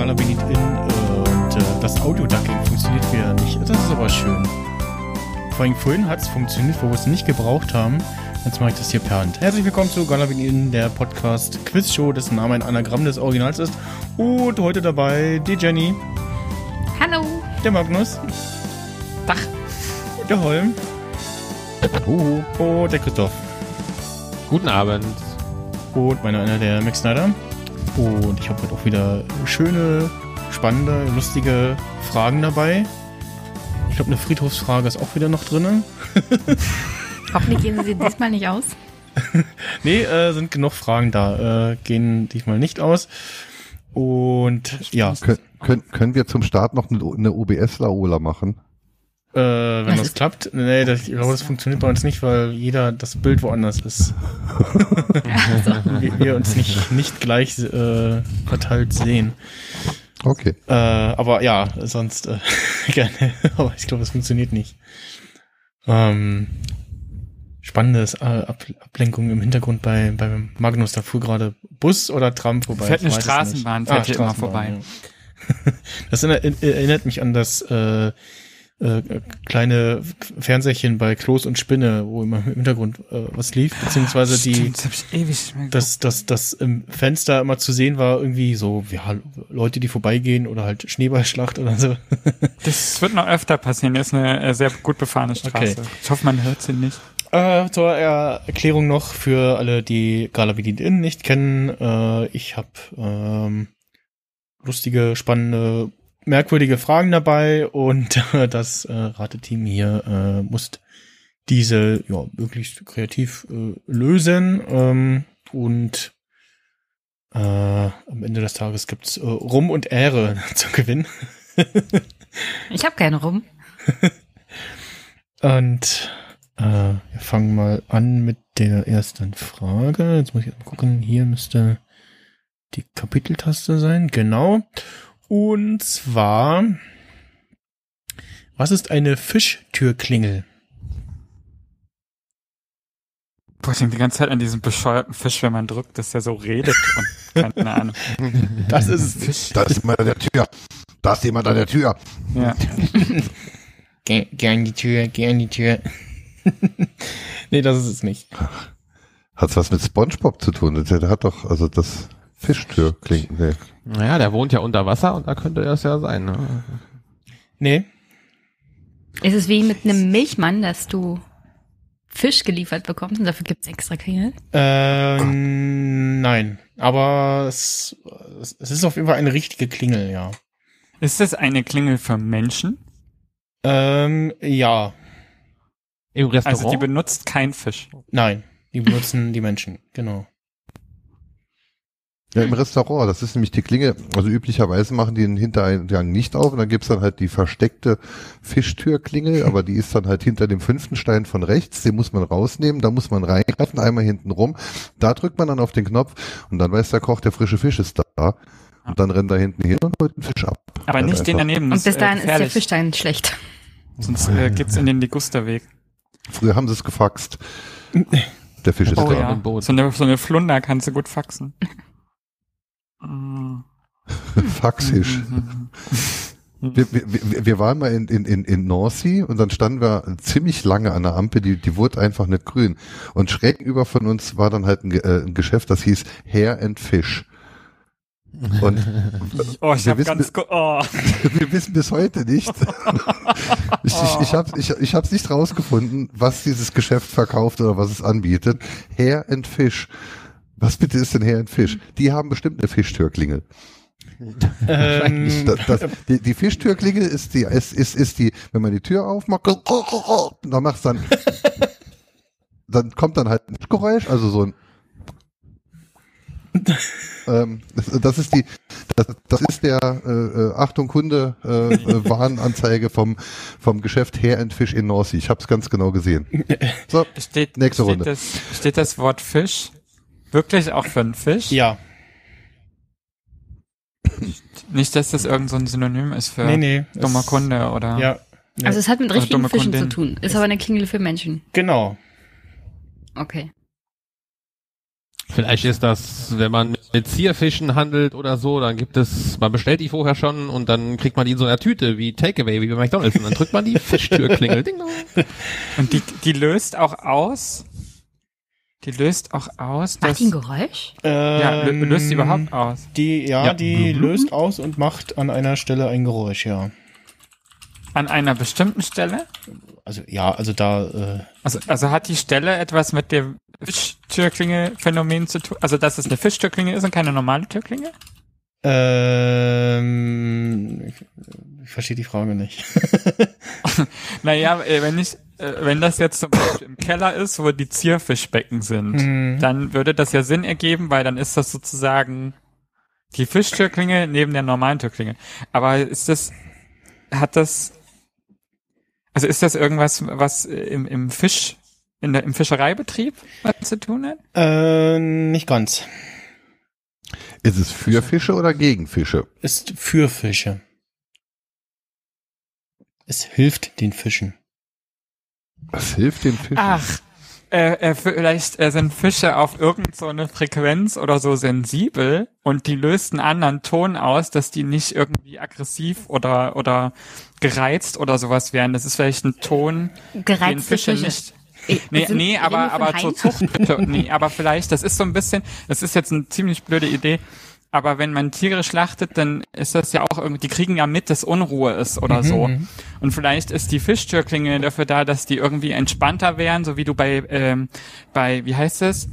Beat In und äh, das Audio-Ducking funktioniert wieder nicht. Das ist aber schön. Vor allem vorhin hat es funktioniert, wo wir es nicht gebraucht haben. Jetzt mache ich das hier per Hand. Herzlich willkommen zu Beat In, der Podcast Quiz-Show, dessen Name ein Anagramm des Originals ist. Und heute dabei die Jenny. Hallo. Der Magnus. Dach. Der Holm. Huhu. Und der Christoph. Guten Abend. Und meiner einer der Max Snyder. Und ich habe heute auch wieder schöne, spannende, lustige Fragen dabei. Ich glaube, eine Friedhofsfrage ist auch wieder noch drin. Hoffentlich gehen sie diesmal nicht aus. nee, äh, sind genug Fragen da. Äh, gehen diesmal nicht aus. Und ja. Kön können, können wir zum Start noch eine, eine OBS-Laola machen? Äh, wenn das klappt. Nee, das, ich glaube, das funktioniert bei uns nicht, weil jeder das Bild woanders ist. Wir, wir uns nicht, nicht gleich äh, verteilt sehen. Okay. Äh, aber ja, sonst äh, gerne. aber ich glaube, es funktioniert nicht. Ähm, spannendes äh, Ab Ablenkung im Hintergrund bei, bei Magnus. Da fuhr gerade Bus oder Tram vorbei. Fährt eine Straßenbahn, fährt Ah, hier immer Straßenbahn, vorbei. ja. Das erinnert, erinnert mich an das äh, äh, kleine Fernsehchen bei Klos und Spinne, wo immer im Hintergrund äh, was lief, beziehungsweise die Stimmt, das nicht mehr dass das, das im Fenster immer zu sehen war, irgendwie so, ja, Leute, die vorbeigehen oder halt Schneeballschlacht oder so. Das wird noch öfter passieren. Das ist eine äh, sehr gut befahrene Straße. Okay. Ich hoffe, man hört sie nicht. Äh, zur Er- Erklärung noch für alle, die Gala Vidin In nicht kennen. Äh, ich habe ähm, lustige, spannende, merkwürdige Fragen dabei und äh, das äh, Rateteam hier äh, muss diese ja möglichst kreativ äh, lösen ähm, und äh, am Ende des Tages gibt's äh, Rum und Ehre zu gewinnen. ich habe keine rum. Und äh, wir fangen mal an mit der ersten Frage. Jetzt muss ich mal gucken. Hier müsste die Kapiteltaste sein. Genau. Und zwar, was ist eine Fischtürklingel? Boah, ich denke die ganze Zeit an diesen bescheuerten Fisch, wenn man drückt, dass der so redet und keine Ahnung. Das ist es. Fisch. Da ist jemand an der Tür. Da ist jemand an der Tür. Ja. Geh, geh an die Tür, geh an die Tür. nee, das ist es nicht. Hat's was mit SpongeBob zu tun? Der hat doch, also das Fischtür klingt, nee. Naja, der wohnt ja unter Wasser und da könnte das ja sein. Ne? Nee. Ist es wie mit einem Milchmann, dass du Fisch geliefert bekommst und dafür gibt's extra Klingel? Ähm, nein. Aber es, es ist auf jeden Fall eine richtige Klingel, ja. Ist das eine Klingel für Menschen? Ähm, ja. Im Restaurant? Also die benutzt kein Fisch. Nein. Die benutzen die Menschen, genau. Ja, im Restaurant, das ist nämlich die Klinge, also üblicherweise machen die den Hintereingang nicht auf und dann gibt's dann halt die versteckte Fischtürklingel, aber die ist dann halt hinter dem fünften Stein von rechts, den muss man rausnehmen, da muss man reingreifen, einmal hinten rum, da drückt man dann auf den Knopf und dann weiß der Koch, der frische Fisch ist da und dann rennt er hinten hin und holt den Fisch ab. Aber Ganz nicht den daneben. Und das bis äh, dahin ist der gefährlich. Fisch dann schlecht. Sonst äh, geht's in den Ligusterweg. Früher haben sie es gefaxt. Der Fisch ist Oh da. ja. So eine, so eine Flunder kannst du gut faxen. Mm. Faxfisch. Wir, wir, wir- wir waren mal in, in, in, in Nancy und dann standen wir ziemlich lange an der Ampel, die, die wurde einfach nicht grün. Und schräg über von uns war dann halt ein, äh, ein Geschäft, das hieß Hair and Fish. Und Oh, ich Wir wissen- ganz... Oh. wir wissen bis heute nicht. Ich, ich, ich habe ich, ich hab's nicht rausgefunden, was dieses Geschäft verkauft oder was es anbietet. Hair and Fish. Was bitte ist denn Hair and Fish? Die haben bestimmt eine Fischtürklingel. Ähm, Das, das, die, die Fischtürklingel ist die, ist, ist, ist die, wenn man die Tür aufmacht, dann macht's dann, dann kommt dann halt ein Geräusch, also so ein, ähm, das, das ist die, das, das ist der äh, äh, Achtung Kunde äh, äh, Warnanzeige vom vom Geschäft Hair and Fish in Norcy. Ich habe es ganz genau gesehen. So, Steht, Nächste steht Runde. Das, steht das Wort Fisch wirklich auch für einen Fisch? ja. Nicht, dass das irgend so ein Synonym ist für Nee, nee. dummer es- Kunde oder... Ja. Nee. Also es hat mit Also richtigen dumme Fischen Kundin. zu tun. Ist aber eine Klingel für Menschen. genau. Okay. Vielleicht ist das, wenn man mit Zierfischen handelt oder so, dann gibt es, man bestellt die vorher schon und dann kriegt man die in so einer Tüte wie Takeaway, wie bei McDonalds und dann drückt man die Fischtürklingel. Ding dong. Und die, die löst auch aus. Die löst auch aus. Macht die ein Geräusch? ja, lö- löst die Ähm, überhaupt aus. Die, ja, Ja. die Mhm. löst aus und macht an einer Stelle ein Geräusch, ja. An einer bestimmten Stelle? Also ja, also da, äh, Also, also hat die Stelle etwas mit dem Fischtürklinge-Phänomen zu tun? Also, dass es eine Fischtürklinge ist und keine normale Türklinge? ähm, ich, ich verstehe die Frage nicht. Naja, äh, wenn ich, wenn das jetzt zum Beispiel im Keller ist, wo die Zierfischbecken sind, Mhm. dann würde das ja Sinn ergeben, weil dann ist das sozusagen die Fischtürklinge neben der normalen Türklinge. Aber ist das, hat das, also ist das irgendwas, was äh, im, im Fisch, in der, im Fischereibetrieb was zu tun hat? äh, nicht ganz. Ist es für Fische oder gegen Fische? Ist für Fische. Es hilft den Fischen. Was hilft den Fischen? Ach, äh, äh, vielleicht äh, sind Fische auf irgend so eine Frequenz oder so sensibel und die löst einen anderen Ton aus, dass die nicht irgendwie aggressiv oder oder gereizt oder sowas wären. Das ist vielleicht ein Ton, den Gereizte Fische Fische. nicht. Äh, Nee, sind- nee, aber aber zur? Zucht. nee, aber vielleicht, das ist so ein bisschen, das ist jetzt eine ziemlich blöde Idee. Aber wenn man Tiere schlachtet, dann ist das ja auch irgendwie, die kriegen ja mit, dass Unruhe ist oder so. Mhm. Und vielleicht ist die Fischtürklinge dafür da, dass die irgendwie entspannter wären, so wie du bei, ähm, bei, wie heißt es?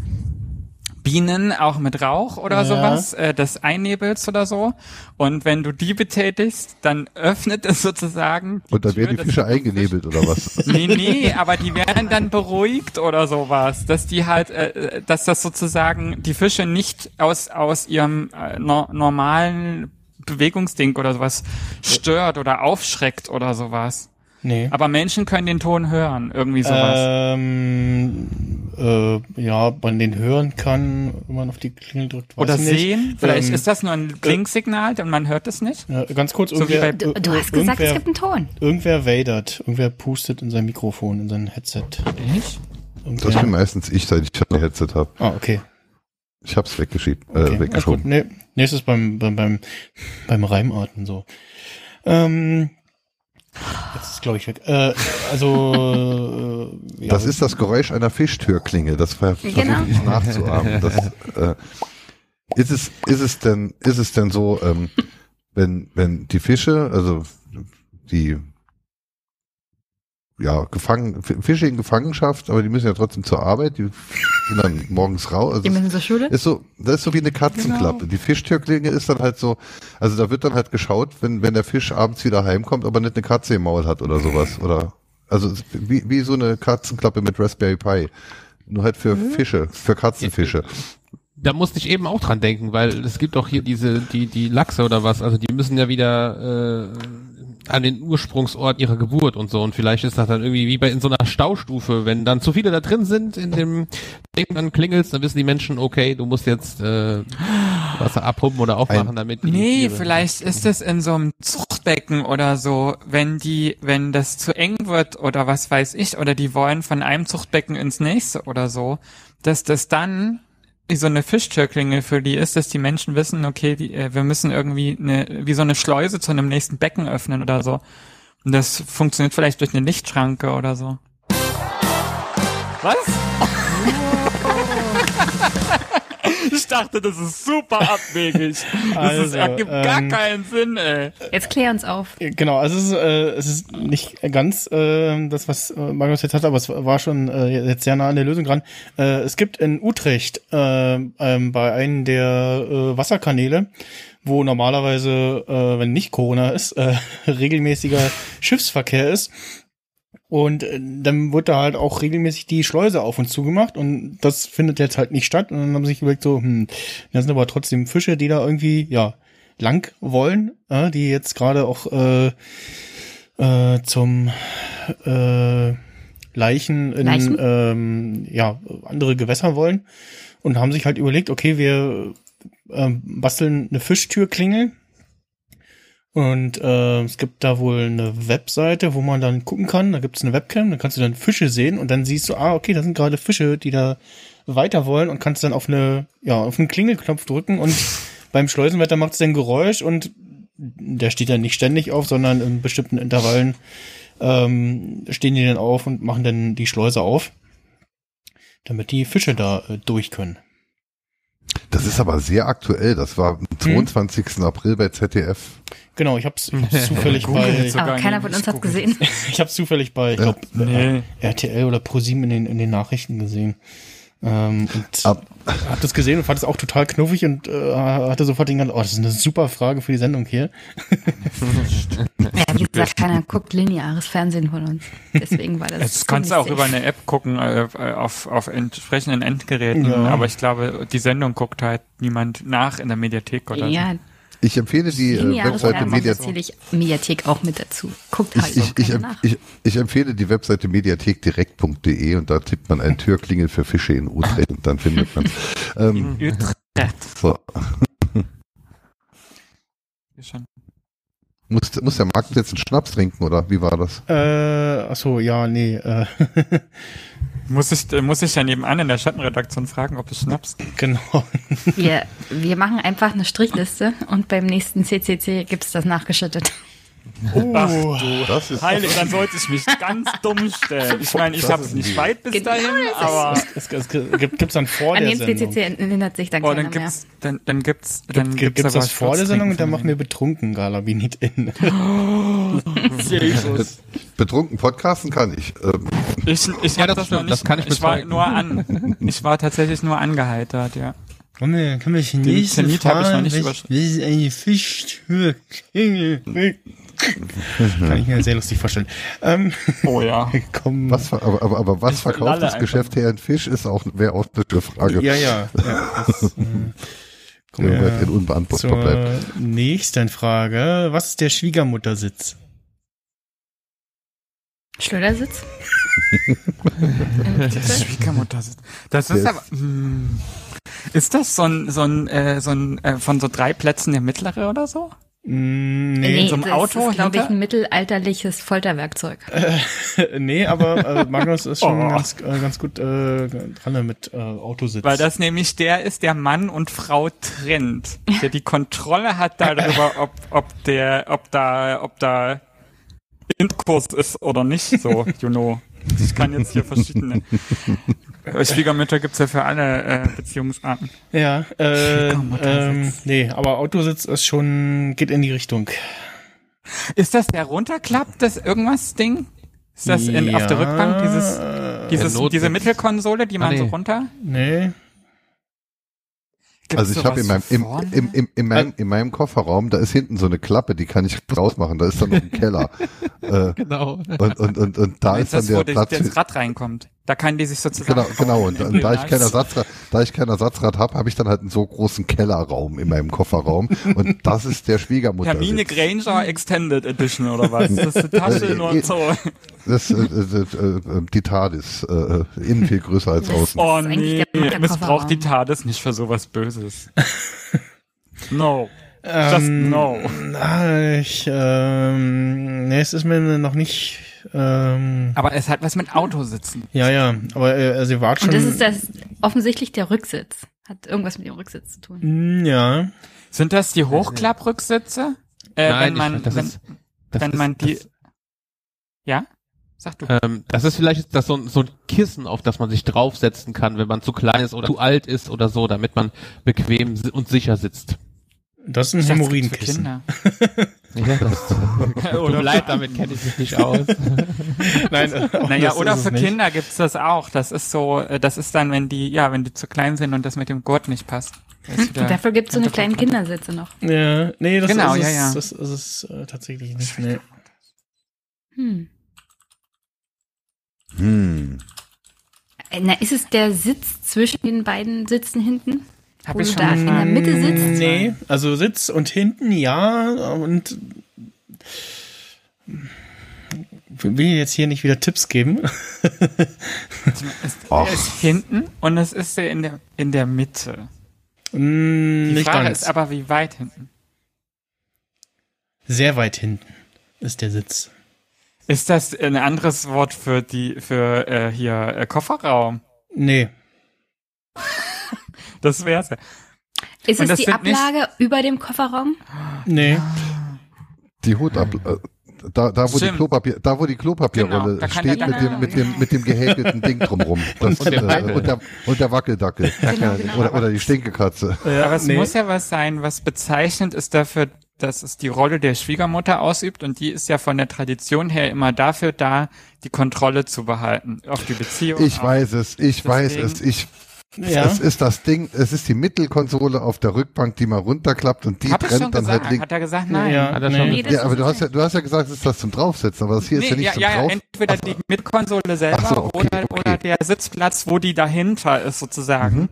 Bienen auch mit Rauch oder Ja. sowas, äh, das einnebelst oder so. Und wenn du die betätigst, dann öffnet es sozusagen. Und dann Tür, werden die Fische eingenebelt oder was? Nee, nee, aber die werden dann beruhigt oder sowas, dass die halt, äh, dass das sozusagen die Fische nicht aus aus ihrem äh, no normalen Bewegungsding oder sowas stört oder aufschreckt oder sowas. Nee. Aber Menschen können den Ton hören, irgendwie sowas. Ähm, äh, ja, man den hören kann, wenn man auf die Klingel drückt. weiß oder ich nicht. sehen. Vielleicht Ähm, ist das nur ein Blinksignal und man hört es nicht. Ja, ganz kurz, So irgendwer, bei- Du, du hast gesagt, es irgendwer, gibt einen Ton. irgendwer wadert, irgendwer pustet in sein Mikrofon, in sein Headset. Ich? Das bin meistens ich, seit ich ein Headset habe. Ah, okay. Ich hab's weggeschiebt, äh, okay. Alles gut. weggeschoben. Nee, nächstes beim, beim, beim, beim Reimarten so. Ähm, jetzt ist glaube ich weg. Äh, also, äh, ja. Das ist das Geräusch einer Fischtürklinge. Das ver Genau. versuche ich nachzuahmen. Das, äh, ist es, ist es denn, ist es denn so, ähm, wenn, wenn die Fische, also die ja, gefangen, Fische in Gefangenschaft, aber die müssen ja trotzdem zur Arbeit, die sind dann morgens raus. Also Die müssen zur Schule. ist so, das ist so wie eine Katzenklappe. Genau. Die Fischtürklinge ist dann halt so, also da wird dann halt geschaut, wenn, wenn der Fisch abends wieder heimkommt, aber nicht eine Katze im Maul hat oder sowas. Oder also wie, wie so eine Katzenklappe mit Raspberry Pi. Nur halt für Mhm. Fische, für Katzenfische. Da musste ich eben auch dran denken, weil es gibt auch hier diese, die, die Lachse oder was, also die müssen ja wieder äh, an den Ursprungsort ihrer Geburt und so. Und vielleicht ist das dann irgendwie wie bei in so einer Staustufe, wenn dann zu viele da drin sind in dem Ding, dann klingelst, dann wissen die Menschen, okay, du musst jetzt äh, Wasser abpumpen oder aufmachen, damit die Nee, Tiere- vielleicht ist es in so einem Zuchtbecken oder so, wenn die, wenn das zu eng wird oder was weiß ich, oder die wollen von einem Zuchtbecken ins nächste oder so, dass das dann wie so eine Fischtürklinge für die ist, dass die Menschen wissen, okay, die, äh, wir müssen irgendwie eine, wie so eine Schleuse zu einem nächsten Becken öffnen oder so. Und das funktioniert vielleicht durch eine Lichtschranke oder so. Was? Ich dachte, das ist super abwegig. Das Also, ist, ergibt gar ähm, keinen Sinn, ey. Jetzt klär uns auf. Genau, also es ist, äh, es ist nicht ganz äh, das, was äh, Magnus jetzt hat, aber es war schon äh, jetzt sehr nah an der Lösung dran. Äh, es gibt in Utrecht äh, ähm, bei einem der äh, Wasserkanäle, wo normalerweise, äh, wenn nicht Corona ist, äh, regelmäßiger Schiffsverkehr ist. Und äh, dann wird da halt auch regelmäßig die Schleuse auf und zu gemacht und das findet jetzt halt nicht statt. Und dann haben sie sich überlegt so, hm, das sind aber trotzdem Fische, die da irgendwie, ja, lang wollen, äh, die jetzt gerade auch äh, äh, zum äh, Leichen in Leichen? Ähm, ja, andere Gewässer wollen und haben sich halt überlegt, okay, wir ähm, basteln eine Fischtürklingel Und äh, es gibt da wohl eine Webseite, wo man dann gucken kann. Da gibt es eine Webcam, da kannst du dann Fische sehen und dann siehst du, ah, okay, da sind gerade Fische, die da weiter wollen und kannst dann auf eine, ja, auf einen Klingelknopf drücken und beim Schleusenwetter macht es dann Geräusch und der steht dann nicht ständig auf, sondern in bestimmten Intervallen ähm, stehen die dann auf und machen dann die Schleuse auf, damit die Fische da äh, durch können. Das ist aber sehr aktuell. Das war am 22. April bei ZDF. Genau, ich hab's, ich hab's zufällig bei, Aber keiner von uns hat gucken. gesehen. ich hab's zufällig bei, ich Ja. glaube, Nee. RTL oder ProSieben in den, in den Nachrichten gesehen. Ähm, und Ab- hab das gesehen und fand es auch total knuffig und äh, hatte sofort den ganzen, oh, das ist eine super Frage für die Sendung hier. Ja, wie gesagt, keiner guckt lineares Fernsehen von uns. Deswegen war das. Das kannst du auch über eine App gucken, äh, auf, auf entsprechenden Endgeräten, Ja. aber ich glaube, die Sendung guckt halt niemand nach in der Mediathek oder Ja, Ich empfehle die äh, Webseite Fernsehen Media zähle ich Mediathek auch mit dazu. Guckt halt ich, auch ich, ich, ich, ich empfehle die Webseite mediathekdirekt.de und da tippt man ein Türklingel für Fische in Utrecht und dann findet man. Ähm, in Utrecht. so. Schon. Muss, muss der Markt jetzt einen Schnaps trinken oder wie war das? Äh, ach so, ja, nee, äh, Muss ich, äh, muss ich ja nebenan in der Schattenredaktion fragen, ob es Schnaps gibt? genau. Wir, wir machen einfach eine Strichliste und beim nächsten CCC gibt's das nachgeschüttet. Oh, Das ist Heilig, dann sollte ich mich ganz dumm stellen. Ich meine, ich habe es nicht weit bis Genau, dahin, das aber es, es gibt, gibt's dann vor An der dem Sendung. CCC erinnert sich dann oh, keiner dann mehr. gibt's, dann, dann gibt's, dann Gibt, gibt's aber das vor der Sendung und dann machen wir betrunken Gala wie nicht in. Jesus. betrunken podcasten kann ich. Ähm, Ich, ich Ja, hab das das, noch nicht, das kann ich ich war nur an, ich war tatsächlich nur angeheitert, ja. Komm, wir können mich Den Zenit hab ich noch nicht überschritten. Wie ist eine Fischtür? Kann ich mir sehr lustig vorstellen. Ähm, Oh ja. komm. was, aber, aber, aber was verkauft das Geschäft her in Fisch ist auch, wäre auch eine Frage, Ja, ja. ja das, äh, komm, die äh, in unbeantwortbar bleibt. zur nächsten Frage. Was ist der Schwiegermuttersitz? Schleudersitz? Das Schwiegermutter sitzt. Das ist Der aber. Hm, ist das so ein, so ein, äh, so ein äh, von so drei Plätzen der mittlere oder so? Mm, Nee, so einem das Auto ist, glaube ich, ein mittelalterliches Folterwerkzeug. nee, aber äh, Magnus ist schon Oh. ganz, äh, ganz gut äh, dran mit äh, Autositz. Weil das nämlich der ist, der Mann und Frau trennt. Der die Kontrolle hat darüber, ob, ob der, ob da, ob da Interkurs ist oder nicht, so, you know. Ich kann jetzt hier verschiedene. Äh, Schwiegermütter gibt's ja für alle äh, Beziehungsarten. ja, äh, ähm, nee, aber Autositz ist schon, geht in die Richtung. Ist das der runterklappt, das irgendwas Ding? Ist das in, auf der Ja, Rückbank dieses, äh, dieses diese Mittelkonsole, die man Ah, nee. so runter? Nee. Gibt's Also ich habe in meinem, im, im, im, in, meinem, in meinem Kofferraum, da ist hinten so eine Klappe, die kann ich rausmachen, da ist dann noch ein Keller. äh, Genau. und, und, und, und da Meinst ist dann das, wo der Platz. der ins für- Rad reinkommt. Da kann die sich sozusagen. Genau, genau. Und, und da ich kein. Ersatzrad, da ich kein Ersatzrad habe, habe ich dann halt einen so großen Kellerraum in meinem Kofferraum. Und das ist der Schwiegermutter. Hermine Granger Extended Edition oder was? Das ist die Tasche nur Äh, so. Das, äh, äh, äh, die TARDIS, äh, innen viel größer als außen. Oh nee, missbraucht die TARDIS nicht für sowas Böses. No. Just Ähm, no. Na, ich, ähm, nee, es ist mir noch nicht, ähm, Aber es hat was mit Autositzen. ja, ja, aber äh, also ihr wart schon. Und das ist das offensichtlich der Rücksitz. Hat irgendwas mit dem Rücksitz zu tun. Mm, Ja. Sind das die Hochklapprücksitze? Äh, Nein, wenn man, ich, das wenn, ist, das wenn ist, man die. das, ja? Sag du. ähm, das ist vielleicht das so, ein- so ein Kissen, auf das man sich draufsetzen kann, wenn man zu klein ist oder zu alt ist oder so, damit man bequem und sicher sitzt. Das ist ein Hämorrhoidenkissen. Ja, das, tut Oder mir leid, damit kenne ich mich nicht aus. Nein, Naja, oder es für nicht. Kinder gibt's das auch. Das ist so, äh, das ist dann, wenn die, ja, wenn die zu klein sind und das mit dem Gurt nicht passt. Und dafür gibt es so eine kleine. Kindersitze noch. Ja, nee, das Genau, ist ja, es, ja. das ist es äh, tatsächlich nicht. Nee. Hm. Hm. Äh, Na, ist es der Sitz zwischen den beiden Sitzen hinten? Hab Wo ich du schon da in der Mitte sitzt? Nee, also Sitz und hinten ja und will jetzt hier nicht wieder Tipps geben. Es ist hinten und es ist in der, in der Mitte. Mm, Die Frage ganz. ist aber, wie weit hinten? Sehr weit hinten ist der Sitz. Ist das ein anderes Wort für die, für äh, hier äh, Kofferraum? Nee. Das wär's. ja. Ist Und es die sind nicht- Ablage über dem Kofferraum? Nee. Die Hutab, äh, da, da, wo die. Klopapier, da, wo die Klopapierrolle Genau, steht mit dem, mit dem, mit dem gehäkelten Ding drumrum. Das, Und äh, und, der, und der Wackeldackel. Genau, genau. Oder, oder die Stinkekatze. Aber es nee. muss ja was sein, was bezeichnend ist dafür, dass es die Rolle der Schwiegermutter ausübt und die ist ja von der Tradition her immer dafür da, die Kontrolle zu behalten auf die Beziehung. Ich auf- weiß es, ich weiß Deswegen- es, ich, Ja. es ist das Ding, es ist die Mittelkonsole auf der Rückbank, die man runterklappt und die Hab ich schon trennt dann gesagt. halt links. Hat er gesagt, nein. Ja, Hat er nee. schon- Nee, Ja, aber du hast ja, du hast ja gesagt, es ist das zum Draufsetzen, aber das hier ist ja Nee, nicht ja, zum ja, ja, Drauf. entweder die Mitkonsole selber so, okay, oder, okay. oder der Sitzplatz, wo die dahinter ist sozusagen. Mhm.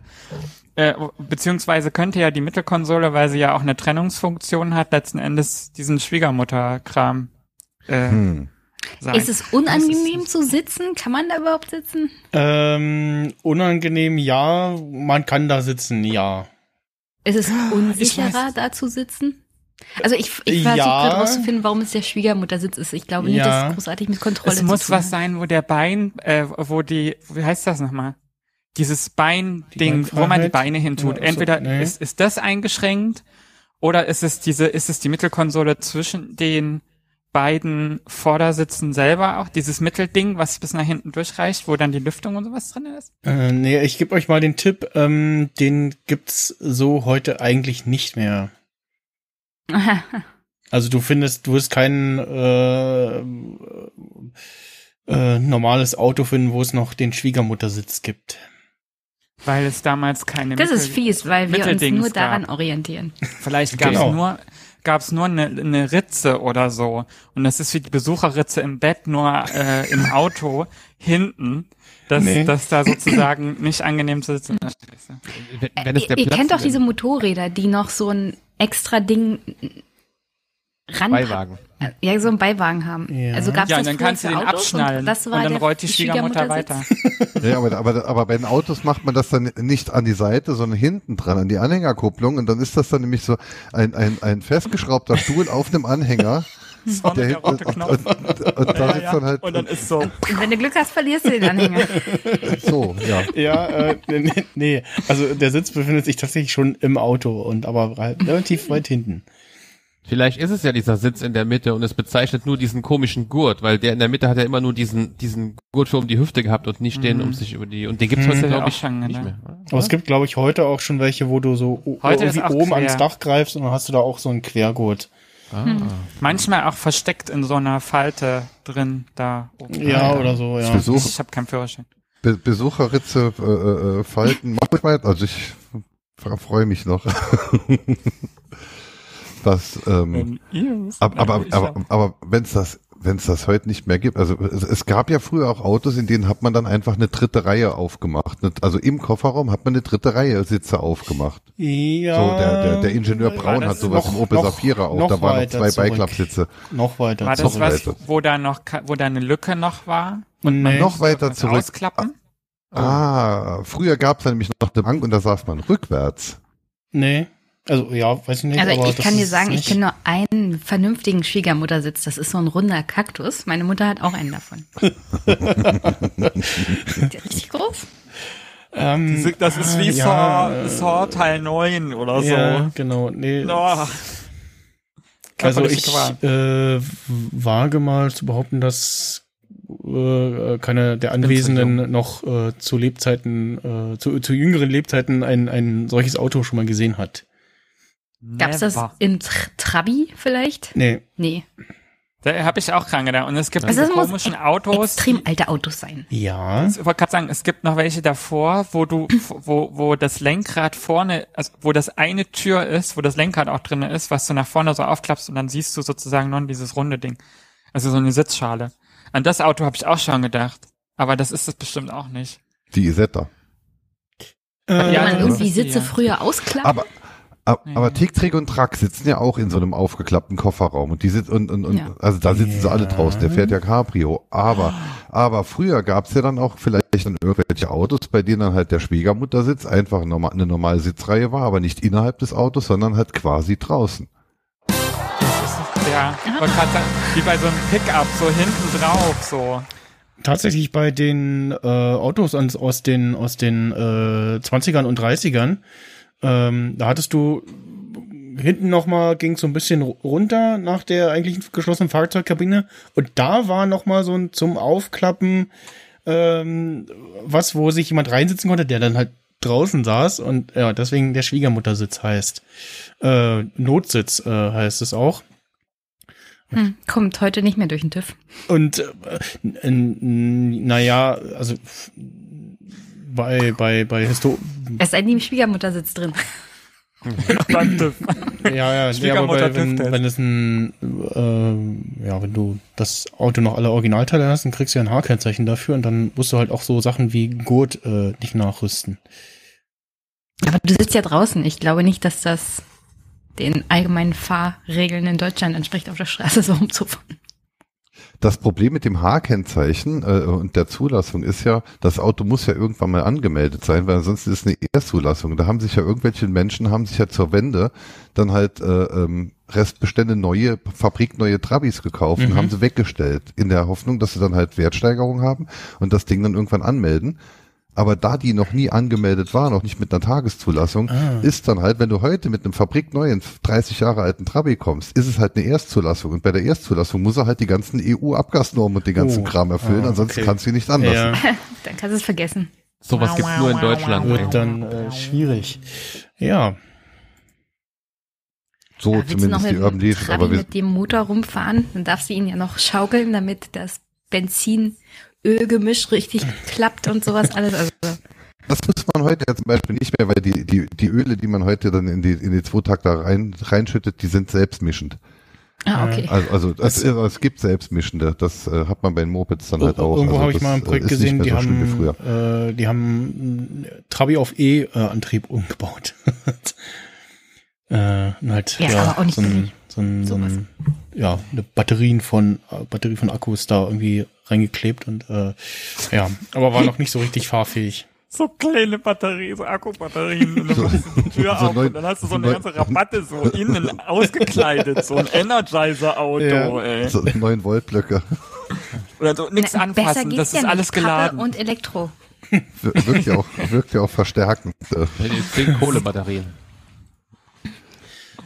Äh, beziehungsweise könnte ja die Mittelkonsole, weil sie ja auch eine Trennungsfunktion hat, letzten Endes diesen Schwiegermutterkram äh, Hm. Sein. Ist es unangenehm zu sitzen? Kann man da überhaupt sitzen? Ähm, unangenehm, ja. Man kann da sitzen, ja. Ist es unsicherer, weiß. da zu sitzen? Also ich, ich versuche Ja. gerade rauszufinden, warum es der Schwiegermuttersitz ist. Ich glaube nicht, Ja. dass es großartig mit Kontrolle es zu muss tun was sein, wo der Bein, äh, wo die, wie heißt das nochmal? Dieses Beinding, wo man die? Beine hintut. Ja, Entweder nee. ist, ist das eingeschränkt oder ist es diese, ist es die Mittelkonsole zwischen den beiden Vordersitzen selber auch, dieses Mittelding, was bis nach hinten durchreicht, wo dann die Lüftung und sowas drin ist? Äh, nee, ich gebe euch mal den Tipp, ähm, den gibt's so heute eigentlich nicht mehr. Also du findest, du wirst kein äh, äh, normales Auto finden, wo es noch den Schwiegermuttersitz gibt. Weil es damals keine Das Mittel- ist fies, weil wir uns nur daran gab. orientieren. Vielleicht gab es Genau. nur gab's nur eine, eine Ritze oder so und das ist wie die Besucherritze im Bett nur äh, im Auto hinten, dass Nee. dass da sozusagen nicht angenehm zu sitzen ist. Wenn, wenn es ihr ihr Platz kennt doch diese Motorräder, die noch so ein extra Ding ran Beiwagen. Ja, so einen Beiwagen haben. Ja. Also gab's Ja, das und dann kannst du für den Autos abschnallen und, das war und dann der rollt die Schwiegermutter weiter. Schwiegermuttersitz? Ja, aber, aber, aber bei den Autos macht man das dann nicht an die Seite, sondern hinten dran, an die Anhängerkupplung. Und dann ist das dann nämlich so ein, ein, ein festgeschraubter Stuhl auf einem Anhänger. So, der der hinten, rote und, Knopf. und, und, und da Ja, ja. dann halt Und dann ist so. Und wenn du Glück hast, verlierst du den Anhänger. so, ja. Ja, äh, nee, nee, also der Sitz befindet sich tatsächlich schon im Auto und aber halt relativ weit hinten. Vielleicht ist es ja dieser Sitz in der Mitte und es bezeichnet nur diesen komischen Gurt, weil der in der Mitte hat ja immer nur diesen, diesen Gurt für um die Hüfte gehabt und nicht den um sich über die, und den gibt's Mhm. heute, glaube ich ich, auch schon nicht gedacht. mehr. oder? Aber es gibt, glaube ich, heute auch schon welche, wo du so Heute irgendwie oben quer. ans Dach greifst und dann hast du da auch so einen Quergurt. Ah. Manchmal auch versteckt in so einer Falte drin da oben. Ja, oder so, ja. Besuch, Ich habe keinen Führerschein. Be Besucherritze, äh, äh, Falten, mach ich mal, also ich freue mich noch. das, ähm, aber, aber, aber, aber wenn es das, wenn es das heute nicht mehr gibt, also es, es gab ja früher auch Autos, in denen hat man dann einfach eine dritte Reihe aufgemacht. Also im Kofferraum hat man eine dritte Reihe Sitze aufgemacht. Ja. So, der, der, der Ingenieur Braun hat sowas noch- im Opel noch- auch, da waren noch zwei zurück. Beiklappsitze. Noch weiter. War das Noch was, weiter. wo da noch, wo da eine Lücke noch war? Nee. Noch weiter zurück. Ausklappen? Ah, früher gab es nämlich noch eine Bank und da saß man rückwärts. Nee. Also, ja, weiß ich nicht. Also aber ich das kann dir sagen, ich kenne nur einen vernünftigen Schwiegermuttersitz. Das ist so ein runder Kaktus. Meine Mutter hat auch einen davon. Der richtig groß. Ähm, Das ist wie ja, Saw, äh, Saw Teil 9 oder so. Ja, genau. Nee. Oh. Also ich äh, wage mal zu behaupten, dass äh, keine der Anwesenden noch äh, zu Lebzeiten, äh, zu, zu jüngeren Lebzeiten ein, ein solches Auto schon mal gesehen hat. Gab's das Never. in Tr Trabi vielleicht? Nee. Nee. Da habe ich auch dran gedacht. Und es gibt Also diese das muss komischen ex- Autos. Extrem alte Autos sein. Ja. Ich wollte gerade sagen, es gibt noch welche davor, wo du, wo, wo das Lenkrad vorne, also wo das eine Tür ist, wo das Lenkrad auch drin ist, was du nach vorne so aufklappst und dann siehst du sozusagen noch dieses runde Ding. Also so eine Sitzschale. An das Auto habe ich auch schon gedacht. Aber das ist es bestimmt auch nicht. Die Isetta. Wenn Äh, Ja, man das irgendwie ist- Sitze ja. früher ausklappt. Aber, aber, Tick, Trick und Track sitzen ja auch in so einem aufgeklappten Kofferraum und die sind und, und, und Ja. also da sitzen sie alle draußen. Der fährt ja Cabrio. Aber aber früher gab's ja dann auch vielleicht dann irgendwelche Autos, bei denen dann halt der Schwiegermuttersitz einfach normal, eine normale Sitzreihe war, aber nicht innerhalb des Autos, sondern halt quasi draußen. Ja, gerade sagen, wie bei so einem Pickup, so hinten drauf, so. Tatsächlich bei den äh, Autos aus, aus den aus den äh, 20ern und 30ern, ähm, da hattest du hinten nochmal ging so ein bisschen runter nach der eigentlichen geschlossenen Fahrzeugkabine und da war nochmal so ein zum Aufklappen ähm, was, wo sich jemand reinsitzen konnte, der dann halt draußen saß und ja, deswegen der Schwiegermuttersitz heißt. Äh, Notsitz äh, heißt es auch. Hm, kommt heute nicht mehr durch den TÜV. Und äh, naja, also bei, bei, bei Histo Es sei denn, die Schwiegermutter sitzt drin. Ja, ja, ja aber Schwiegermutter bei, wenn, wenn es ein, äh, ja, wenn du das Auto noch alle Originalteile hast, dann kriegst du ja ein H-Kennzeichen dafür und dann musst du halt auch so Sachen wie Gurt äh, nicht nachrüsten. Aber du sitzt ja draußen. Ich glaube nicht, dass das den allgemeinen Fahrregeln in Deutschland entspricht, auf der Straße so rumzufahren. Das Problem mit dem H-Kennzeichen äh, und der Zulassung ist ja, das Auto muss ja irgendwann mal angemeldet sein, weil ansonsten ist es eine Erstzulassung. Da haben sich ja irgendwelche Menschen, haben sich ja zur Wende dann halt äh, ähm, Restbestände neue, fabrikneue Trabis gekauft Mhm. und haben sie weggestellt, in der Hoffnung, dass sie dann halt Wertsteigerung haben und das Ding dann irgendwann anmelden. Aber da die noch nie angemeldet waren, auch nicht mit einer Tageszulassung, Ah. ist dann halt, wenn du heute mit einem fabrikneuen 30 Jahre alten Trabi kommst, ist es halt eine Erstzulassung. Und bei der Erstzulassung muss er halt die ganzen EU-Abgasnormen und den ganzen Oh. Kram erfüllen, Ah, ansonsten okay. kannst du ihn nicht anlassen. Ja, Dann kannst du es vergessen. Sowas gibt's nur in Deutschland. wird dann äh, schwierig. Ja, So Ja, willst du noch zumindest die Urban. Trabi Aber mit dem Motor rumfahren? Dann darfst du ihn ja noch schaukeln, damit das Benzin-Öl-Gemisch richtig klappt und sowas alles. Also, das muss man heute ja zum Beispiel nicht mehr, weil die, die, die Öle, die man heute dann in die, in die Zweitakter rein, reinschüttet, die sind selbstmischend. ah, okay. Also, also es, es gibt selbstmischende. Das äh, hat man bei den Mopeds dann halt auch. irgendwo also habe ich das, mal ein äh, Projekt nicht gesehen, die so haben, früher. äh, die haben äh, Trabi auf E-Antrieb umgebaut. äh, und halt, Ja, ja, aber auch nicht so ein, so ein, so ein ja, eine Batterien von äh, Batterie von Akkus da irgendwie reingeklebt und äh, ja, aber war noch nicht so richtig fahrfähig. So kleine Batterien, so Akkubatterien. Und dann machst du die Tür so auf neun- und dann hast du so eine neun- ganze Rabatte so innen ausgekleidet. So ein Energizer-Auto, Ja. ey. So 9 Volt Blöcke. Oder so nichts anfassen, das ja ist nicht. alles Kappe geladen. Und Elektro. Wir- Wirkt ja auch, wirkt ja auch verstärkend. Äh, zehn Kohlebatterien.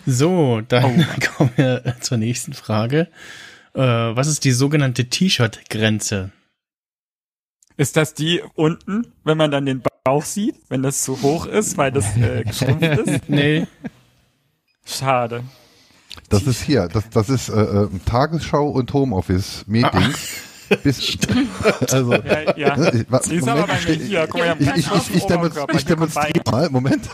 So, dann kommen wir zur nächsten Frage. Äh, was ist die sogenannte T-Shirt-Grenze? Ist das die unten, wenn man dann den Bauch sieht, wenn das zu hoch ist, weil das äh, geschrumpft ist? Nee, Schade. Das ist hier, das, das ist äh, äh, Tagesschau und Homeoffice Meetings. Bis, also, Ja, ja. Ich- wa- Siehst du aber bei mir Moment, hier, guck mal, ich ich, ich, ich, ich, demonstriere, ich mal, Moment.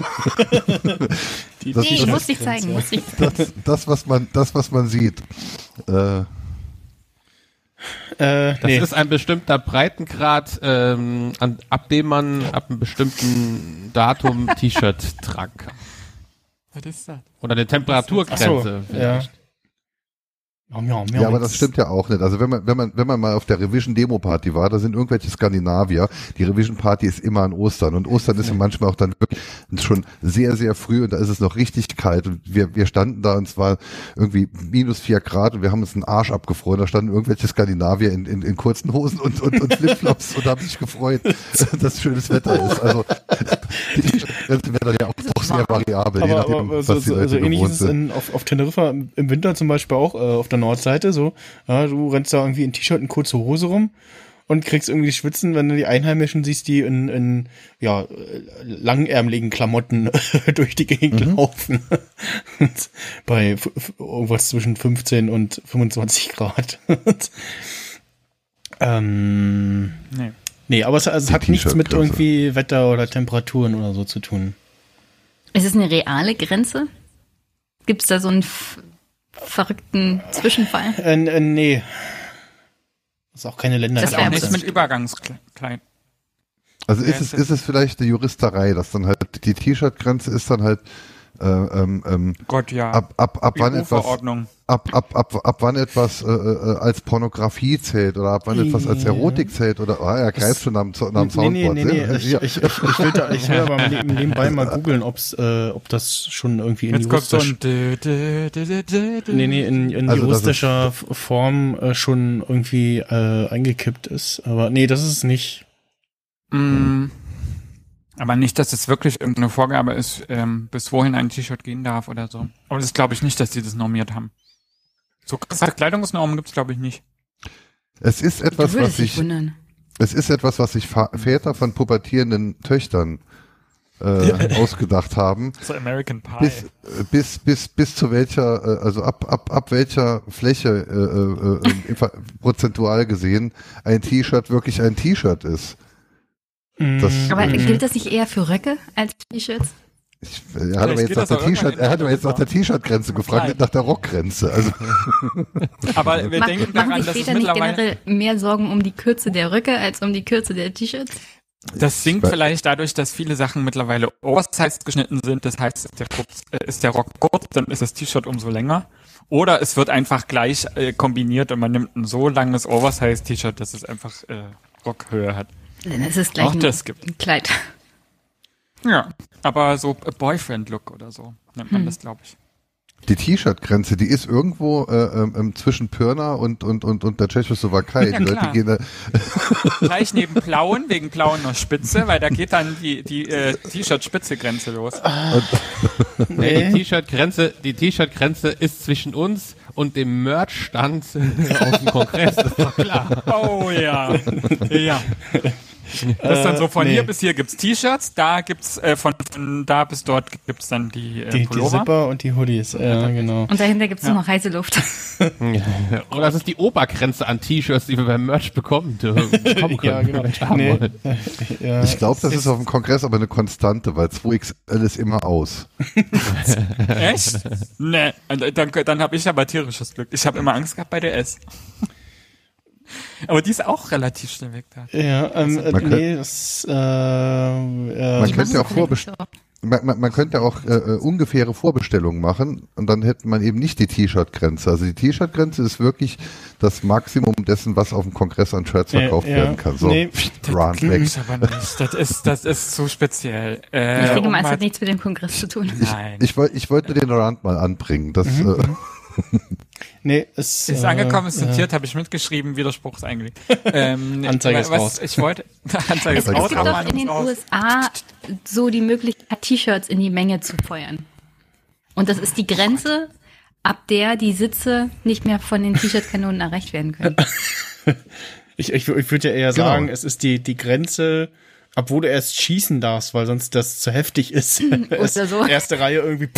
die Das Nee, ist- muss ich zeigen, muss ich zeigen. Das, das, was man, das, was man sieht. Äh, Äh, Das nee. ist ein bestimmter Breitengrad, ähm, an, ab dem man ab einem bestimmten Datum T-Shirt tragen kann. Was ist das? Oder eine Temperaturgrenze. Ach so, vielleicht. Ja, ja, aber das stimmt ja auch nicht. Also wenn man, wenn man, wenn man mal auf der Revision Demo Party war, da sind irgendwelche Skandinavier. Die Revision Party ist immer an Ostern und Ostern ist ja manchmal auch dann wirklich schon sehr, sehr früh und da ist es noch richtig kalt und wir, wir standen da und es war irgendwie minus vier Grad und wir haben uns einen Arsch abgefroren. Da standen irgendwelche Skandinavier in, in, in kurzen Hosen und, und, und Flipflops und haben sich gefreut, dass schönes Wetter ist. Also die Grenze wäre dann ja auch, auch sehr variabel, je aber, nachdem, aber was so, die so, Leute so ähnlich ist es in, auf, auf Teneriffa im Winter zum Beispiel auch äh, auf der Nordseite so. Ja, du rennst da irgendwie in T-Shirt und kurze Hose rum und kriegst irgendwie Schwitzen, wenn du die Einheimischen siehst, die in, in ja, langärmeligen Klamotten durch die Gegend Mhm. laufen. Bei irgendwas zwischen 15 und 25 Grad. ähm, Nee. Nee, aber es, also es hat nichts mit irgendwie Wetter oder Temperaturen oder so zu tun. Ist es eine reale Grenze? Gibt es da so einen verrückten Zwischenfall? Äh, äh, nee. Das ist auch keine Länder. Das hat auch nichts mit Übergangskleid. Also ist es, ist es vielleicht eine Juristerei, dass dann halt die T-Shirt-Grenze ist dann halt Äh, ähm, ähm, Gott, ja. ab, ab, ab wann etwas ab, ab, ab, ab wann etwas äh, äh, als Pornografie zählt oder ab wann etwas als. Erotik zählt oder ah, er greift schon am, nach dem Nee, nee, Soundboard. nee, nee. ne? Ich, Ja. ich, ich, ich, will, da, ich will aber neb- nebenbei mal googeln, ob's, äh, ob das schon irgendwie in Jetzt so nee, nee, Also juristischer F- Form äh, schon irgendwie äh, eingekippt ist. Aber nee, das ist es nicht. Mm, aber nicht, dass es wirklich irgendeine Vorgabe ist, ähm, bis wohin ein T-Shirt gehen darf oder so. Aber das glaube ich nicht, dass die das normiert haben. So krasse Kleidungsnormen gibt's glaube ich nicht. Es ist etwas, was sich, wundern. es ist etwas, was sich Fa Väter von pubertierenden Töchtern äh, ausgedacht haben. So American Pie. Bis, bis, bis, bis zu welcher, äh, also ab, ab, ab welcher Fläche äh, äh, äh, prozentual gesehen ein T-Shirt wirklich ein T-Shirt ist. Das- Mm, Aber mm. gilt das nicht eher für Röcke als T-Shirts? Ich, er hat aber jetzt nach der T-Shirt, er hat aber jetzt nach der. T-Shirt-Grenze gefragt, nicht nach der Rockgrenze. Also Aber wir Mach, denken machen daran, sich dass es Väter nicht generell mehr Sorgen um die Kürze der Röcke als um die Kürze der T-Shirts? Das sinkt Ich- vielleicht dadurch, dass viele Sachen mittlerweile oversized geschnitten sind. Das heißt, ist der, äh, ist der Rock kurz, dann ist das T-Shirt umso länger. Oder es wird einfach gleich äh, kombiniert und man nimmt ein so langes Oversize-T-Shirt, dass es einfach äh, Rockhöhe hat. Dann ist es gleich Auch ein, das gibt. ein Kleid. Ja, aber so Boyfriend-Look oder so nennt man das, glaube ich. die T-Shirt-Grenze, die ist irgendwo äh, ähm, ähm, zwischen Pirna und, und, und, und der Tschechoslowakei. Ja, die Leute gehen da, Gleich neben Plauen, wegen Plauen noch Spitze, weil da geht dann die, die äh, T-Shirt-Spitze-Grenze los. Nee, die T-Shirt-Grenze, die T-Shirt-Grenze ist zwischen uns und dem Merch-Stand auf dem Kongress, das ist doch klar. Oh ja. ja. Das ist dann so von Äh, nee. hier bis hier gibt's T-Shirts, da gibt's äh, von, von da bis dort gibt's dann die, äh, die, die Pullover. Zipper und die Hoodies. Ja, genau. Und dahinter gibt es Ja. nur noch heiße Luft. Oder das ist die Obergrenze an T-Shirts, die wir beim Merch bekommen, bekommen können. Ja, genau. Nee, äh, ja, ich glaube, das ist auf dem Kongress aber eine Konstante, weil 2XL ist immer aus. Echt? nee, Und dann, dann habe ich aber tierisches Glück. Ich habe immer Angst gehabt bei der S. aber die ist auch relativ schnell weg da. Ja, ähm, äh, Man nee, das, äh, äh, Man könnte ja auch vorbestellen. Man, man, man könnte auch äh, äh, ungefähre Vorbestellungen machen und dann hätte man eben nicht die T-Shirt-Grenze. Also die T-Shirt-Grenze ist wirklich das Maximum dessen, was auf dem Kongress an Shirts verkauft ja. werden kann. So, Nee, weg. ich aber nicht. Das ist, das ist zu speziell. Äh, Ich denke mal, es hat nichts mit dem Kongress zu tun. Nein. Ich wollte ich wollte den Rand mal anbringen. Das, Mhm. äh, nee, es Ist äh, angekommen, ist äh, notiert, habe ich mitgeschrieben, Widerspruch ist eingelegt. Ähm, Anzeige was ist raus. Ich wollte, Anzeige Es ist raus, gibt doch in den raus. USA so die Möglichkeit, T-Shirts in die Menge zu feuern. Und das ist die Grenze, ab der die Sitze nicht mehr von den T-Shirt-Kanonen erreicht werden können. Ich, ich, ich würde ja eher Genau. sagen, es ist die, die Grenze, ab wo du erst schießen darfst, weil sonst das zu heftig ist. Oder so. Erste Reihe irgendwie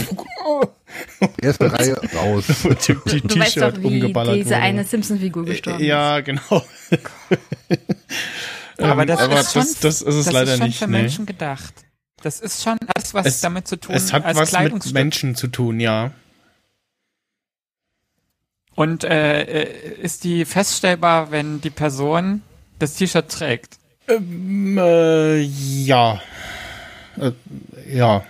erste Reihe raus. die, die Du weißt doch, T-Shirt wie umgeballert diese wurde. eine Simpson-Figur gestorben ist. Ja, genau. Aber Ähm, das aber ist schon, das, das ist es das leider ist schon nicht. für nee. Menschen gedacht. Das ist schon alles, was Es- damit zu tun Es hat als was mit Kleidungsstück. Menschen zu tun, ja. Und äh, äh, ist die feststellbar, wenn die Person das T-Shirt trägt? Ähm, äh, ja. Äh, ja.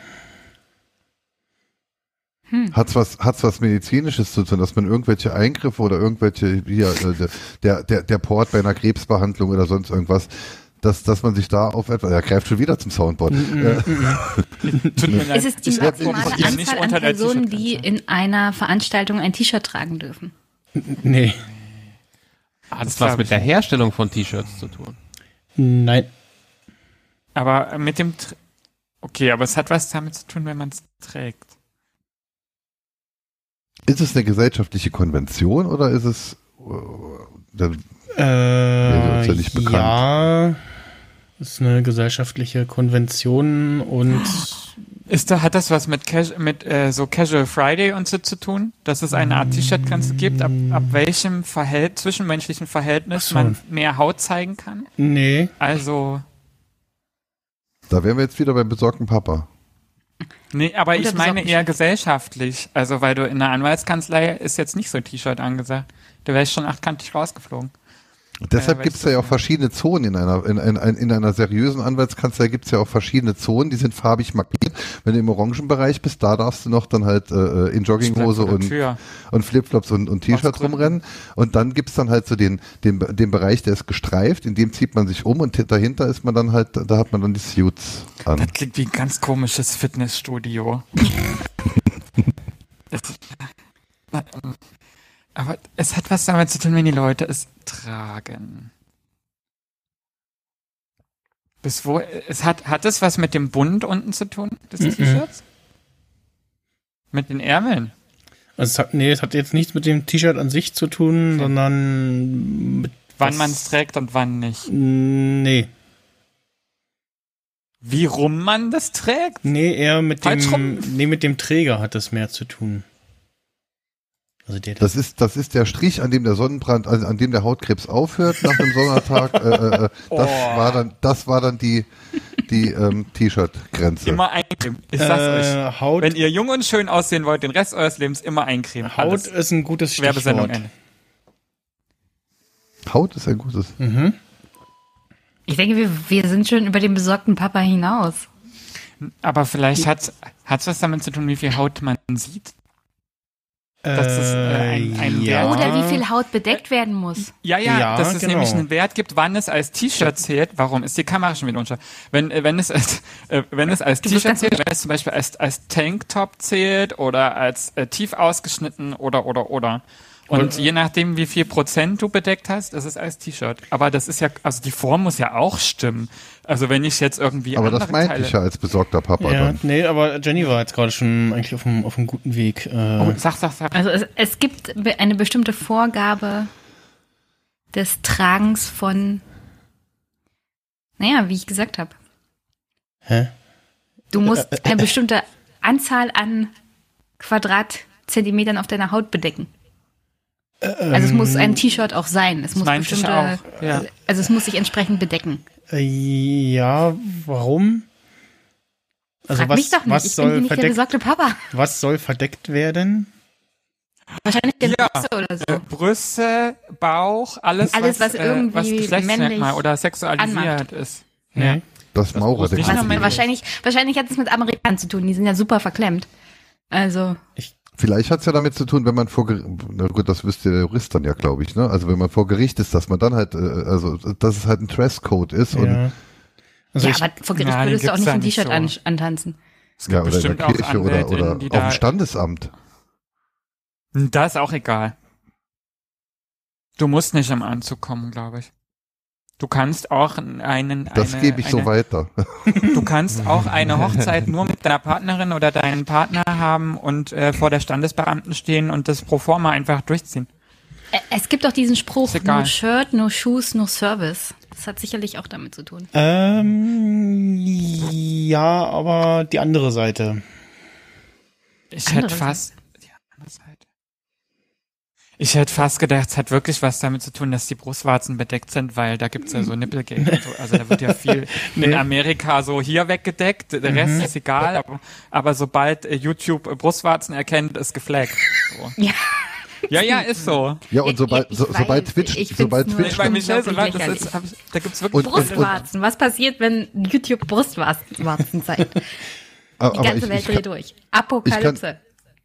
Hat's was, hat's was medizinisches zu tun, dass man irgendwelche Eingriffe oder irgendwelche, hier, äh, der, der, der Port bei einer Krebsbehandlung oder sonst irgendwas, dass, dass man sich da auf etwas, er greift schon wieder zum Soundboard. Äh, Tut mir leid. Es ist die Ich hab- maximale Anzahl an Personen, die in einer Veranstaltung ein T-Shirt tragen dürfen. Nee. Hat es glaub was mit der. Herstellung von T-Shirts zu tun? Nein. Aber äh, mit dem, Tr- okay, aber es hat was damit zu tun, wenn man es trägt. Ist es eine gesellschaftliche Konvention oder ist es, äh, Äh, ist ja nicht bekannt. ja. Ist eine gesellschaftliche Konvention und Ist da, hat das was mit, Cas mit äh, so Casual Friday und so zu tun? Dass es eine Art T-Shirt-Grenze gibt, ab, ab welchem Verhält zwischenmenschlichen Verhältnis so. man mehr Haut zeigen kann? nee. Also, da wären wir jetzt wieder beim besorgten Papa. Nee, aber ich meine eher gesellschaftlich. Also, weil du in der Anwaltskanzlei ist jetzt nicht so T-Shirt angesagt. Wäre ich schon achtkantig rausgeflogen. Deshalb Äh, gibt's da ja auch verschiedene Zonen in einer, in, in, in einer seriösen Anwaltskanzlei gibt's ja auch verschiedene Zonen, die sind farbig markiert. Wenn du im Orangenbereich bist, da darfst du noch dann halt äh, in Jogginghose und, und Flipflops und, und T-Shirt Gründen. rumrennen. Und dann gibt's dann halt so den, den, den Bereich, der ist gestreift, in dem zieht man sich um und dahinter ist man dann halt, da hat man dann die Suits an. Das klingt wie ein ganz komisches Fitnessstudio. das, aber es hat was damit zu tun, wenn die Leute es tragen. Bis wo, es hat, hat es was mit dem Bund unten zu tun, des Mhm. T-Shirts? Mit den Ärmeln? Also es hat, nee, es hat jetzt nichts mit dem T-Shirt an sich zu tun, Okay. sondern mit, Wann Das- man es trägt und wann nicht. nee, Wie rum man das trägt? nee, eher mit Falsch dem, rum. nee, mit dem Träger hat es mehr zu tun. Also der, Das ist, das ist der Strich, an dem der Sonnenbrand, an, an dem der Hautkrebs aufhört nach einem Sommertag. äh, äh, äh, das Oh. war dann, das war dann die, die ähm, T-Shirt-Grenze. Immer eincremen. Ich sag's euch. äh, Haut, Wenn ihr jung und schön aussehen wollt, den Rest eures Lebens immer eincremen. Haut Alles. ist ein gutes Werbesendung Stichwort. Ende. Haut ist ein gutes. Mhm. Ich denke, wir, wir sind schon über den besorgten Papa hinaus. Aber vielleicht hat es was damit zu tun, wie viel Haut man sieht. Das ist, äh, ein- ein ja. Wert. Oder wie viel Haut bedeckt werden muss. Ja, ja, Ja, dass es genau. nämlich einen Wert gibt, wann es als T-Shirt zählt. Warum ist die Kamera schon wieder unscharf? Wenn, äh, wenn es als, äh, wenn es als T-Shirt zählt, wenn es zum Beispiel als, als Tanktop zählt oder als äh, tief ausgeschnitten oder, oder, oder. Und je nachdem, wie viel Prozent du bedeckt hast, ist es als T-Shirt. Aber das ist ja, also die Form muss ja auch stimmen. Also wenn ich jetzt irgendwie Aber das meinte Teile, ich ja als besorgter Papa Ja, dann. nee, aber Jenny war jetzt gerade schon eigentlich auf einem, auf einem guten Weg. Äh, Oh, sag, sag, sag. Also es, es gibt eine bestimmte Vorgabe des Tragens von, naja, wie ich gesagt habe. hä? Du musst eine bestimmte Anzahl an Quadratzentimetern auf deiner Haut bedecken. Also es muss ein T-Shirt auch sein. Es muss bestimmte, auch, ja. also es muss sich entsprechend bedecken. Äh, ja, warum? Also Frag was, mich doch nicht, was ich bin soll hier nicht der verdeckt, besorgte Papa. was soll verdeckt werden? Wahrscheinlich der Ja. Brüste oder so. Äh, Brüste, Bauch, alles, Alles, was äh, irgendwie was Geschlechtsmerkmal männlich oder sexualisiert anmacht. ist. Nee. Das Maurer, der Was, männlich. wahrscheinlich, wahrscheinlich hat es mit Amerikanern zu tun. Die sind ja super verklemmt. Also, Vielleicht hat's ja damit zu tun, wenn man vor Gericht, na gut, das wüsste der Jurist dann ja, glaube ich, ne? Also wenn man vor Gericht ist, dass man dann halt, äh, also dass es halt ein Dresscode ist und Ja. Also ja, ich, aber vor Gericht würdest du auch nicht nicht T-Shirt so. an, antanzen. Es gibt ja, oder in der bestimmt auch Kirche oder, oder die auf dem Standesamt. Da ist auch egal. Du musst nicht im Anzug kommen, glaube ich. Du kannst auch einen, Das eine, gebe ich so eine, weiter. Du kannst auch eine Hochzeit nur mit deiner Partnerin oder deinem Partner haben und äh, vor der Standesbeamten stehen und das pro forma einfach durchziehen. Es gibt auch diesen Spruch, no Shirt, no Shoes, no Service. Das hat sicherlich auch damit zu tun. ähm, ja, aber die andere Seite. Ich Andere hätte fast die andere Seite. Ich hätte fast gedacht, es hat wirklich was damit zu tun, dass die Brustwarzen bedeckt sind, weil da gibt's ja so Nipplegate und so. Also da wird ja viel in Nee. Amerika so hier weggedeckt, der Rest ist egal, aber, aber sobald äh, YouTube äh, Brustwarzen erkennt, ist geflaggt. So. Ja. Ja, ja, ist so. Ja, und sobald, so, sobald Twitch, ich sobald Twitch, Ich Bei Michelle so das ist, hab ich, da gibt's wirklich Und- und- Brustwarzen. Was passiert, wenn YouTube Brustwarzen zeigt? Die ganze ich, Welt ich, dreht durch. Apokalypse.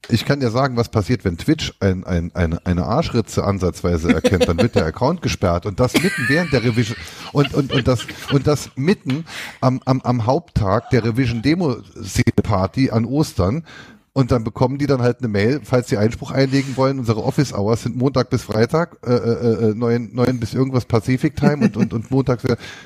Ich kann dir sagen, was passiert, wenn Twitch ein, ein, eine, eine Arschritze ansatzweise erkennt, dann wird der Account gesperrt und das mitten während der Revision und, und, und das und das mitten am, am, am Haupttag der Revision Demo Party an Ostern und dann bekommen die dann halt eine Mail, falls sie Einspruch einlegen wollen. Unsere Office Hours sind Montag bis Freitag, äh, äh, äh, 9, 9 bis irgendwas Pacific Time und, und, und Montag,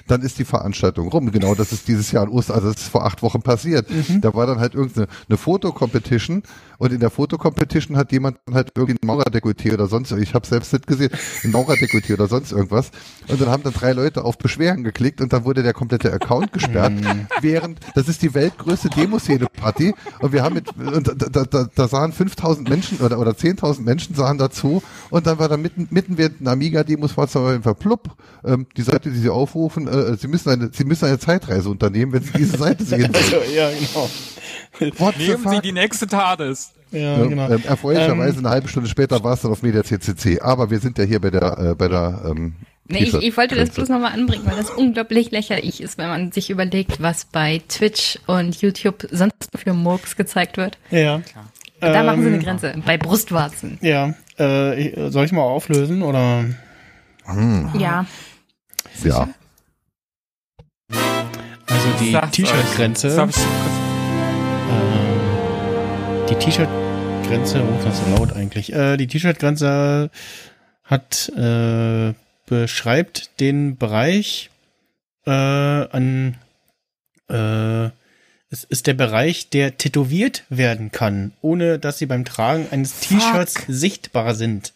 dann ist die Veranstaltung rum. Genau, das ist dieses Jahr an Ostern, also das ist vor acht Wochen passiert. Da war dann halt irgendeine eine Fotocompetition und in der Fotocompetition hat jemand dann halt irgendwie ein Maurerdekolleté oder sonst, ich habe selbst nicht gesehen, ein Maurerdekolleté oder sonst irgendwas. Und dann haben dann drei Leute auf Beschweren geklickt und dann wurde der komplette Account gesperrt. während, das ist die weltgrößte Demoszene-Party und wir haben mit, und da, da, da sahen 5000 Menschen oder, oder 10.000 Menschen sahen dazu und dann war da mitten, mitten während einer Amiga-Demos war es dann einfach plupp, ähm, die Seite, die sie aufrufen, äh, sie müssen eine, sie müssen eine Zeitreise unternehmen, wenn sie diese Seite sehen Also, ja, genau. What Nehmen Sie die nächste TARDIS. Ja, Ja, genau. ähm, erfreulicherweise eine halbe Stunde später war es dann auf Media CCC. Aber wir sind ja hier bei der, äh, bei der, ähm, Nee, ich, ich wollte das bloß nochmal anbringen, weil das unglaublich lächerlich ist, wenn man sich überlegt, was bei Twitch und YouTube sonst für Murks gezeigt wird. Ja. Da machen sie eine Ähm, Grenze. Bei Brustwarzen. Ja. Äh, soll ich mal auflösen oder? Hm, Ja. ja. Also die T-Shirt-Grenze. Äh, die T-Shirt-Grenze, oh, das ist so laut eigentlich. Äh, die T-Shirt-Grenze hat, äh, beschreibt den Bereich äh, an, äh, es ist der Bereich, der tätowiert werden kann, ohne dass sie beim Tragen eines T-Shirts sichtbar sind.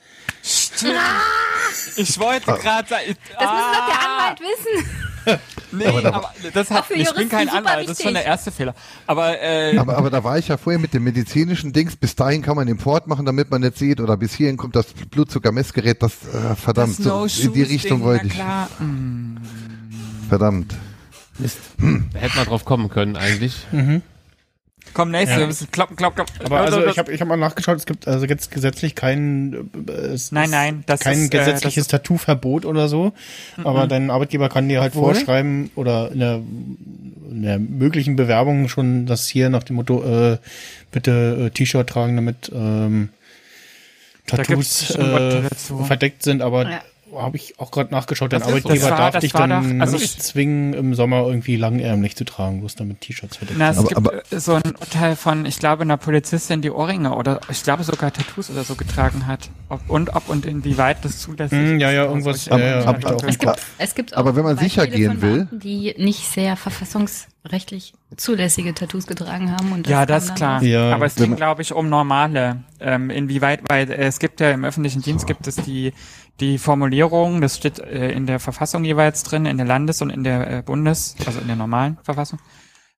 Ich wollte gerade sagen. Das muss doch der Anwalt wissen. Nee, Aber aber, da- das Auch hat, ich bin kein Anwalt, das ist schon der erste Fehler. Aber, äh, Aber, aber da war ich ja vorher mit dem medizinischen Dings. Bis dahin kann man Import machen, damit man nicht sieht. Oder bis hierhin kommt das Blutzuckermessgerät. Das, äh, verdammt, das so, in die Richtung wollte ich. Klar. Mm. Verdammt. Mist. Da hätte man drauf kommen können eigentlich. Komm, nächste, Ja. wir müssen kloppen, kloppen, kloppen. Aber also ich habe ich hab mal nachgeschaut, es gibt also jetzt gesetzlich kein äh, es Nein, nein, das kein ist, äh, gesetzliches das Tattoo-Verbot oder so. Aber dein Arbeitgeber kann dir halt Wohl? vorschreiben oder in der, in der möglichen Bewerbung schon das hier nach dem Motto äh, bitte äh, T-Shirt tragen, damit ähm, Tattoos äh, verdeckt sind. Aber Ja. Habe ich auch gerade nachgeschaut, dein Das so. Arbeitgeber Das war- darf das dich dann doch- also nicht ich- zwingen, im Sommer irgendwie langärmlich zu tragen, bloß damit T-Shirts verdeckt Na, es. Aber- gibt äh, so ein Urteil von, ich glaube, einer Polizistin, die Ohrringe oder ich glaube sogar Tattoos oder so getragen hat. Ob, und ob und inwieweit das zulässig Hm, ja, ist. ja, irgendwas, ja, ja, hab ich auch. Es gibt, es gibt auch Aber wenn man sicher gehen von will- Beamten, die nicht sehr verfassungsrechtlich zulässige Tattoos getragen haben. Und Ja, kam das ist dann klar. Ja. Aber es ging, glaube ich, um normale. Ähm, inwieweit, weil äh, es gibt ja im öffentlichen Dienst gibt es die die Formulierung, das steht äh, in der Verfassung jeweils drin, in der Landes- und in der äh, Bundes, also in der normalen Verfassung,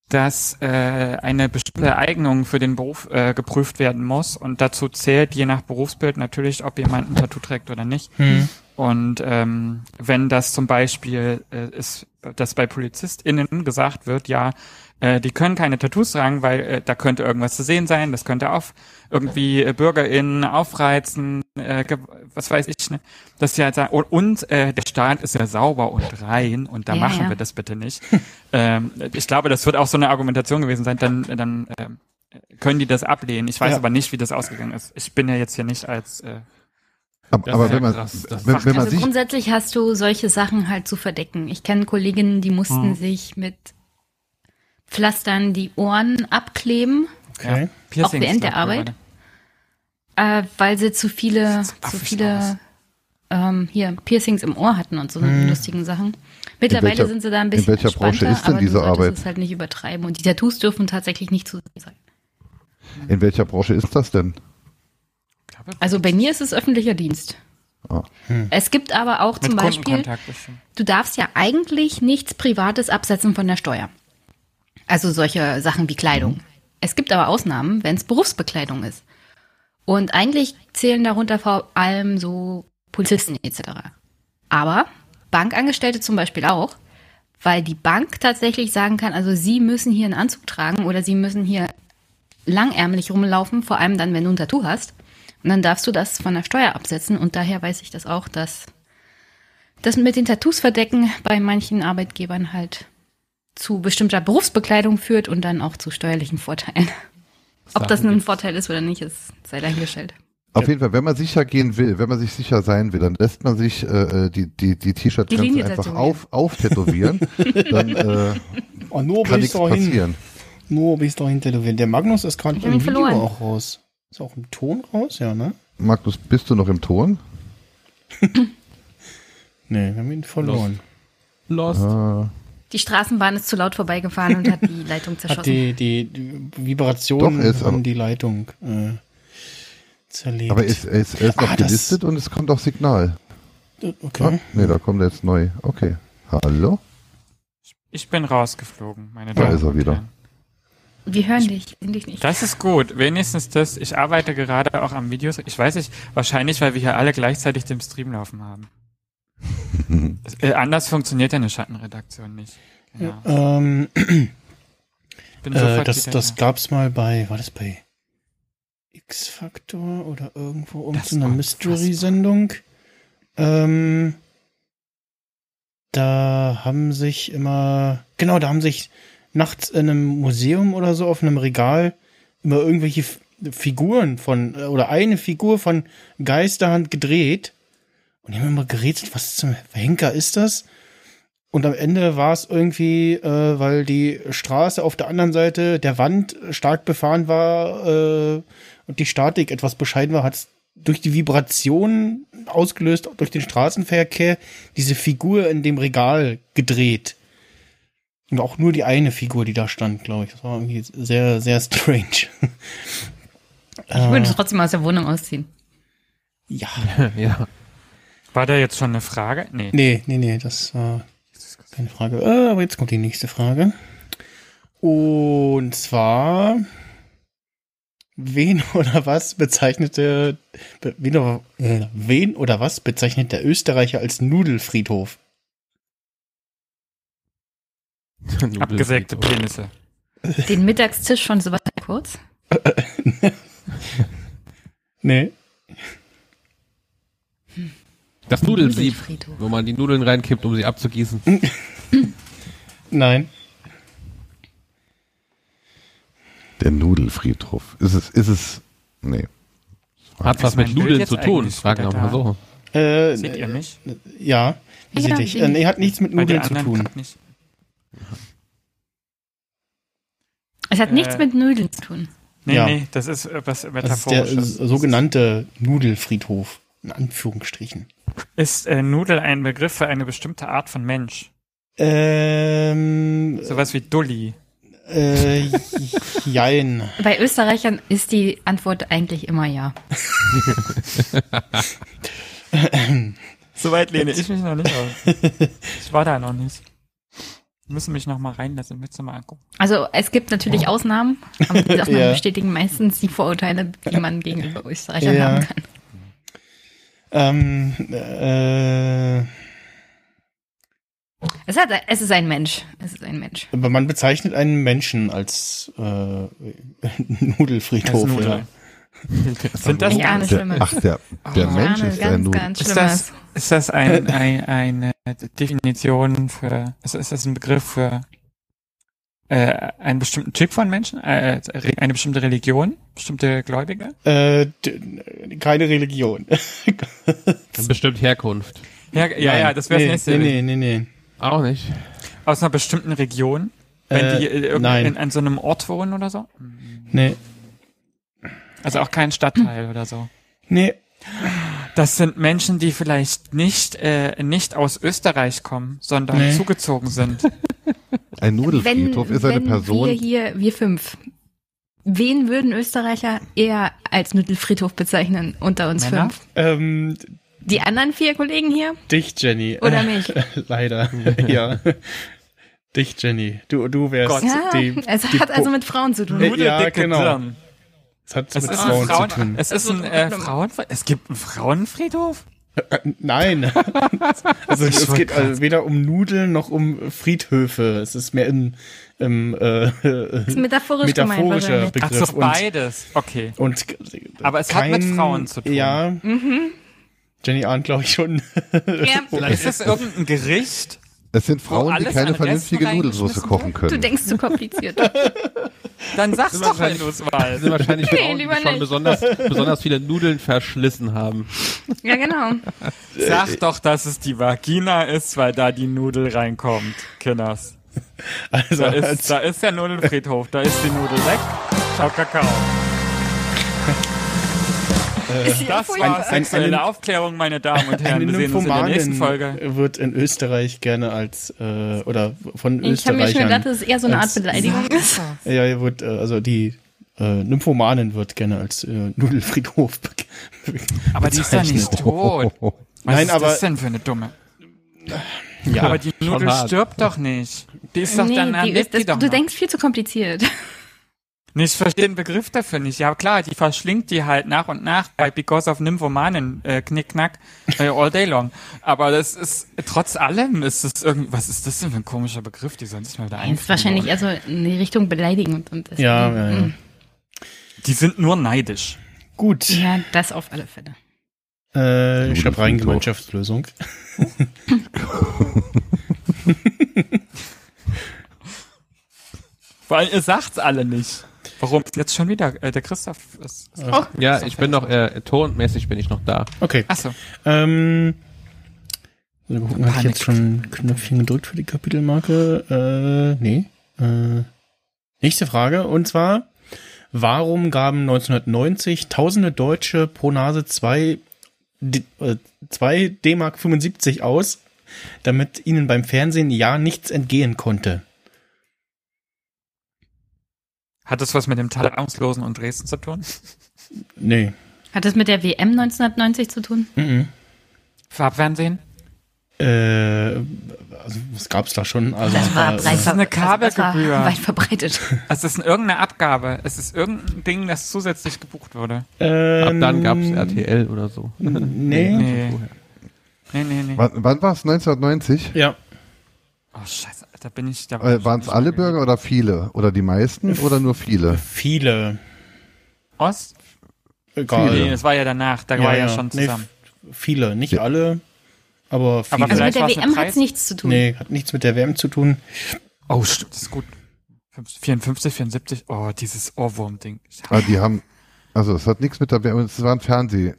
dass äh, eine bestimmte Eignung für den Beruf äh, geprüft werden muss und dazu zählt je nach Berufsbild natürlich, ob jemand ein Tattoo trägt oder nicht. Hm. Und ähm, wenn das zum Beispiel äh, ist, dass bei PolizistInnen gesagt wird, ja, äh, die können keine Tattoos tragen, weil äh, da könnte irgendwas zu sehen sein, das könnte auf irgendwie äh, BürgerInnen aufreizen, äh, was weiß ich, ne? Dass die halt sagen, und, und äh, der Staat ist ja sauber und rein und da Ja, machen ja. wir das bitte nicht. ähm, ich glaube, das wird auch so eine Argumentation gewesen sein, dann, dann ähm, können die das ablehnen. Ich weiß Ja. aber nicht, wie das ausgegangen ist. Ich bin ja jetzt hier nicht als äh, Aber, Das aber wenn man, krass, das wenn, wenn man Also sich, grundsätzlich hast du solche Sachen halt zu verdecken. Ich kenne Kolleginnen, die mussten Hm. sich mit Pflastern die Ohren abkleben, Okay. Piercings während der Arbeit? Äh, weil sie zu viele, zu viele ähm, hier Piercings im Ohr hatten und so Hm. lustigen Sachen. Mittlerweile welcher- sind sie da ein in bisschen welcher Branche ist denn diese Arbeit? es halt nicht übertreiben und die Tattoos dürfen tatsächlich nicht zu sein. in welcher Branche ist das denn? Also bei mir ist es öffentlicher Dienst. Ah. Es gibt aber auch Mit zum Beispiel du darfst ja eigentlich nichts Privates absetzen von der Steuer. Also solche Sachen wie Kleidung. Es gibt aber Ausnahmen, wenn es Berufsbekleidung ist. Und eigentlich zählen darunter vor allem so Polizisten etc. Aber Bankangestellte zum Beispiel auch, weil die Bank tatsächlich sagen kann, also sie müssen hier einen Anzug tragen oder sie müssen hier langärmlich rumlaufen, vor allem dann, wenn du ein Tattoo hast. Und dann darfst du das von der Steuer absetzen. Und daher weiß ich das auch, dass das mit den Tattoos verdecken bei manchen Arbeitgebern halt zu bestimmter Berufsbekleidung führt und dann auch zu steuerlichen Vorteilen. Ob das nun ein. Vorteil ist oder nicht, ist sei dahingestellt. Auf jeden Fall, wenn man sicher gehen will, wenn man sich sicher sein will, dann lässt man sich äh, die die die Die Linie einfach auf auftätowieren, dann äh, Oh, nur kann bis nichts dahin. passieren. Nur bis dahin tätowieren. Der Magnus ist gerade im Video verloren. auch raus. Ist auch im Ton raus, ja, ne? Magnus, bist du noch im Ton? Nee, wir haben ihn verloren. Lost. Ah, Die Straßenbahn ist zu laut vorbeigefahren und hat die Leitung Hat zerschossen. die, die, die Vibrationen Doch, ist aber- an die Leitung äh, zerlegt. aber ist, er ist, er ist noch Ah, das- gelistet und es kommt auch Signal. Äh, Ah, okay. nee, da kommt er jetzt neu. Okay. Hallo? Ich bin rausgeflogen, meine Da Damen ist er wieder. Herren. Wir hören dich, sehen dich nicht. Das ist gut. Wenigstens das. Ich arbeite gerade auch am Videos. Ich weiß nicht, wahrscheinlich, weil wir hier alle gleichzeitig den Stream laufen haben. Es- äh, anders funktioniert ja eine Schattenredaktion nicht. Ja. Ähm, äh, das das da. gab's mal bei, war das bei X-Factor oder irgendwo Das irgendeiner war Mystery-Sendung? Ähm, da haben sich immer, genau, da haben sich nachts in einem Museum oder so auf einem Regal immer irgendwelche Figuren von, oder eine Figur von Geisterhand gedreht. Und die haben immer gerätselt, was zum Henker ist das? Und am Ende war es irgendwie, äh, weil die Straße auf der anderen Seite der Wand stark befahren war äh, und die Statik etwas bescheiden war, hat es durch die Vibration ausgelöst durch den Straßenverkehr diese Figur in dem Regal gedreht. Und auch nur die eine Figur, die da stand, glaube ich. Das war irgendwie sehr, sehr strange. Ich würde trotzdem aus der Wohnung ausziehen. ja. ja. War da jetzt schon eine Frage? Nee. Nee, nee, nee, das war keine Frage. Äh, aber jetzt kommt die nächste Frage. Und zwar, wen oder was bezeichnete, be- wen oder, äh, wen oder was bezeichnet der Österreicher als Nudelfriedhof? Abgesägte Penisse. Den Mittagstisch von Sebastian Kurz? Nee. Das Nudelsieb, Nudelfriedhof. wo man die Nudeln reinkippt, um sie abzugießen. Nein. Der Nudelfriedhof. Ist es, ist es, nee. Hat was mit Nudeln zu tun, fragen wir mal so. Äh, Seht ihr mich? Ja, wie Ja, seht ich? sehe Äh, ich. nee, hat nichts mit Nudeln zu tun. Es hat nichts Äh, mit Nudeln zu tun. Nee, Ja. nee, das ist äh, was Das ist der Metaphorisches. äh, sogenannte Nudelfriedhof. In Anführungsstrichen. Ist äh, Nudel ein Begriff für eine bestimmte Art von Mensch? Ähm, Sowas wie Dulli. äh, jein. Bei Österreichern ist die Antwort eigentlich immer ja. Soweit lehne ich mich noch nicht aus. Ich war da noch nicht. Müssen mich noch mal reinlassen, willst du mal angucken? Also es gibt natürlich Ausnahmen, aber die Ausnahmen Ja. bestätigen meistens die Vorurteile, die man gegenüber Österreichern Ja. haben kann. Ähm, äh, Es, hat, es ist ein Mensch. Es ist ein Mensch. aber man bezeichnet einen Menschen als äh, Nudelfriedhof. Als Nudel. Oder? Sind das, Ja, Der, ach, der, der Ja, Mensch ist ein ganz, Nudel. ganz ist schlimmes. das, ist das ein, ein, eine Definition für, ist, ist das ein Begriff für äh, einen bestimmten Typ von Menschen? Äh, eine bestimmte Religion? Bestimmte Gläubige? Äh, keine Religion. Bestimmt Herkunft. Ja, ja, ja, das wäre nee, das nächste. Nee, nee, nee, nee. Auch nicht. Aus einer bestimmten Region? Wenn Äh, die äh, nein. in, an so einem Ort wohnen oder so? Nee. Also auch kein Stadtteil oder so. Nee. Das sind Menschen, die vielleicht nicht, äh, nicht aus Österreich kommen, sondern Nee. zugezogen sind. Ein Nudelfriedhof ist eine wenn Person, wir hier, wir fünf, wen würden Österreicher eher als Nudelfriedhof bezeichnen unter uns Männer? fünf? Ähm, Die anderen vier Kollegen hier? dich, Jenny. Oder mich? Leider. ja. Dich, Jenny. Du, du wärst Gott. Ja, die. es die hat also mit Frauen zu tun. Äh, ja, genau. Es hat Es mit Frauen Frauen, zu tun. es ist ein äh, Frauenfriedhof. Es gibt einen Frauenfriedhof? Äh, Nein. also Ich es geht also weder um Nudeln noch um Friedhöfe. Es ist mehr im, im äh, ist metaphorisch gemeint metaphorischer. Ach Begriff. so, beides. Okay. und, und Aber es hat mit Frauen zu tun. Ja. Mhm. Jenny ahnt, glaube ich, schon. Ja, Ist das irgendein Gericht? Es sind Frauen, die keine vernünftige reingeschmissen kochen du können. denkst zu kompliziert. Dann sag's doch, wenn wahrscheinlich- du es Das weißt. sind wahrscheinlich Nee, Frauen, die lieber schon nicht. besonders, besonders viele Nudeln verschlissen haben. Ja, genau. Sag doch, dass es die Vagina ist, weil da die Nudel reinkommt, Kinders. Also Da ist, da ist der Nudelfriedhof, da ist die Nudel weg. Ciao, Kakao. Ist ja Das war sexuelle eine- Aufklärung, meine Damen und Herren. Wir sehen uns in der nächsten Nymphomanin Folge. wird in Österreich gerne als äh, oder von Ich habe mir schon gedacht, Österreichern. dass es eher so eine Art Beleidigung ist. Ja, wird äh, also die äh, Nymphomanin wird gerne als äh, Nudelfriedhof be Aber die ist ja nicht tot. Was Nein, ist aber- das denn für eine dumme? Ja, aber die Nudel hart. stirbt doch nicht. Die ist doch dann, dann die ist, die das, doch du noch. denkst viel zu kompliziert. Nee, ich verstehe den Begriff dafür nicht. Ja, klar, die verschlingt die halt nach und nach bei Because of Nymphomanen, äh, Knickknack, äh, all day long. Aber das ist, trotz allem ist es irgendwie, was ist das denn für ein komischer Begriff? Die sollen sich mal wieder Das ist wahrscheinlich eher so in die Richtung beleidigend. Und das, Ja, ja, ja. Mm. Die sind nur neidisch. gut. Ja, das auf alle Fälle. Äh, ich schreibe rein. Gemeinschaftslösung. Vor allem, ihr sagt's alle nicht. Warum? Jetzt schon wieder, äh, der Christoph ist, ist Oh, Ja, ich bin noch, äh, tonmäßig bin ich noch da. Okay. Achso. Ähm, so, gucken, habe ich jetzt schon ein Knöpfchen gedrückt für die Kapitelmarke? Äh, nee. Äh, nächste Frage. Und zwar, warum gaben 1990 tausende Deutsche pro Nase zwei, D- äh, zwei D-Mark 75 aus, damit ihnen beim Fernsehen ja nichts entgehen konnte? Hat das was mit dem Talungslosen und Dresden zu tun? Nee. Hat das mit der WM 1990 zu tun? Mhm. Farbfernsehen? Äh, also, was gab's da schon? Also, Das war äh, breit, ist eine war Kabelgebühr. weit verbreitet. Es ist irgendeine Abgabe. Es ist irgendein Ding, das zusätzlich gebucht wurde. ähm, Ab dann gab's RTL oder so. Nee. Nee. Nee, nee, nee. Wann, wann war es? 1990? Ja. Oh, scheiße, da bin ich da. Äh, Waren es alle Bürger oder viele? Oder die meisten oder nur viele? Viele. Ost? Egal. Nee, das war ja danach. Da war ja schon Nee, zusammen. f- viele, nicht alle, aber viele. Aber Also mit der WM hat's Preis- nichts zu tun. nee, hat nichts mit der WM zu tun. Oh, stimmt, das ist gut. 54, 74. Oh, dieses Ohrwurm-Ding. Ah, die haben, also es hat nichts mit der Werbung, es war ein Fernseh,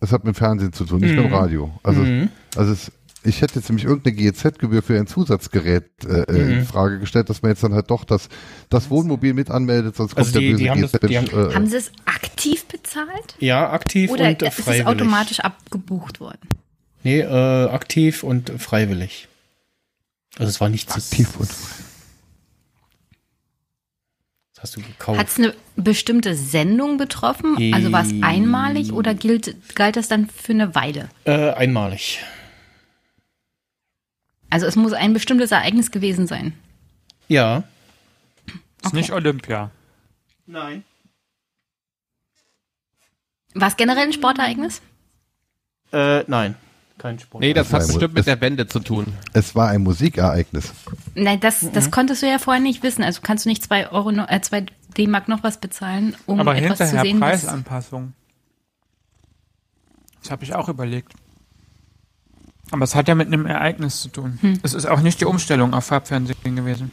es hat mit dem Fernsehen zu tun, nicht mit dem Radio. Also, Mhm. also es, ich hätte jetzt nämlich irgendeine GEZ-Gebühr für ein Zusatzgerät äh, äh, Mhm. in Frage gestellt, dass man jetzt dann halt doch das, das Wohnmobil mit anmeldet, sonst kommt Also die- der böse die haben das- GEZ. die haben- äh, Haben sie es aktiv bezahlt? Ja, aktiv Oder und äh, ist es freiwillig. automatisch abgebucht worden? Nee, äh, aktiv und freiwillig. Also es war nichts. aktiv und Das hast du gekauft. Hat es eine bestimmte Sendung betroffen? Also war es einmalig oder gilt, galt das dann für eine Weile? äh, einmalig. Also es muss ein bestimmtes Ereignis gewesen sein. Ja. Ist nicht Olympia. Nein. War es generell ein Sportereignis? Äh, nein. Kein Sport. Nee, das hat bestimmt es- mit der Wende zu tun. es war ein Musikereignis. Nein, das, Mhm. das konntest du ja vorher nicht wissen. Also kannst du nicht zwei Euro, no- äh, zwei D-Mark noch was bezahlen, um Aber etwas zu hinterher sehen, was Preisanpassung. Das habe ich auch überlegt. Aber es hat ja mit einem Ereignis zu tun. Hm. Es ist auch nicht die Umstellung auf Farbfernsehen gewesen.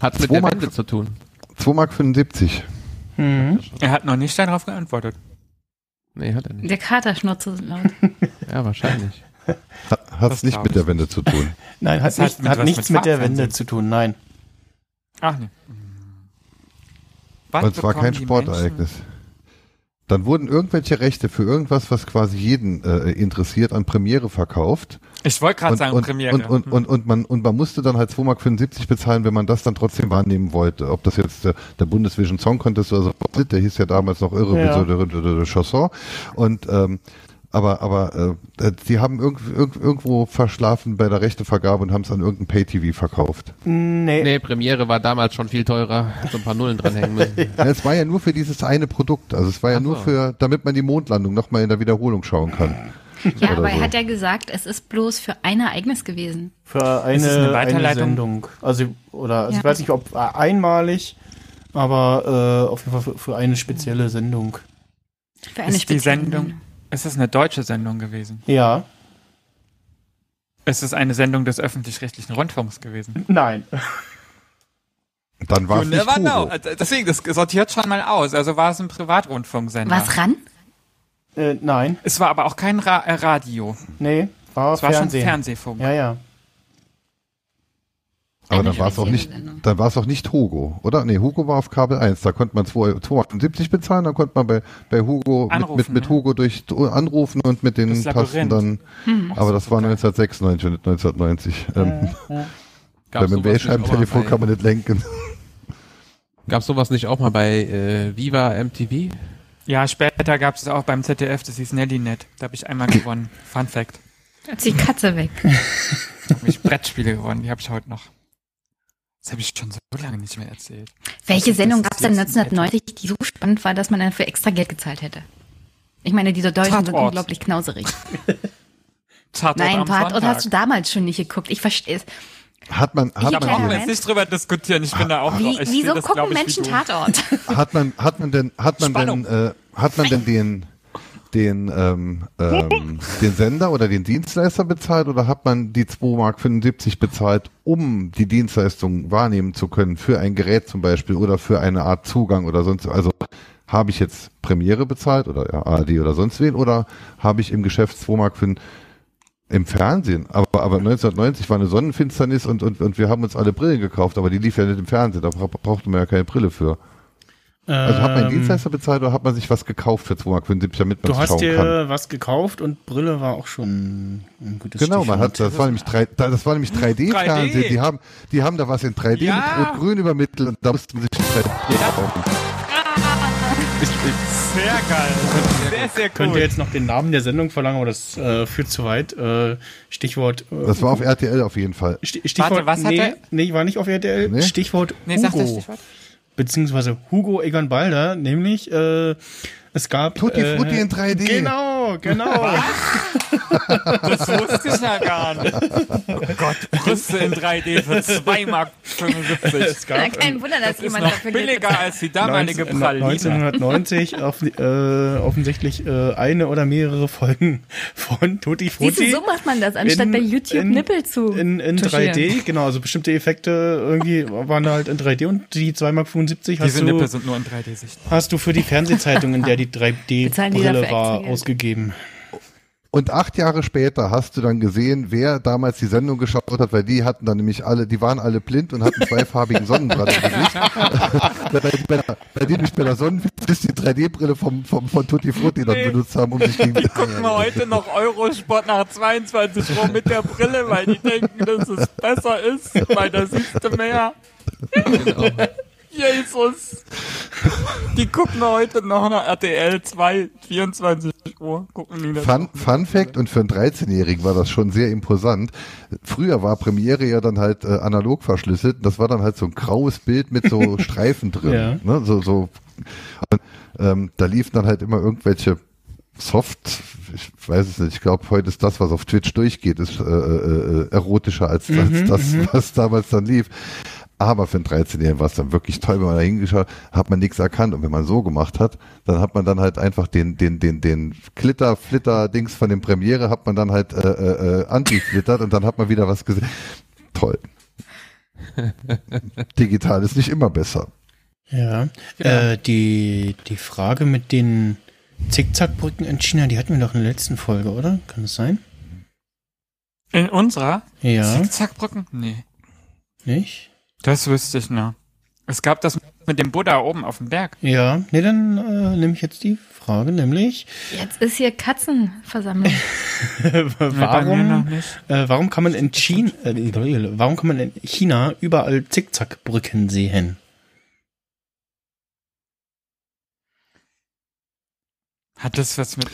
Hat mit der Mark- Wende zu tun. 2 Mark 75. Mhm. Er hat noch nicht darauf geantwortet. Nee, hat er nicht. der Kater schnurrt so laut. Ja, wahrscheinlich. Hat es nicht mit der. Wende zu tun. Nein, hat, nicht, mit hat nichts mit mit der. Wende zu tun. Nein. Ach nee. Was Und es war kein Sportereignis. Dann wurden irgendwelche Rechte für irgendwas, was quasi jeden äh, interessiert, an Premiere verkauft. Ich wollte gerade sagen, und, Premiere. und, und, und, und, man, und man musste dann halt 2,75 Mark bezahlen, wenn man das dann trotzdem wahrnehmen wollte. Ob das jetzt der, der Bundesvision Song Contest oder so, der hieß ja damals noch Irre Ja. ja. de, de, de, de Chanson. Und ähm, aber aber äh, die haben irgend, irgend, irgendwo verschlafen bei der Rechtevergabe und haben es an irgendein Pay-TV verkauft. Nee. Nee, Premiere war damals schon viel teurer. So ein paar Nullen dranhängen müssen. Ja, es war ja nur für dieses eine Produkt. Also es war ja Ach nur so. für, damit man die Mondlandung nochmal in der Wiederholung schauen kann. Ja, Oder aber so. er hat ja gesagt, es ist bloß für ein Ereignis gewesen. Für eine, Ist es eine eine, Weiterleitung? Sendung. Also, oder, also Ja. ich weiß nicht, ob einmalig, aber äh, auf jeden Fall für, für eine spezielle Sendung. Für eine ist die spezielle Sendung, ist es eine deutsche Sendung gewesen? Ja. Ist es eine Sendung des öffentlich-rechtlichen Rundfunks gewesen? Nein. Dann war es nicht never know. Also Deswegen, das sortiert schon mal aus. Also war es ein Privatrundfunksender. Was ran? Äh, nein. Es war aber auch kein Ra äh, Radio. Nee. War Es war Fernsehen. schon Fernsehfunk. Ja, ja. Aber dann war es auch nicht, Sendung. dann war es auch nicht Hugo, oder? Nee, Hugo war auf Kabel 1. Da konnte man 2,75 bezahlen, dann konnte man bei, bei Hugo mit, Anrufen, mit, mit ne? Hugo durch anrufen und mit den Das Tasten dann. Aber das war 1996 und nicht 1990. Ähm, weil Gab's mit dem sowas nicht auch mal Wählscheibentelefon bei- kann man nicht lenken. Gab's sowas nicht auch mal bei äh, Viva MTV? Ja, später gab es auch beim ZDF, das hieß Nellynet. Da habe ich einmal gewonnen. Fun Fact. Jetzt die Katze weg. Da habe ich Brettspiele gewonnen, die habe ich heute noch. Das habe ich schon so lange nicht mehr erzählt. Welche Das Sendung gab es denn jetzt ein 1990, die so spannend war, dass man dafür extra Geld gezahlt hätte? Ich meine, diese Deutschen sind Tatort. unglaublich knauserig. Tatort Nein, Sonntag. hast du damals schon nicht geguckt? Ich verstehe es. Hat man, hat Ich man, Brauchen jetzt nicht drüber diskutieren, ich bin da auch Wie, wieso das, gucken ich, Menschen. Tatort? hat man, hat man denn, hat man Spannung. denn, äh, hat man denn den, den, ähm, ähm, den Sender oder den Dienstleister bezahlt oder hat man die 2,75 Mark bezahlt, um die Dienstleistung wahrnehmen zu können für ein Gerät zum Beispiel oder für eine Art Zugang oder sonst, also habe ich jetzt Premiere bezahlt oder ja, ARD oder sonst wen oder habe ich im Geschäft 2 Mark für im Fernsehen, aber, aber 1990 war eine Sonnenfinsternis und, und, und wir haben uns alle Brillen gekauft, aber die lief ja nicht im Fernsehen, da bra brauchte man ja keine Brille für. Also hat man einen Ähm, Dienstleister bezahlt oder hat man sich was gekauft für 2,75 Mark, damit man Du hast dir kann? was gekauft und Brille war auch schon ein gutes Genau, man hat, das war nämlich 3, da- das war nämlich 3D-Fernsehen. 3D. Die haben, die haben da was in 3D Ja. mit Rot-Grün übermittelt und da mussten sie sich 3D kaufen. Sehr geil. Sehr, sehr Könnt cool. ihr jetzt noch den Namen der Sendung verlangen, aber das äh, führt zu weit. Äh, Stichwort. Äh, Das war auf RTL auf jeden Fall. Sti- Stichwort. Warte, was hat nee, er? nee, war nicht auf RTL. Nee? Stichwort nee, sag das. Stichwort. Beziehungsweise Hugo Egon Balder, nämlich äh, es gab. Tutti äh, Frutti in 3D. Genau, genau. Das wusste ich ja gar nicht. Oh Gott, Brüste in 3D für 2 Mark 75. es gab Ja, kein Wunder, dass Das ist jemand noch dafür billiger als die damalige 19- Praline. 1990 auf, äh, offensichtlich äh, eine oder mehrere Folgen von Tutti Siehst du, Frutti. so macht man das, anstatt in- bei YouTube in- Nippel zu in, in touchieren. 3D, genau, also bestimmte Effekte irgendwie waren da halt in 3D und die 2,75 Mark hast Diese du, Nippel sind nur in 3D sichtbar. hast du für die Fernsehzeitung, in der die 3D-Brille dafür war, ausgegeben. Und acht Jahre später hast du dann gesehen, wer damals die Sendung geschaut hat, weil die hatten dann nämlich alle, die waren alle blind und hatten zweifarbigen Sonnenbrand im Gesicht. bei, bei, bei, der- bei denen mich bei der Sonnenfinsternis die 3D-Brille vom, vom, von Tutti Frutti dann Nee. benutzt haben, um sich gegen Die gucken heute noch Eurosport nach 22 Uhr mit der Brille, weil die denken, dass es besser ist, weil da siehst du mehr. Genau. Jesus. Die gucken heute noch nach RTL 2, 24 Uhr. Gucken die das Fun. Fun Fact, und für einen 13-Jährigen war das schon sehr imposant. Früher war Premiere ja dann halt äh, analog verschlüsselt. und Das war dann halt so ein graues Bild mit so Streifen drin. Ja. Ne? So, so. Und, ähm, da liefen dann halt immer irgendwelche Soft, ich weiß es nicht, ich glaube, heute ist das, was auf Twitch durchgeht, ist äh, äh, äh, erotischer als, als das, was damals dann lief. Aber für einen 13-Jährigen war es dann wirklich toll, wenn man da hingeschaut hat, man nichts erkannt. Und wenn man so gemacht hat, dann hat man dann halt einfach den, den, den, den Glitter, Flitter-Dings von dem Premiere, hat man dann halt äh, äh, äh, anti-flittert und dann hat man wieder was gesehen. Toll. Digital ist nicht immer besser. Ja. Äh, die, die Frage mit den Zickzackbrücken in China, die hatten wir doch in der letzten Folge, oder? Kann das sein? In unserer? Ja. Zickzackbrücken? Nee. Nicht? Das wüsste ich noch. Es gab das mit dem Buddha oben auf dem Berg. Ja. Nee, dann äh, nehme ich jetzt die Frage, nämlich Jetzt ist hier Katzenversammlung. Warum, äh, warum kann man in China, äh, warum kann man in China überall Zickzackbrücken sehen? Hat das was mit.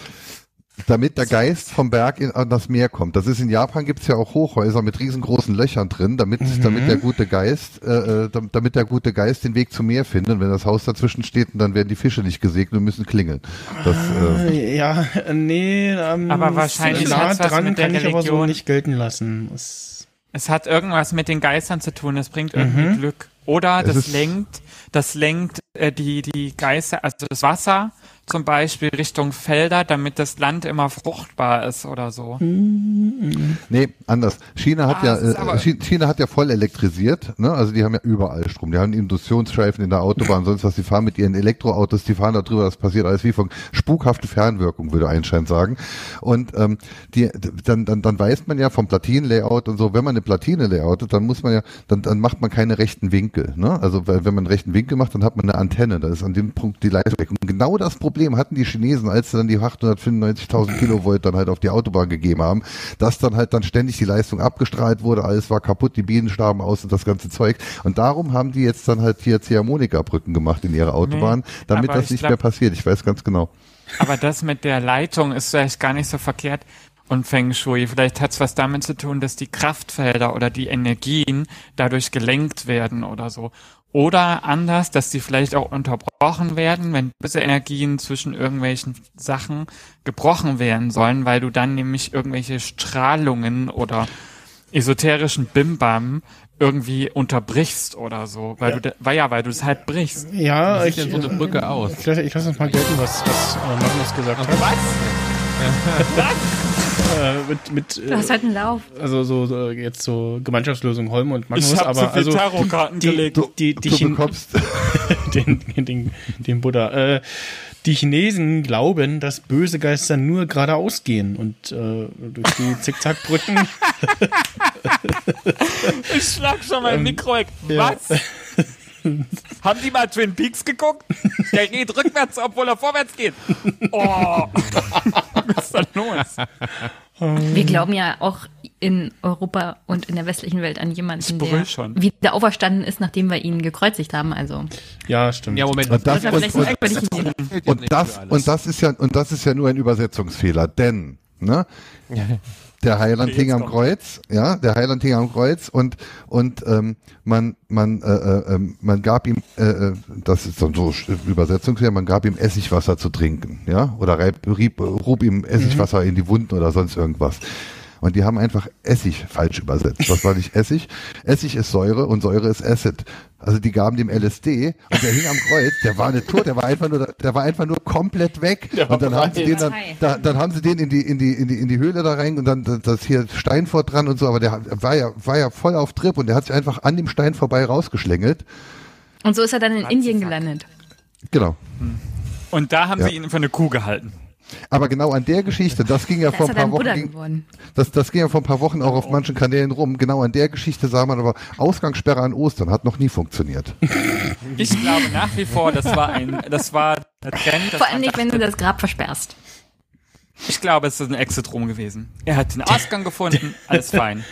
Damit der Geist vom Berg in, an das Meer kommt. Das ist in Japan gibt's ja auch Hochhäuser mit riesengroßen Löchern drin, damit, Mhm. damit der gute Geist, äh, äh, dam- damit der gute Geist den Weg zum Meer findet. Und wenn das Haus dazwischen steht, dann werden die Fische nicht gesegnet und müssen klingeln. Das, äh, Äh, ja, äh, nee, ähm, Aber wahrscheinlich nah hat's was dran mit der kann ich aber so Religion- nicht gelten lassen. Es, Es hat irgendwas mit den Geistern zu tun. Das bringt irgendwie Glück. Oder Es das ist- lenkt, das lenkt äh, die die Geister, also das Wasser zum Beispiel Richtung Felder, damit das Land immer fruchtbar ist oder so. nee, anders. China hat Ah, ja, äh, China hat ja voll elektrisiert, ne? Also die haben ja überall Strom. Die haben Induktionsstreifen in der Autobahn, sonst was. Die fahren mit ihren Elektroautos, die fahren da drüber. Das passiert alles wie von spukhafte Fernwirkung, würde Einstein sagen. Und ähm, die, dann, dann, dann weiß man ja vom Platinenlayout und so, wenn man eine Platine layoutet, dann muss man ja, dann, dann macht man keine rechten Winkel. Ne? Also weil, wenn man einen rechten Winkel macht, dann hat man eine Antenne. Da ist an dem Punkt die Leistung weg. Und genau das Problem hatten die Chinesen, als sie dann die 895.000 Kilovolt dann halt auf die Autobahn gegeben haben, dass dann halt dann ständig die Leistung abgestrahlt wurde, alles war kaputt, die Bienen starben aus und das ganze Zeug. Und darum haben die jetzt dann halt hier Ziehharmonika-Brücken gemacht in ihrer Autobahn, damit aber das ich nicht glaub- mehr passiert. Ich weiß ganz genau. Aber das mit der Leitung ist vielleicht gar nicht so verkehrt. Und Feng Shui, vielleicht hat es was damit zu tun, dass die Kraftfelder oder die Energien dadurch gelenkt werden oder so. Oder anders, dass die vielleicht auch unterbrochen werden, wenn diese Energien zwischen irgendwelchen Sachen gebrochen werden sollen, weil du dann nämlich irgendwelche Strahlungen oder esoterischen Bimbam irgendwie unterbrichst oder so, weil Ja. du, weil ja, weil du es halt brichst. Ja, Wie ich, sieht denn so eine Brücke aus? ich, lasse- ich lasse uns mal gelten, was, was äh, Magnus gesagt hat. Äh, mit, mit, Du hast äh, halt einen Lauf. also so, so jetzt so Gemeinschaftslösung Holm und Magnus, Ich hab aber zu viel also Tarotkarten die, gelegt. die, die, du Chin bekommst, den, den, den Buddha. Äh, die Chinesen glauben, dass böse Geister nur geradeaus gehen und äh, durch die Zickzackbrücken. Ich schlag schon mein Ähm, Mikro weg. Was? Haben die mal Twin Peaks geguckt? Der geht rückwärts, obwohl er vorwärts geht. Oh. Was ist da los? Wir glauben ja auch in Europa und in der westlichen Welt an jemanden, der schon. wieder auferstanden ist, nachdem wir ihn gekreuzigt haben. Also ja, stimmt. Ja, Moment. Und das- und- und nicht das, und das ist ja, und das ist ja nur ein Übersetzungsfehler, denn, ne? Der Heiland hing am. Kreuz, ja, der Heiland hing am Kreuz und und ähm, man man äh, äh, ähm, man gab ihm, äh, äh, das ist dann so Übersetzungsfehler, man gab ihm Essigwasser zu trinken, ja, oder reib, rieb, rub ihm Essigwasser in die Wunden oder sonst irgendwas. Und die haben einfach Essig falsch übersetzt. Was war nicht Essig? Essig ist Säure und Säure ist Acid. Also die gaben dem LSD und der hing am Kreuz, der war nicht tot, der war einfach nur, der war einfach nur komplett weg. Der war Und dann haben sie den dann, da, dann haben sie den in die, in die, in die, in die Höhle da rein und dann das- das hier Steinfort dran und so, aber der war ja, war ja voll auf Trip und der hat sich einfach an dem Stein vorbei rausgeschlängelt. Und so ist er dann in Indien gelandet. Genau. Und da haben Ja. sie ihn für eine Kuh gehalten. Aber genau an der Geschichte, das ging ja Da vor ein paar Wochen, ging, das, das ging ja vor ein paar Wochen auch auf manchen Kanälen rum. Genau an der Geschichte sah man aber Ausgangssperre an Ostern hat noch nie funktioniert. Ich glaube nach wie vor, das war ein, das war der Trend. Vor allem nicht, wenn du das Grab versperrst. Ich glaube, es ist ein Exit-Rum gewesen. Er hat den Ausgang gefunden, alles fein.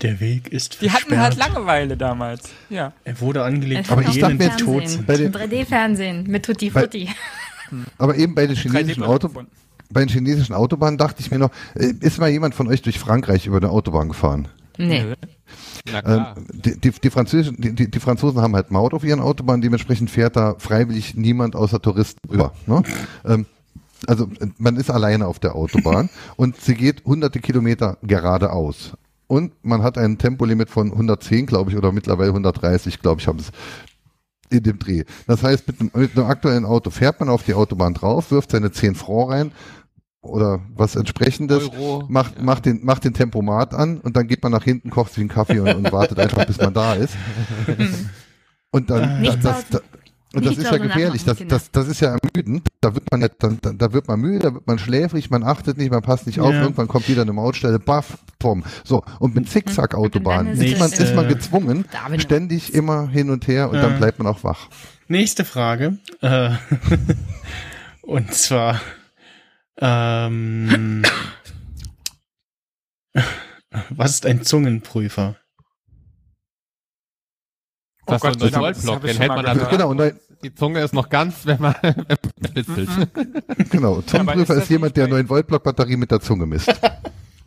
Der Weg ist Die hatten versperrt. halt Langeweile damals. Ja. Er wurde angelegt Aber ich dachte mir- tot. Bei den- Im 3D-Fernsehen mit Tutti Bei- Aber eben bei den chinesischen 3D Auto, gefunden. bei den chinesischen Autobahnen dachte ich mir noch, äh, ist mal jemand von euch durch Frankreich über eine Autobahn gefahren? Nee. Na Ähm, klar. die, die, die, Französischen, die, die, die Franzosen haben halt Maut auf ihren Autobahnen, dementsprechend fährt da freiwillig niemand außer Touristen rüber. Ne? Ähm, also äh, man ist alleine auf der Autobahn und sie geht hunderte Kilometer geradeaus. Und man hat ein Tempolimit von 110, glaube ich, oder mittlerweile 130, glaube ich, haben es in dem Dreh. Das heißt, mit einem, mit einem aktuellen Auto fährt man auf die Autobahn drauf, wirft seine 10 Franc rein oder was entsprechendes, Euro. macht, Ja. macht, den, macht den Tempomat an und dann geht man nach hinten, kocht sich einen Kaffee und, und wartet einfach, bis man da ist. Und dann, das, das, und das ist ja gefährlich, das, das, das ist ja ermüdend. Da wird man ja, dann, dann, da wird man müde, da wird man schläfrig, man achtet nicht, man passt nicht auf, Ja. irgendwann kommt wieder eine Mautstelle, baff, pom. So, und mit Zickzack-Autobahnen Und dann ist man, ist, ist man äh, gezwungen, ständig immer hin und her und Ja. dann bleibt man auch wach. Nächste Frage. Äh, und zwar, ähm, was ist ein Zungenprüfer? Das ist so ein ich glaub, 9-Volt-Block, das hab ich den hält man dann. Genau, und da, Die Zunge ist noch ganz, wenn man, wenn man spitzelt. genau. ist Zungenprüfer das ist jemand, der bei- 9 Volt Block Batterie mit der Zunge misst.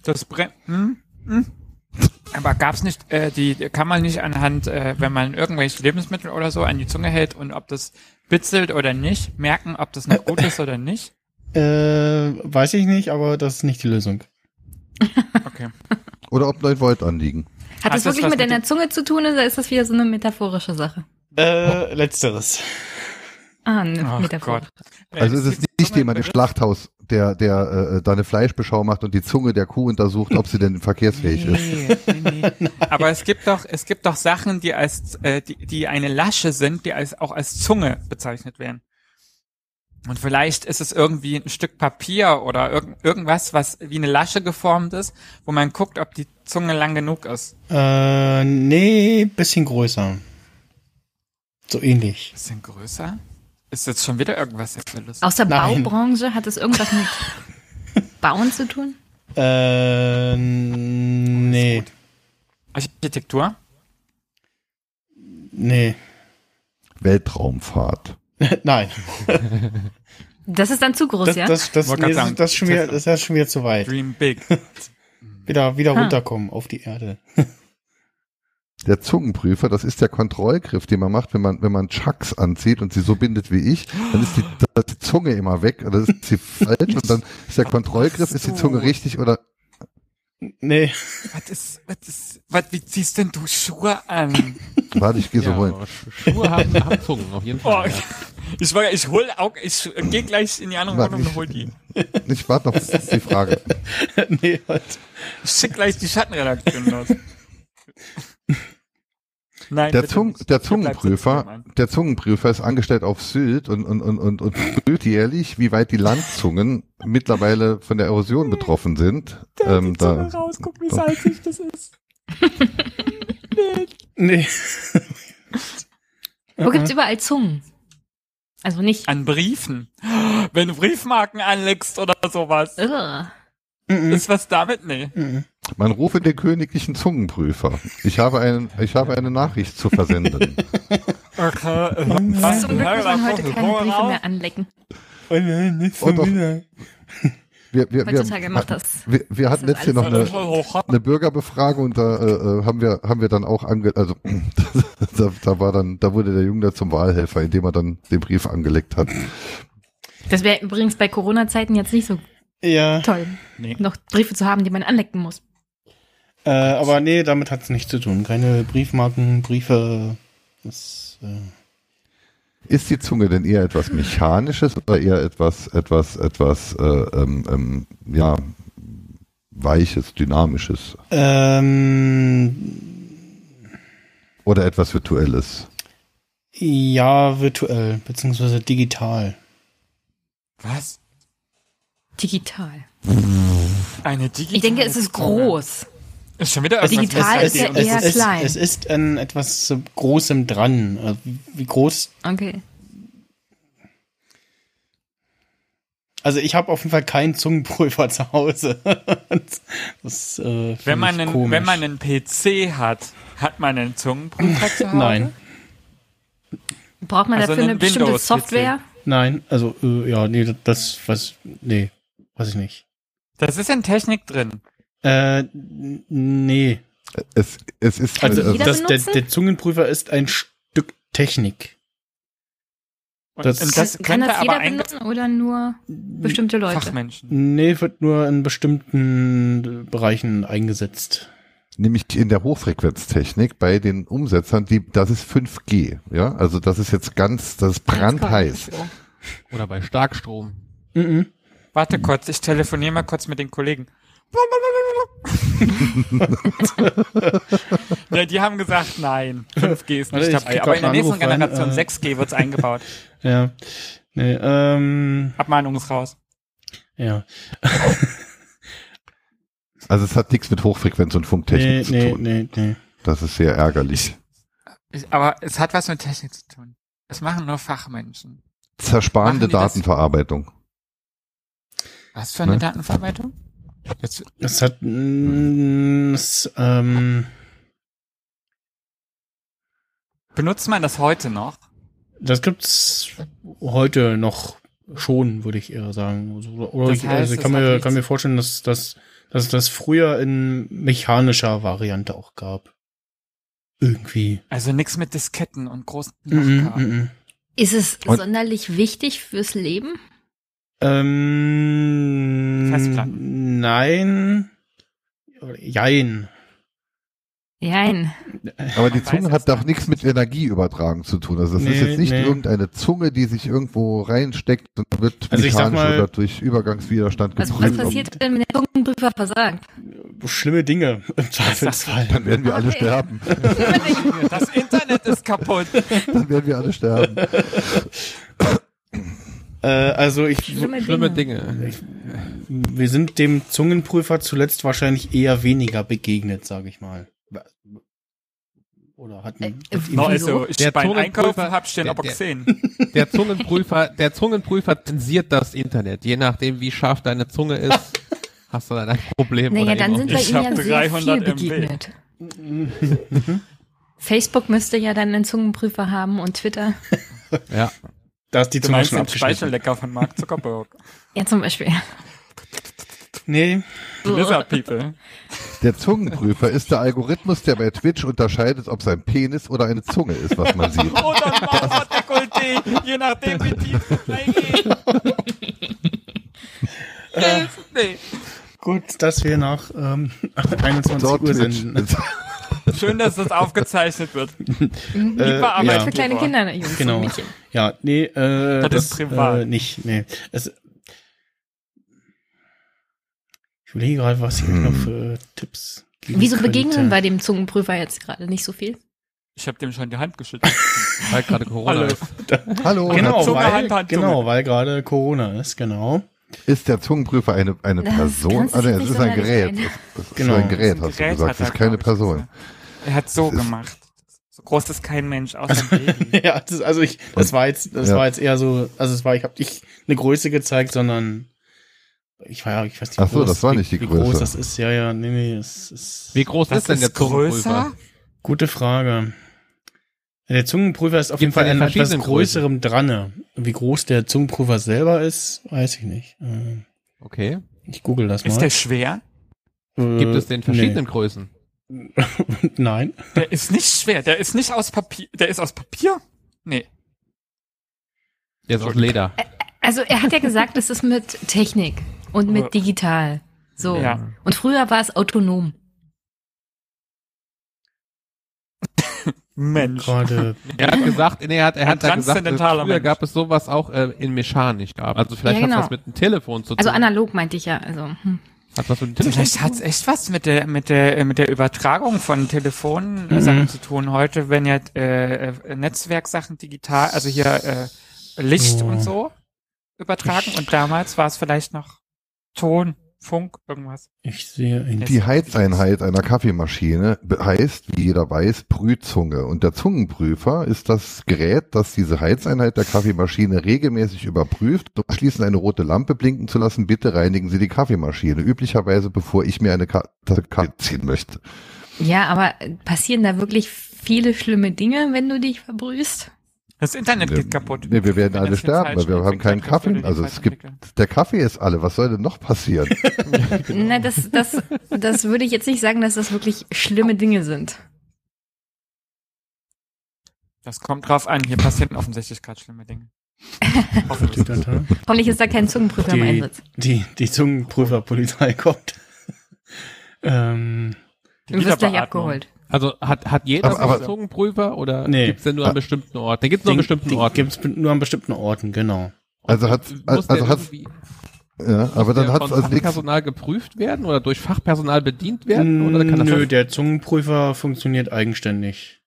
Das brennt. Hm? Hm? Aber gab's nicht, äh, die kann man nicht anhand, äh, wenn man irgendwelche Lebensmittel oder so an die Zunge hält und ob das bitzelt oder nicht, merken, ob das noch gut ist oder nicht? Äh, weiß ich nicht, aber das ist nicht die Lösung. Okay. Oder ob 9 Volt anliegen. Hat Hat das das wirklich mit deiner Zunge zu tun oder ist das wieder so eine metaphorische Sache? Äh, letzteres. Ah, eine Ach Metaphor. Gott. Also es ist nicht jemand im Schlachthaus, der, der äh, da eine Fleischbeschau macht und die Zunge der Kuh untersucht, ob sie denn verkehrsfähig ist. Nee, nee, nee. Aber es gibt doch, es gibt doch Sachen, die als, äh, die, die eine Lasche sind, die als, auch als Zunge bezeichnet werden. Und vielleicht ist es irgendwie ein Stück Papier oder irgend, irgendwas, was wie eine Lasche geformt ist, wo man guckt, ob die Zunge lang genug ist. Äh, nee, bisschen größer. So ähnlich. Bisschen größer? Ist jetzt schon wieder irgendwas Sexuelles? Aus der Nein. Baubranche hat es irgendwas mit Bauen zu tun? Äh, nee, Architektur? nee. Weltraumfahrt. Nein, Das ist dann zu groß, das, ja? das, das, nee, das, das, ist schon wieder, das ist schon wieder zu weit. Dream big. Wieder, wieder Ah. runterkommen auf die Erde. Der Zungenprüfer, das ist der Kontrollgriff, den man macht, wenn man, wenn man Chucks anzieht und sie so bindet wie ich, dann ist die, die Zunge immer weg, oder ist sie falsch und dann ist der Kontrollgriff, ist die Zunge richtig oder Nee. Was ist, was ist, was, wie ziehst denn du Schuhe an? Warte, ich gehe so Ja, holen. Schuhe haben, haben Zungen, auf jeden Oh, Fall. ich, ich, war- ich hol auch, ich gehe gleich in die andere Warte, Wohnung und hol die. Ich warte noch auf die Frage. nee, halt. Ich schick gleich die Schattenredaktion los. Nein, Der, Zung, der Zungenprüfer, der Zungenprüfer ist angestellt auf Sylt und, und, und, und, und prüft jährlich, wie weit die Landzungen mittlerweile von der Erosion betroffen sind. Ähm, da, raus, guck, wie salzig das ist. Nee. Wo gibt's überall Zungen? Also nicht. An Briefen. Wenn du Briefmarken anlegst oder sowas. Ugh. Mhm. Ist was damit? Nee. Man rufe den königlichen Zungenprüfer. Ich habe, einen, ich habe eine Nachricht zu versenden. Okay. Zum Glück muss man heute keine Briefe mehr anlecken. Oh nein, nicht Und doch- wieder. Wir, wir, wir, macht das. wir, wir hatten Jahr noch eine, eine Bürgerbefragung und da äh, äh, haben wir haben wir dann auch ange also da, da war dann da wurde der Junge zum Wahlhelfer, indem er dann den Brief angelegt hat. Das wäre übrigens bei Corona-Zeiten jetzt nicht so Ja, toll, Nee. noch Briefe zu haben, die man anlecken muss. Äh, aber nee, damit hat's nichts zu tun. Keine Briefmarken, Briefe. Das, äh, Ist die Zunge denn eher etwas Mechanisches oder eher etwas, etwas, etwas, äh, ähm, ähm, ja, Weiches, Dynamisches ähm, oder etwas Virtuelles? ja, virtuell, beziehungsweise digital. Was? Digital. Eine digitale Ich denke, es ist Zunge. groß. Ist schon wieder digital ist ja eher es, ist, klein. es ist an etwas Großem dran. Also wie- groß? Okay. Also ich habe auf jeden Fall keinen Zungenprüfer zu Hause. das, äh, Wenn man, ich einen, komisch. wenn man einen PC hat, hat man einen Zungenprüfer zu Hause? Nein, Braucht man Also dafür eine bestimmte. Software? nein, also äh, ja, nee, das was, nee, weiß ich nicht. Das ist in Technik drin. Äh, nee. Es, es ist, Also also, das, der, der Zungenprüfer ist ein Stück Technik. Und, Das- und das Kann, das jeder benutzen oder nur bestimmte Leute? Fachmenschen. Nee, wird nur in bestimmten Bereichen eingesetzt. nämlich in der Hochfrequenztechnik bei den Umsetzern, die, das ist 5G, ja, also das ist jetzt ganz, das ist brandheiß. Oder bei Starkstrom. Mhm. Warte kurz, ich telefoniere mal kurz mit den Kollegen. Ja, die haben gesagt, nein, 5G ist nicht ich dabei. Aber in der nächsten Anruf rein, Generation äh. 6G wird's eingebaut. Ja. Nee, ähm, Abmahnung ist raus. ja. Also es hat nichts mit Hochfrequenz und Funktechnik Nee, zu nee, tun. nee, nee. Das ist sehr ärgerlich. Ich, aber es hat was mit Technik zu tun. Das machen nur Fachmenschen. Zersparende die das- Datenverarbeitung. Was für eine Ne? Datenverarbeitung? Jetzt, Es hat, mm, es, ähm, benutzt man das heute noch? das gibt's heute noch schon, würde ich eher sagen. Also, Oder Das ich, heißt, also ich kann mir, nichts- kann mir vorstellen, dass, dass, dass es das früher in mechanischer Variante auch gab. Irgendwie. Also nix mit Disketten und großen Mhm, Nachgaben. mhm. Ist es Und- sonderlich wichtig fürs Leben? Ähm, Festplatten. Nein. Jein. Nein. Aber die Zunge hat doch nicht. nichts mit Energieübertragung zu tun. Also das ist Nee, jetzt nicht nee. irgendeine Zunge, die sich irgendwo reinsteckt und wird Also ich sag mechanisch mal- oder durch Übergangswiderstand Was, was geprüft. passiert wenn der Zungenprüfer versagt? Schlimme Dinge im Zweifelsfall. Dann werden wir alle Okay. sterben. Das Internet ist kaputt. Dann werden wir alle sterben. Äh, also ich, Schlimme Schlimme Dinge. Dinge. wir sind dem Zungenprüfer zuletzt wahrscheinlich eher weniger begegnet, sage ich mal. Oder hatten Äh, ihm- No, also, ich Der beim Zungenprüfer- Einkaufen hab stehen der- aber der- gesehen. Der Zungenprüfer, der Zungenprüfer zensiert das Internet. Je nachdem, wie scharf deine Zunge ist, hast du dann ein Problem. Naja, oder dann sind wir Ich ihm ja sehr 300 viel begegnet. Facebook müsste ja dann einen Zungenprüfer haben und Twitter. Ja. Da ist die Du meinst schon den. Speichellecker von Mark Zuckerberg. Ja, zum Beispiel. Nee, Lizard People. Der Zungenprüfer ist der Algorithmus, der bei Twitch unterscheidet, ob es ein Penis oder eine Zunge ist, was man sieht. Oder ein Mauerdekolleté, je nachdem wie tief du reingehst. Hilf, nee. Gut, dass wir nach ähm, 21 Dort Uhr sind. Schön, dass das aufgezeichnet wird. Äh, Lieber ja. Für kleine Kinder, Jungs Genau. und Mädchen. Ja, nee, äh, Das das, ist privat. Äh, nicht, nee. Es, ich überlege gerade, was ich Hm. noch für Tipps geben Wieso könnte. begegnen bei dem Zungenprüfer jetzt gerade nicht so viel? Ich habe dem schon die Hand geschüttelt. Weil gerade Corona Hallo. ist. Hallo, Genau, Zunge, weil, Hand, Hand, genau, weil gerade Corona ist, genau. ist der Zungenprüfer eine, eine Das Person? nee, jetzt es ist ein Gerät. Es ist Genau. ein Gerät, hast du gesagt. Es ist keine Person. Er hat so gemacht. So groß ist kein Mensch, außer ein Baby. ja, das, also ich, das war jetzt, das Ja. war jetzt eher so, also es war, ich habe nicht eine Größe gezeigt, sondern ich war ja, ich weiß nicht, Ach so, groß, das war wie, nicht die wie groß Größe. das ist. Ja, ja, nee, nee, es ist Wie groß Was ist denn der ist größer? Zungenprüfer? gute Frage. Der Zungenprüfer ist auf jeden Fall in etwas verschiedenen größerem Dranne. Wie groß der Zungenprüfer selber ist, weiß ich nicht. Äh, Okay. Ich google das mal. Ist der schwer? Äh, Gibt es den verschiedenen Größen? Nein. Der ist nicht schwer. Der ist nicht aus Papier. Der ist aus Papier? Nee. Der ist aus Leder. Also er hat ja gesagt, es ist mit Technik und mit digital. So. Ja. Und früher war es autonom. Mensch. Gerade. Er hat gesagt, nee, er hat, er hat da gesagt, äh, früher Mensch. gab es sowas auch äh, in Mechanisch. Also vielleicht Ja, hat genau. was mit dem Telefon zu tun. Also analog meinte ich ja. Also hm. Hat was mit dem Vielleicht hat's echt was mit der mit der mit der Übertragung von Telefonsachen Mhm. zu tun. Heute werden ja äh, äh, Netzwerksachen digital, also hier äh, Licht Oh. und so übertragen. Und damals war es vielleicht noch Ton, Funk, irgendwas. Ich sehe ein. Die Heizeinheit einer Kaffeemaschine heißt, wie jeder weiß, Brühzunge. Und der Zungenprüfer ist das Gerät, das diese Heizeinheit der Kaffeemaschine regelmäßig überprüft, um anschließend eine rote Lampe blinken zu lassen. Bitte reinigen Sie die Kaffeemaschine. Üblicherweise, bevor ich mir eine Ka Tasse Kaffee ziehen möchte. Ja, aber passieren da wirklich viele schlimme Dinge, wenn du dich verbrühst? Das Internet geht kaputt. Nee, wir werden alle sterben, weil wir haben keinen Kaffee. Also es gibt, der Kaffee ist alle. Was soll denn noch passieren? Na, das, das, das würde ich jetzt nicht sagen, dass das wirklich schlimme Dinge sind. Das kommt drauf an. Hier passieren offensichtlich gerade schlimme Dinge. Hoffentlich. Hoffentlich ist da kein Zungenprüfer im Die, Einsatz. die, die Zungenprüferpolizei kommt. ähm, Du wirst gleich abgeholt. Also hat, hat jeder Aber- aber- Zungenprüfer oder Nee. gibt's denn nur an bestimmten Orten? Den gibt's nur an bestimmten die Orten. gibt's nur an bestimmten Orten, genau. Also hat, Muss der also hat, irgendwie- ja, aber dann hat also nichts. Fachpersonal geprüft werden oder durch Fachpersonal bedient werden? Oder kann das Nö, der Zungenprüfer funktioniert eigenständig.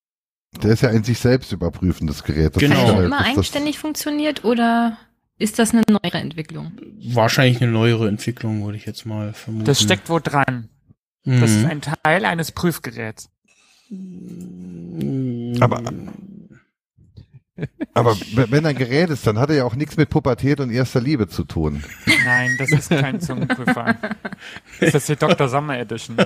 Der ist ja ein sich selbst überprüfendes Gerät. Das Genau. ist Hat ja- er immer eigenständig funktioniert oder ist das eine neuere Entwicklung? Wahrscheinlich eine neuere Entwicklung, würde ich jetzt mal vermuten. Das steckt wo dran. Mhm. Das ist ein Teil eines Prüfgeräts. Aber- Aber wenn ein Gerät ist, dann hat er ja auch nichts mit Pubertät und erster Liebe zu tun. Nein, das ist kein Zungenprüfer. Das ist die Dr. Sommer Edition.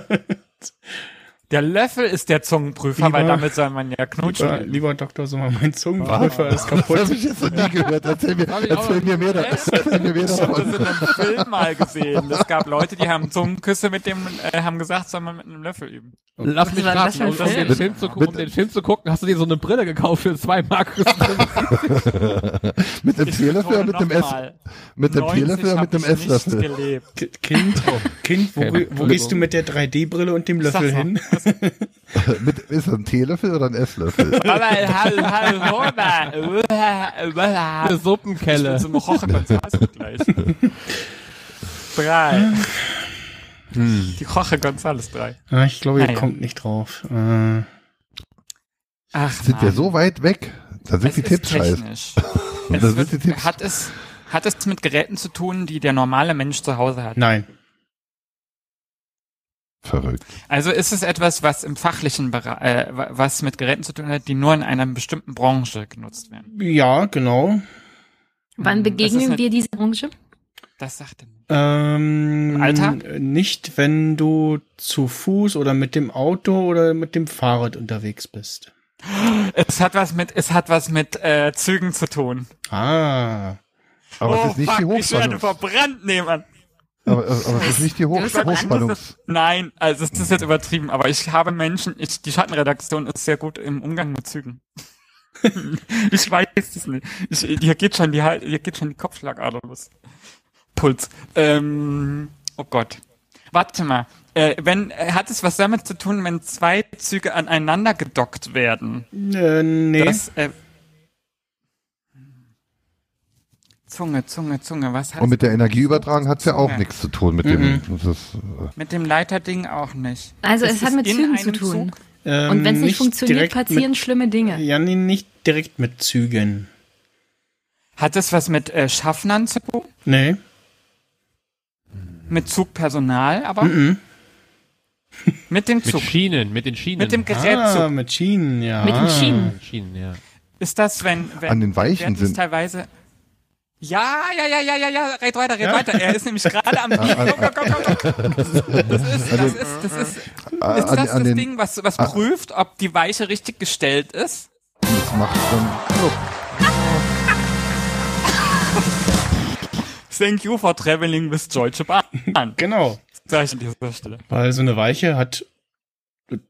Der Löffel ist der Zungenprüfer, Lieber- weil damit soll man ja lieber, knutschen. lieber Doktor Sommer, mein Zungenprüfer ist kaputt. Das habe ich jetzt noch nie gehört. Erzähl mir, erzähl mir mehr, da- erzähl mir mehr Ich habe das in einem Film mal gesehen. Es gab Leute, die haben Zungenküsse mit dem, äh, haben gesagt, soll man mit einem Löffel üben. Lass mich raten, um, um, den Film? Film zu, um den Film zu gucken, hast du dir so eine Brille gekauft für zwei Mark? mit dem Teelöffel oder mit dem Ess? nochmal, Mit dem 90 Teelöffel oder mit dem. K- Kind, Kind, wo, Okay, wo gehst du mit der 3D-Brille und dem Löffel Sag hin? mit, ist das ein Teelöffel oder ein Esslöffel? Aber hallo, hallo, Eine hallo. Suppenkelle. So ein Roche Gonzales Vergleich. Drei. Hm. Die Roche Gonzales drei. Ah, ich glaube, ihr Naja. kommt nicht drauf. Äh, Ach, Sind wir Mann. so weit weg? Da sind es die Tipps scheiße. technisch. Da sind die Tipps. hat, es, hat es mit Geräten zu tun, die der normale Mensch zu Hause hat? nein. Verrückt. Also ist es etwas, was im fachlichen Bereich, äh, wa- was mit Geräten zu tun hat, die nur in einer bestimmten Branche genutzt werden? Ja, genau. Wann Hm, begegnen wir dieser Branche? Das sagt er nicht. Ähm, Im Alltag? Nicht, wenn du zu Fuß oder mit dem Auto oder mit dem Fahrrad unterwegs bist. Es hat was mit, es hat was mit äh, Zügen zu tun. Ah. Aber oh, es ist nicht die fuck, ich werde verbrannt nehmen. Aber, aber es ist nicht die Hoch Hochspannungs... Nein, also es ist jetzt übertrieben, aber ich habe Menschen, ich, die Schattenredaktion ist sehr gut im Umgang mit Zügen. ich weiß es nicht. Ich, hier geht schon die, hier geht schon die Kopfschlagader los. Puls. Ähm, oh Gott. Warte mal. Äh, wenn, äh, hat es was damit zu tun, wenn zwei Züge aneinander gedockt werden? Äh, nee. Das, äh, Zunge, Zunge, Zunge, was hat Und mit es der Energieübertragung hat's ja auch nichts zu tun mit dem. Das ist, äh, Mit dem Leiterding auch nicht. Also es Ist hat mit Zügen zu tun. Zug? Ähm, Und wenn es nicht funktioniert, direkt passieren schlimme Dinge. Mit, ja, nee, nicht direkt mit Zügen. Hat es was mit äh, Schaffnern zu tun? Nee. Mit Zugpersonal, aber Mhm. mit dem Mit Zug. Schienen, mit den Schienen. Mit dem Ah, Gerätzug. mit Schienen, ja. Mit den Schienen. Schienen, ja. Ist das, wenn, wenn An den Weichen sind- teilweise. Ja, ja, ja, ja, ja, ja, red weiter, red weiter. Er ist nämlich gerade am. Komm, komm, komm, komm, komm. Das ist, das ist, das ist, das ist, ist äh, an, das an das den, Ding, was, was prüft, ob die Weiche richtig gestellt ist? das macht dann Knopf. Thank you for traveling with Deutsche Bahn. Genau. Ich an dieser Stelle. Weil so eine Weiche hat,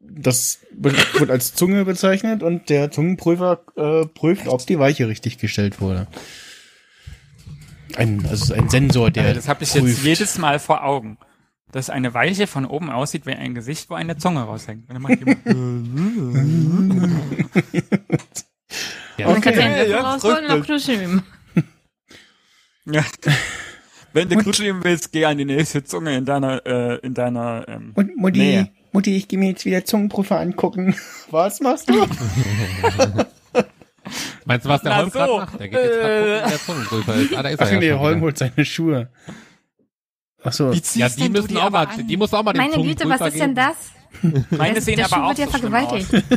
das wird als Zunge bezeichnet und der Zungenprüfer äh, prüft, ob die Weiche richtig gestellt wurde. Ein, also ein Sensor, der Also das habe ich jetzt prüft. jedes Mal vor Augen. Dass eine Weiche von oben aussieht wie ein Gesicht, wo eine Zunge raushängt. Und dann ja Okay, Löffel ja, rausholen und noch rückwärts. knutschen. ja. Wenn du kuscheln willst, geh an die nächste Zunge in deiner, äh, in deiner, ähm, Und Mutti, Nähe. Mutti, ich gehe mir jetzt wieder Zungenprüfer angucken. Was machst du? Meinst du, was der Na Holm gerade so, macht? Der geht jetzt grad gucken, der Zungenprüfer ist. Ah, da ist er Ach ja nee, schon Holm wieder. holt seine Schuhe. Ach so. wie ziehst Ja, die denn du müssen die auch mal, aber an? die muss auch mal den Meine Güte, was ist denn das? Meine sehen der aber Schuh auch wird ja so aus. vergewaltigt.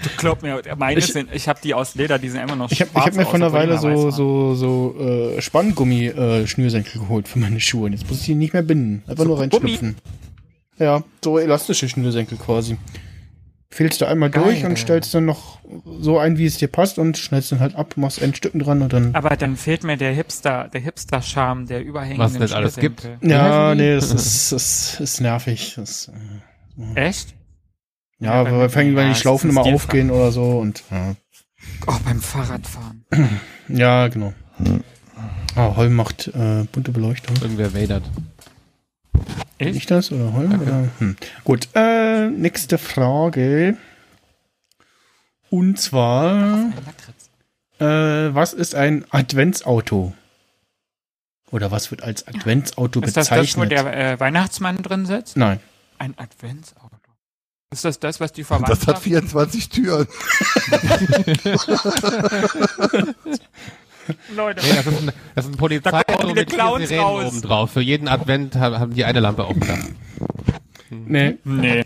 Du glaub mir, meine Ich- sind, ich habe die aus Leder, die sind immer noch Ich habe hab mir aus, vor einer Weile so, so, so äh, Spanngummi-Schnürsenkel geholt für meine Schuhe. Und jetzt muss ich die nicht mehr binden. Einfach So nur reinschlüpfen. Ja, so elastische Schnürsenkel quasi. Fehlst du einmal Geil. durch und stellst dann noch so ein, wie es dir passt und schneidest dann halt ab, machst Endstücken dran und dann. Aber dann fehlt mir der Hipster, der Hipster-Charme, der überhängende Was es alles gibt. Schnürsenkel. ja, nee, das ist, das ist nervig. Das, äh, Echt? ja, Ja, aber bei- fängt, wenn ja, die Schlaufen ist immer aufgehen oder so und ja, Oh, beim Fahrradfahren. ja genau. Ah, Holm macht äh, bunte Beleuchtung. Irgendwer wadert. Bin Ich? das oder Holm? Danke. Oder? Hm. Gut, äh, nächste Frage. Und zwar, äh, was ist ein Adventsauto? Oder was wird als Adventsauto Ist das das, wo bezeichnet? der äh, Weihnachtsmann drin sitzt? Nein. Ein Adventsauto. Ist das das, was die Das hat Verwandtschaft... 24 Türen. Leute, Nee, das ist ein, das ist ein Polizeiauto mit Clowns Sirenen raus. oben drauf. Für jeden Advent ha- haben die eine Lampe Dach. Nee. Nee.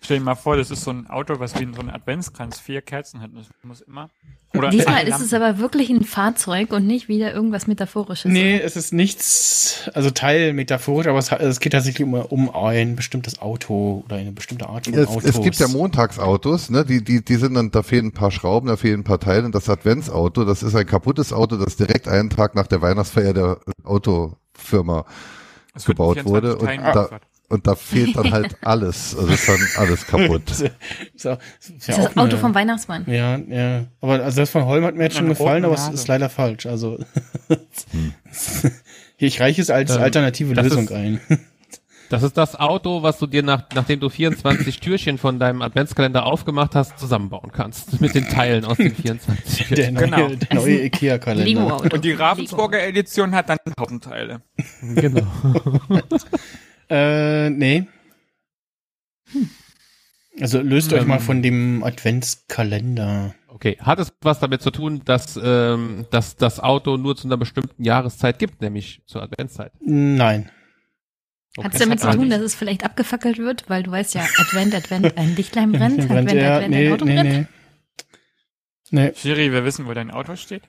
Stell dir mal vor, das ist so ein Auto, was wie so ein Adventskranz vier Kerzen hat. Das muss immer. Oder Diesmal ist es aber wirklich ein Fahrzeug und nicht wieder irgendwas Metaphorisches. Nee, es ist nichts, also Teil metaphorisch, aber es, es geht tatsächlich um, um ein bestimmtes Auto oder eine bestimmte Art von Es, Autos. es gibt ja Montagsautos, ne? Die, die, die sind dann, da fehlen ein paar Schrauben, da fehlen ein paar Teile. Und das Adventsauto, das ist ein kaputtes Auto, das direkt einen Tag nach der Weihnachtsfeier der Autofirma gebaut 24 wurde und da. Und da fehlt dann halt alles. Also ist dann alles kaputt. so, ist ja Das ist auch das Auto eine- vom Weihnachtsmann. Ja, ja. Aber also das von Holm hat mir jetzt schon gefallen, aber es ist leider falsch. Also ich reiche es als Ähm, alternative Lösung ist- ein. Das ist das Auto, was du dir nach, nachdem du 24 Türchen von deinem Adventskalender aufgemacht hast, zusammenbauen kannst. Mit den Teilen aus den 24 Der Türchen. neue, Genau. der neue Ikea-Kalender. Und die Ravensburger Edition hat dann Hauptenteile. Genau. Äh, nee. Also löst euch Ähm. mal von dem Adventskalender. Okay. Hat es was damit zu tun, dass, ähm, dass das Auto nur zu einer bestimmten Jahreszeit gibt, nämlich zur Adventszeit? Nein. Hat es Okay. damit zu tun, nicht. dass es vielleicht abgefackelt wird, weil du weißt ja, Advent, Advent, ein Lichtlein brennt, Advent, ja, Advent, nee, ein Auto nee, brennt. nee. Nee. Schiri, wir wissen, wo dein Auto steht.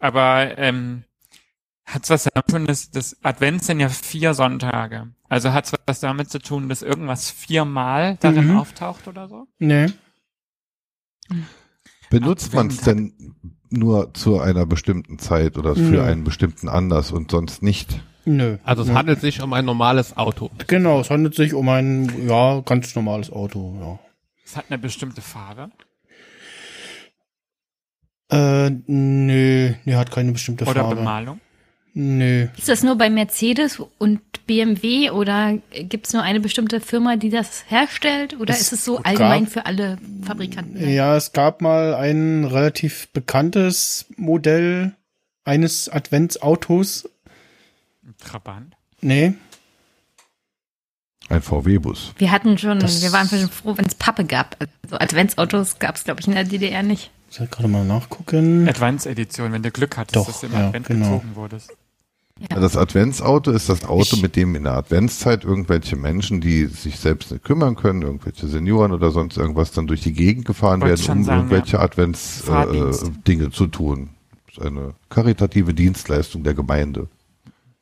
Aber ähm, hat's was damit zu tun, dass das Advent sind ja vier Sonntage. Also hat's was damit zu tun, dass irgendwas viermal darin Mhm. auftaucht oder so? Nee. Benutzt man es denn nur zu einer bestimmten Zeit oder für Nö. einen bestimmten Anlass und sonst nicht? Nö. Also es Nö. handelt sich um ein normales Auto. Genau, es handelt sich um ein, ja, ganz normales Auto, ja. Es hat eine bestimmte Farbe. Äh, nö, nee, hat keine bestimmte Oder Farbe. Bemalung. Nö. Ist das nur bei Mercedes und BMW oder gibt es nur eine bestimmte Firma, die das herstellt? Oder Es ist es so gab- allgemein für alle Fabrikanten? Ja, es gab mal ein relativ bekanntes Modell eines Adventsautos. Trabant. Nee, Ein VW-Bus. Wir hatten schon, Das- wir waren schon froh, wenn es Pappe gab. Also Adventsautos gab es, glaube ich, in der DDR nicht. ich soll gerade mal nachgucken. Advance Edition, wenn du Glück hattest, Doch, dass du im ja, Advent genau. gezogen wurdest. Ja, Das Adventsauto ist das Auto, Ich- mit dem in der Adventszeit irgendwelche Menschen, die sich selbst nicht kümmern können, irgendwelche Senioren oder sonst irgendwas, dann durch die Gegend gefahren Wollte werden, um sagen, irgendwelche ja. Adventsdinge äh, zu tun. Das ist eine karitative Dienstleistung der Gemeinde.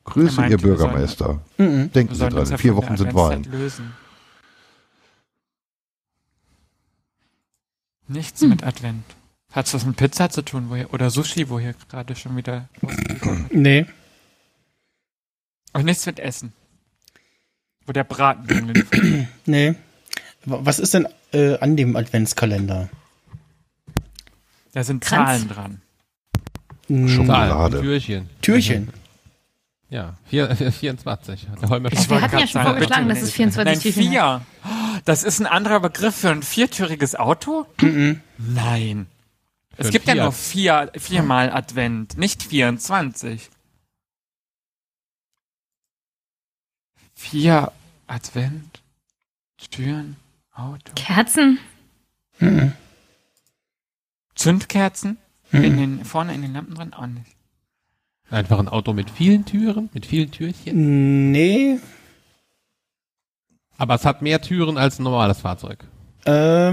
Grüße, meinte, ihr wir sollen- Bürgermeister. Mhm. Denken Sie dran, in vier Wochen sind Wahlen. lösen. Nichts mit Advent. Hat's was mit Pizza zu tun, wo hier, oder Sushi, wo hier gerade schon wieder Nee, Und nichts mit Essen. Wo der Braten nee. Was ist denn äh, an dem Adventskalender? Da sind Kranz? Zahlen dran. Hm, Schokolade. Türchen. Türchen. Ja, vier, 24. Hat der Holmer Ich. Wir hatten ja schon vorgeschlagen, dass es nicht. 24 Nein, Türchen vier. Das ist ein anderer Begriff für ein viertüriges Auto? Mhm. Nein. Es ein gibt ja Fiat. nur vier, viermal Advent, nicht 24. Vier Advent, Türen, Auto. Kerzen? Mhm. Zündkerzen? In den, vorne in den Lampen dran? Auch nicht. Einfach ein Auto mit vielen Türen, mit vielen Türchen. Nee. Aber es hat mehr Türen als ein normales Fahrzeug. Ähm,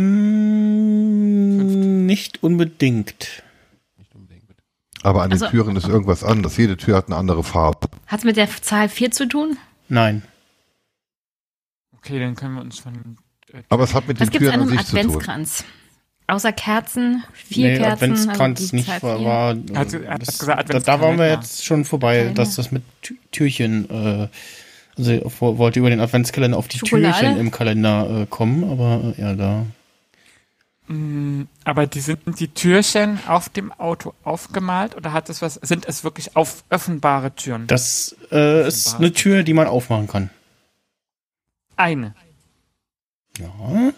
nicht unbedingt. Nicht unbedingt. Aber an den Also- Türen ist irgendwas anderes. Jede Tür hat eine andere Farbe. Hat es mit der Zahl 4 zu tun? Nein. Okay, dann können wir uns von. Äh, Aber es hat mit den Türen an sich zu tun. Außer Außer Kerzen, vier nee, Kerzen. Adventskranz also die nicht war. war hat- er hat das, gesagt, da, da waren wir Adventskalender. jetzt schon vorbei, Kalender. dass das mit Tü- Türchen, äh, also wollte über den Adventskalender auf die Schokolade? Türchen im Kalender äh, kommen, aber äh, ja, da. Mm, Aber die sind die Türchen auf dem Auto aufgemalt oder hat es was? Sind es wirklich auf offenbare Türen? Das äh, ist eine Tür, die man aufmachen kann. Eine. Ja.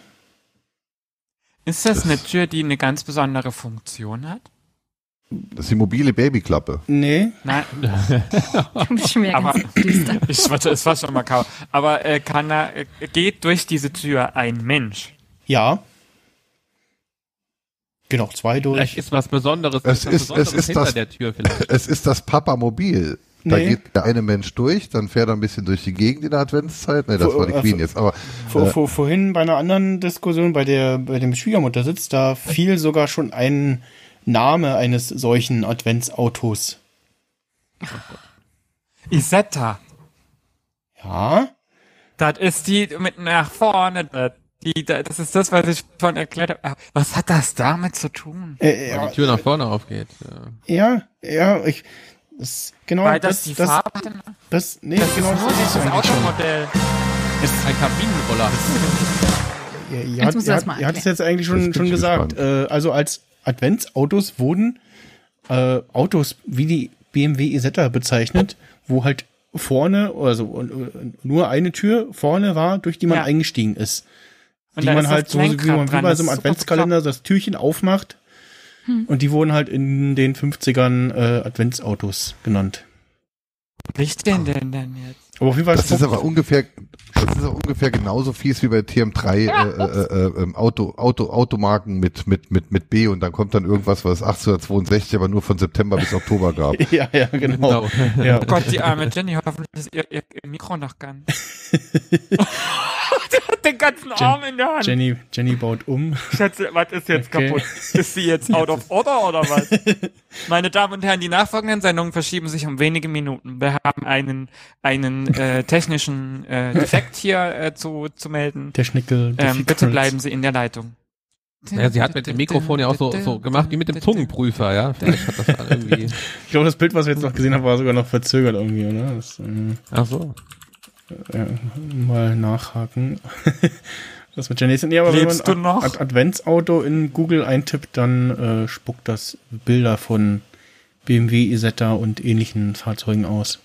Ist das eine Tür, die eine ganz besondere Funktion hat? Das ist die mobile Babyklappe. Nee. Nein, wieder Aber- ich warte, es war schon mal kaum. Aber äh, kann da, äh, geht durch diese Tür ein Mensch? Ja. Geht auch zwei durch. Vielleicht ist was Besonderes, Es was ist- es Besonderes ist hinter das- der Tür vielleicht. Es ist das Papamobil. Da Nee. geht der eine Mensch durch, dann fährt er ein bisschen durch die Gegend in der Adventszeit. Nee, das Vor- war die äh, Queen vor- jetzt. Aber Vor, vor, vorhin bei einer anderen Diskussion, bei der bei dem Schwiegermuttersitz, da fiel sogar schon ein Name eines solchen Adventsautos. Isetta. Ja. Das ist die mit nach vorne. das- Die, das ist das, was ich schon erklärt habe. Aber Was hat das damit zu tun? Äh, Weil ja, die Tür nach vorne aufgeht. Ja. ja, ja, ich. Das, genau, Weil das, das, die das, Farbe hat. das, nee, Das genau, ist das ist schon. Automodell. Ein Kabinenroller. Ihr, ihr, Jetzt du ihr, das mal ihr habt es jetzt eigentlich Das schon, schon gesagt. Äh, also als Adventsautos wurden äh, Autos wie die BMW Isetta bezeichnet, wo halt vorne, also äh, nur eine Tür vorne war, durch die man Ja. eingestiegen ist. Und die man ist halt das so, wie man wie bei das so einem ist Adventskalender das Türchen aufmacht. Und die wurden halt in den 50ern äh, Adventsautos genannt. Nicht denn denn denn jetzt? Aber auf jeden Fall das ist aber ungefähr, das ist auch ungefähr genauso fies wie bei TM3 äh, äh, äh, ähm, Auto, Auto, Automarken mit, mit, mit, mit B und dann kommt dann irgendwas, was es 1862 aber nur von September bis Oktober gab. ja, ja, genau. Ja. Oh Gott, die arme Jenny, hoffentlich ist ihr, ihr, ihr Mikro noch ganz. hat den ganzen Arm in der Hand. Jenny, Jenny baut um. Schätze, was ist jetzt Okay. kaputt? Ist sie jetzt out of order oder was? Meine Damen und Herren, die nachfolgenden Sendungen verschieben sich um wenige Minuten. Wir haben einen, einen äh, technischen äh, Defekt hier äh, zu, zu melden. Der Schnickel. der Ähm, bitte bleiben Sie in der Leitung. Ja, sie hat mit dem Mikrofon ja auch so, so gemacht wie mit dem Zungenprüfer, ja. Vielleicht hat das dann irgendwie. Ich glaube, das Bild, was wir jetzt noch gesehen haben, war sogar noch verzögert irgendwie, oder? Das, äh, Ach so. ja, mal nachhaken. das mit Jenny ist. Nee, aber Lebst wenn du man noch? Ad Adventsauto in Google eintippt, dann äh, spuckt das Bilder von BMW Isetta und ähnlichen Fahrzeugen aus.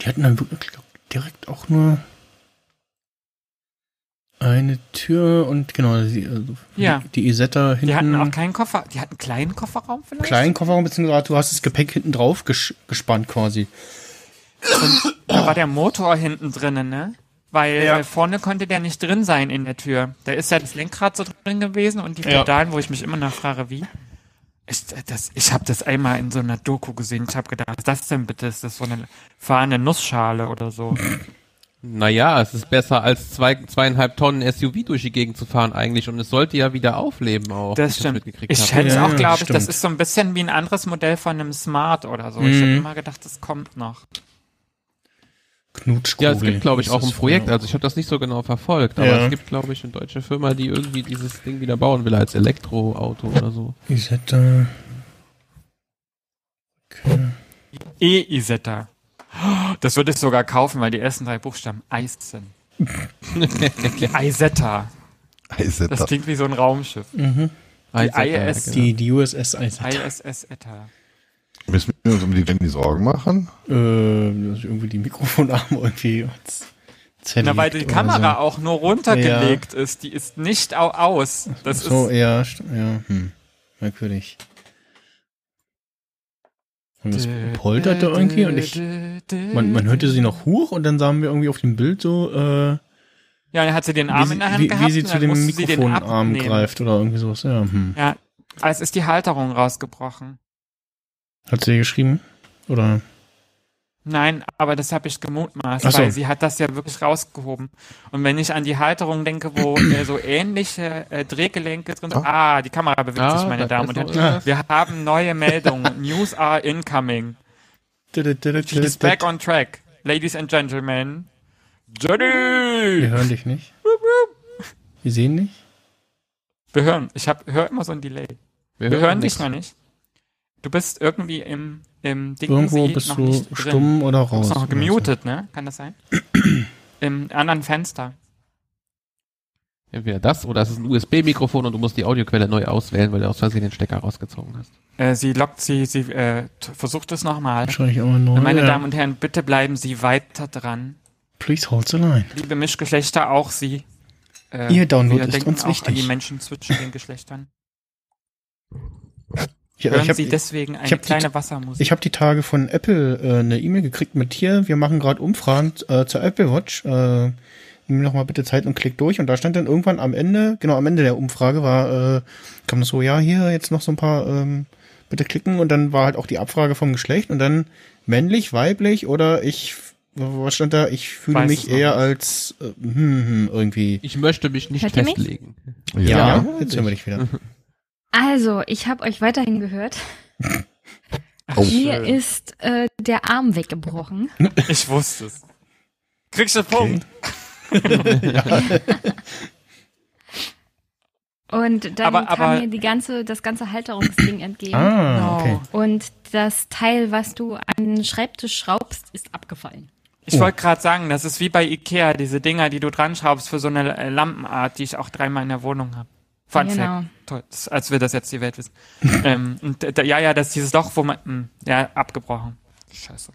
Die hatten dann wirklich glaub, direkt auch nur eine Tür und genau, die, also Ja. die, die Isetta hinten. Die hatten auch keinen Koffer, die hatten einen kleinen Kofferraum vielleicht? kleinen Kofferraum, beziehungsweise du hast das Gepäck hinten drauf ges gespannt quasi. Da war der Motor hinten drinnen, ne? Weil Ja. vorne konnte der nicht drin sein in der Tür. Da ist ja das Lenkrad so drin gewesen und die Ja. Pedalen, wo ich mich immer noch frage, wie. Ich, das, ich habe das einmal in so einer Doku gesehen. Ich habe gedacht, was ist das denn bitte? Ist das so eine fahrende Nussschale oder so? Naja, es ist besser als zwei, zweieinhalb Tonnen SUV durch die Gegend zu fahren eigentlich und es sollte ja wieder aufleben auch. Das stimmt. mitgekriegt Ich habe. schätze Ja, auch, glaube ich, das ist so ein bisschen wie ein anderes Modell von einem Smart oder so. Ich habe Mhm. immer gedacht, das kommt noch. Knutschkugel. Ja, es gibt, glaube ich, auch ein Projekt, also ich habe das nicht so genau verfolgt, aber Ja. es gibt, glaube ich, eine deutsche Firma, die irgendwie dieses Ding wieder bauen will als Elektroauto oder so. Isetta. Okay. E-Isetta. Das würde ich sogar kaufen, weil die ersten drei Buchstaben Eis sind. Die Isetta. Das klingt wie so ein Raumschiff. Mhm. Isetta, IS genau. Die, die USS Isetta. ISS Etta. Müssen wir uns um die Jenny Sorgen machen? Äh, dass irgendwie die Mikrofonarme irgendwie zerlegt Na, weil die Kamera so. auch nur runtergelegt ist. Die ist nicht au aus. Das so, ist, ja, ja, hm. Merkwürdig. Und das polterte irgendwie und ich, man, man hörte sie noch hoch und dann sahen wir irgendwie auf dem Bild so, äh, Ja, dann hat sie den wie, Arm sie, in der Hand wie, gehabt wie sie zu dem Mikrofonarm greift oder irgendwie sowas. Ja, hm. Ja, aber es ist die Halterung rausgebrochen. Hat sie geschrieben? Oder? Nein, aber das habe ich gemutmaßt, so. weil sie hat das ja wirklich rausgehoben. Und wenn ich an die Halterung denke, wo äh, so ähnliche äh, Drehgelenke drin sind, ah, die Kamera bewegt Ah, sich, meine da Damen und Herren. Wir haben neue Meldungen. News are incoming. She's back on track. Ladies and Gentlemen. Wir Jenny! hören dich nicht. Wir sehen nicht. Wir hören. Ich hab, höre immer so ein Delay. Wir, hören dich noch nicht. Du bist irgendwie im, im Ding Irgendwo bist noch du nicht drin. stumm oder Du raus. bist noch oder so. gemutet, ne? Kann das sein? Im anderen Fenster. Entweder das oder es ist ein USB-Mikrofon und du musst die Audioquelle neu auswählen, weil du aus Versehen den Stecker rausgezogen hast. Äh, sie lockt sie, sie äh, versucht es nochmal. Wahrscheinlich immer nur. Meine ja. Damen und Herren, bitte bleiben Sie weiter dran. Please hold the line. Liebe Mischgeschlechter, auch Sie. Äh, Ihr Download wir ist denken uns auch an wichtig. die Menschen zwischen den Geschlechtern. Ich, Hören ich habe Sie deswegen eine hab die- kleine Wassermusik. ich hab die Tage von Apple äh, eine E-Mail gekriegt mit hier, wir machen gerade Umfragen äh, zur Apple Watch. Äh, nimm noch mal bitte Zeit und klick durch. Und da stand dann irgendwann am Ende, genau am Ende der Umfrage war, äh, kam das so, ja, hier jetzt noch so ein paar, ähm, bitte klicken. Und dann war halt auch die Abfrage vom Geschlecht und dann männlich, weiblich oder ich, was stand da? Ich fühle Weiß mich eher nicht. als äh, hm, hm, irgendwie. Ich möchte mich nicht Hört ihr mich? festlegen. Ja, Ja. jetzt hören wir dich wieder. Also, ich habe euch weiterhin gehört. Oh. Mir ist äh, der Arm weggebrochen. Ich wusste es. Kriegst du Punkt. Und dann Aber- kam aber- mir die ganze, das ganze Halterungsding entgegen. Ah, okay. Und das Teil, was du an den Schreibtisch schraubst, ist abgefallen. Ich Oh. wollte gerade sagen, das ist wie bei Ikea, diese Dinger, die du dran schraubst für so eine äh, Lampenart, die ich auch dreimal in der Wohnung habe. Fun Genau. Fact. Toll, das, als wir das jetzt die Welt wissen. ähm, und, da- ja, ja, das ist dieses Loch, wo man, mh, ja, abgebrochen. Scheiße.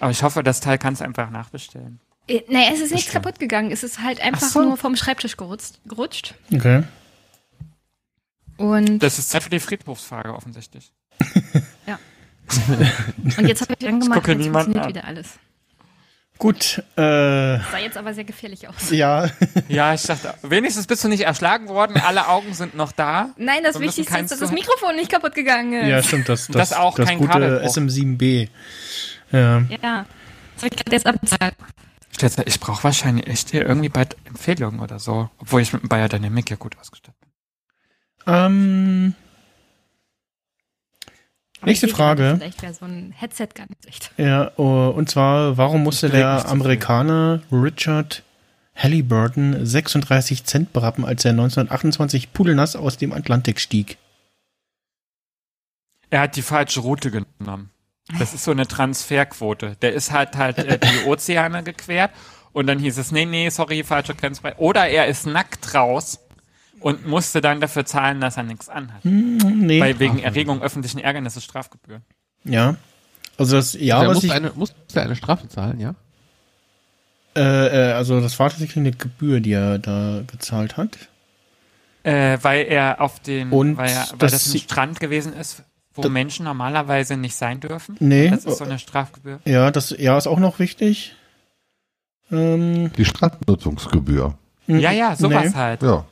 Aber ich hoffe, das Teil kannst du einfach nachbestellen. Äh, nee, es ist nichts Bestimmt. kaputt gegangen. Es ist halt einfach Ach so. nur vom Schreibtisch gerutscht. gerutscht. Okay. Und, Das ist Zeit für die Friedhofsfrage offensichtlich. und jetzt habe ich angemacht, jetzt funktioniert an. wieder alles. Gut, äh, Sah jetzt aber sehr gefährlich aus. ja. Ja, ich dachte, wenigstens bist du nicht erschlagen worden, alle Augen sind noch da. Nein, das Wichtigste ist, dass das Mikrofon nicht kaputt gegangen ist. Ja, stimmt, das, das, Das auch das kein gute Kabelbruch. SM7B. Ja. Ja. Das habe ich gerade jetzt du, Ich brauche wahrscheinlich echt hier irgendwie bald Empfehlungen oder so. Obwohl ich mit dem Bayer Dynamic ja gut ausgestattet bin. Ähm, Nächste Frage. Vielleicht wäre so ein Headset gar nicht schlecht. ja, oh, und zwar, warum musste der. Amerikaner Richard Halliburton 36 Cent berappen, als er 1928 pudelnass aus dem Atlantik stieg? Er hat die falsche Route genommen. Das ist so eine Transferquote. Der ist halt halt äh, die Ozeane gequert und dann hieß es, nee, nee, sorry, falsche Grenzbereich. Oder er ist nackt raus und musste dann dafür zahlen, dass er nichts anhat. Hm, nee. Weil wegen Erregung öffentlichen Ärgernisses Strafgebühr. ja. Also das Jahr, der was muss ich, eine, muss der eine Strafe zahlen, ja? äh, äh, also das war tatsächlich eine Gebühr, die er da gezahlt hat. Äh, weil er auf dem, Und weil, er, weil das das ein Strand gewesen ist, wo Da- Menschen normalerweise nicht sein dürfen. Nee. Das ist so eine Strafgebühr. Ja, das Jahr ist auch noch wichtig. Ähm, Die Strandnutzungsgebühr. Ja, ja, sowas nee. halt. Ja.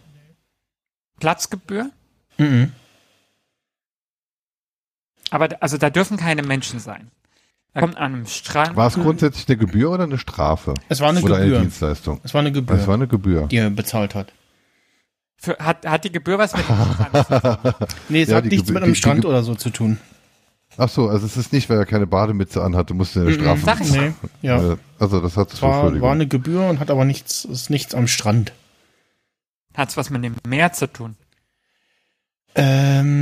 Platzgebühr. Mhm. Aber da- also da dürfen keine Menschen sein. Er kommt an einem Strand. War es grundsätzlich eine Gebühr oder eine Strafe? Es war eine oder eine Gebühr. Dienstleistung? Es war eine Gebühr, Es war eine Gebühr. die er bezahlt hat. Für, hat, hat die Gebühr was mit dem Strand zu tun? Nee, es Ja, hat die nichts Gebühr- mit einem die- die Strand Ge- oder so zu tun. Ach so, also es ist nicht, weil er keine Bademütze anhatte, musste er eine Strafe Sag ich Nee, ja. Äh, Also das hat Es war, war eine Gebühr und hat aber nichts, ist nichts am Strand. Hat's was mit dem Meer zu tun? Ähm,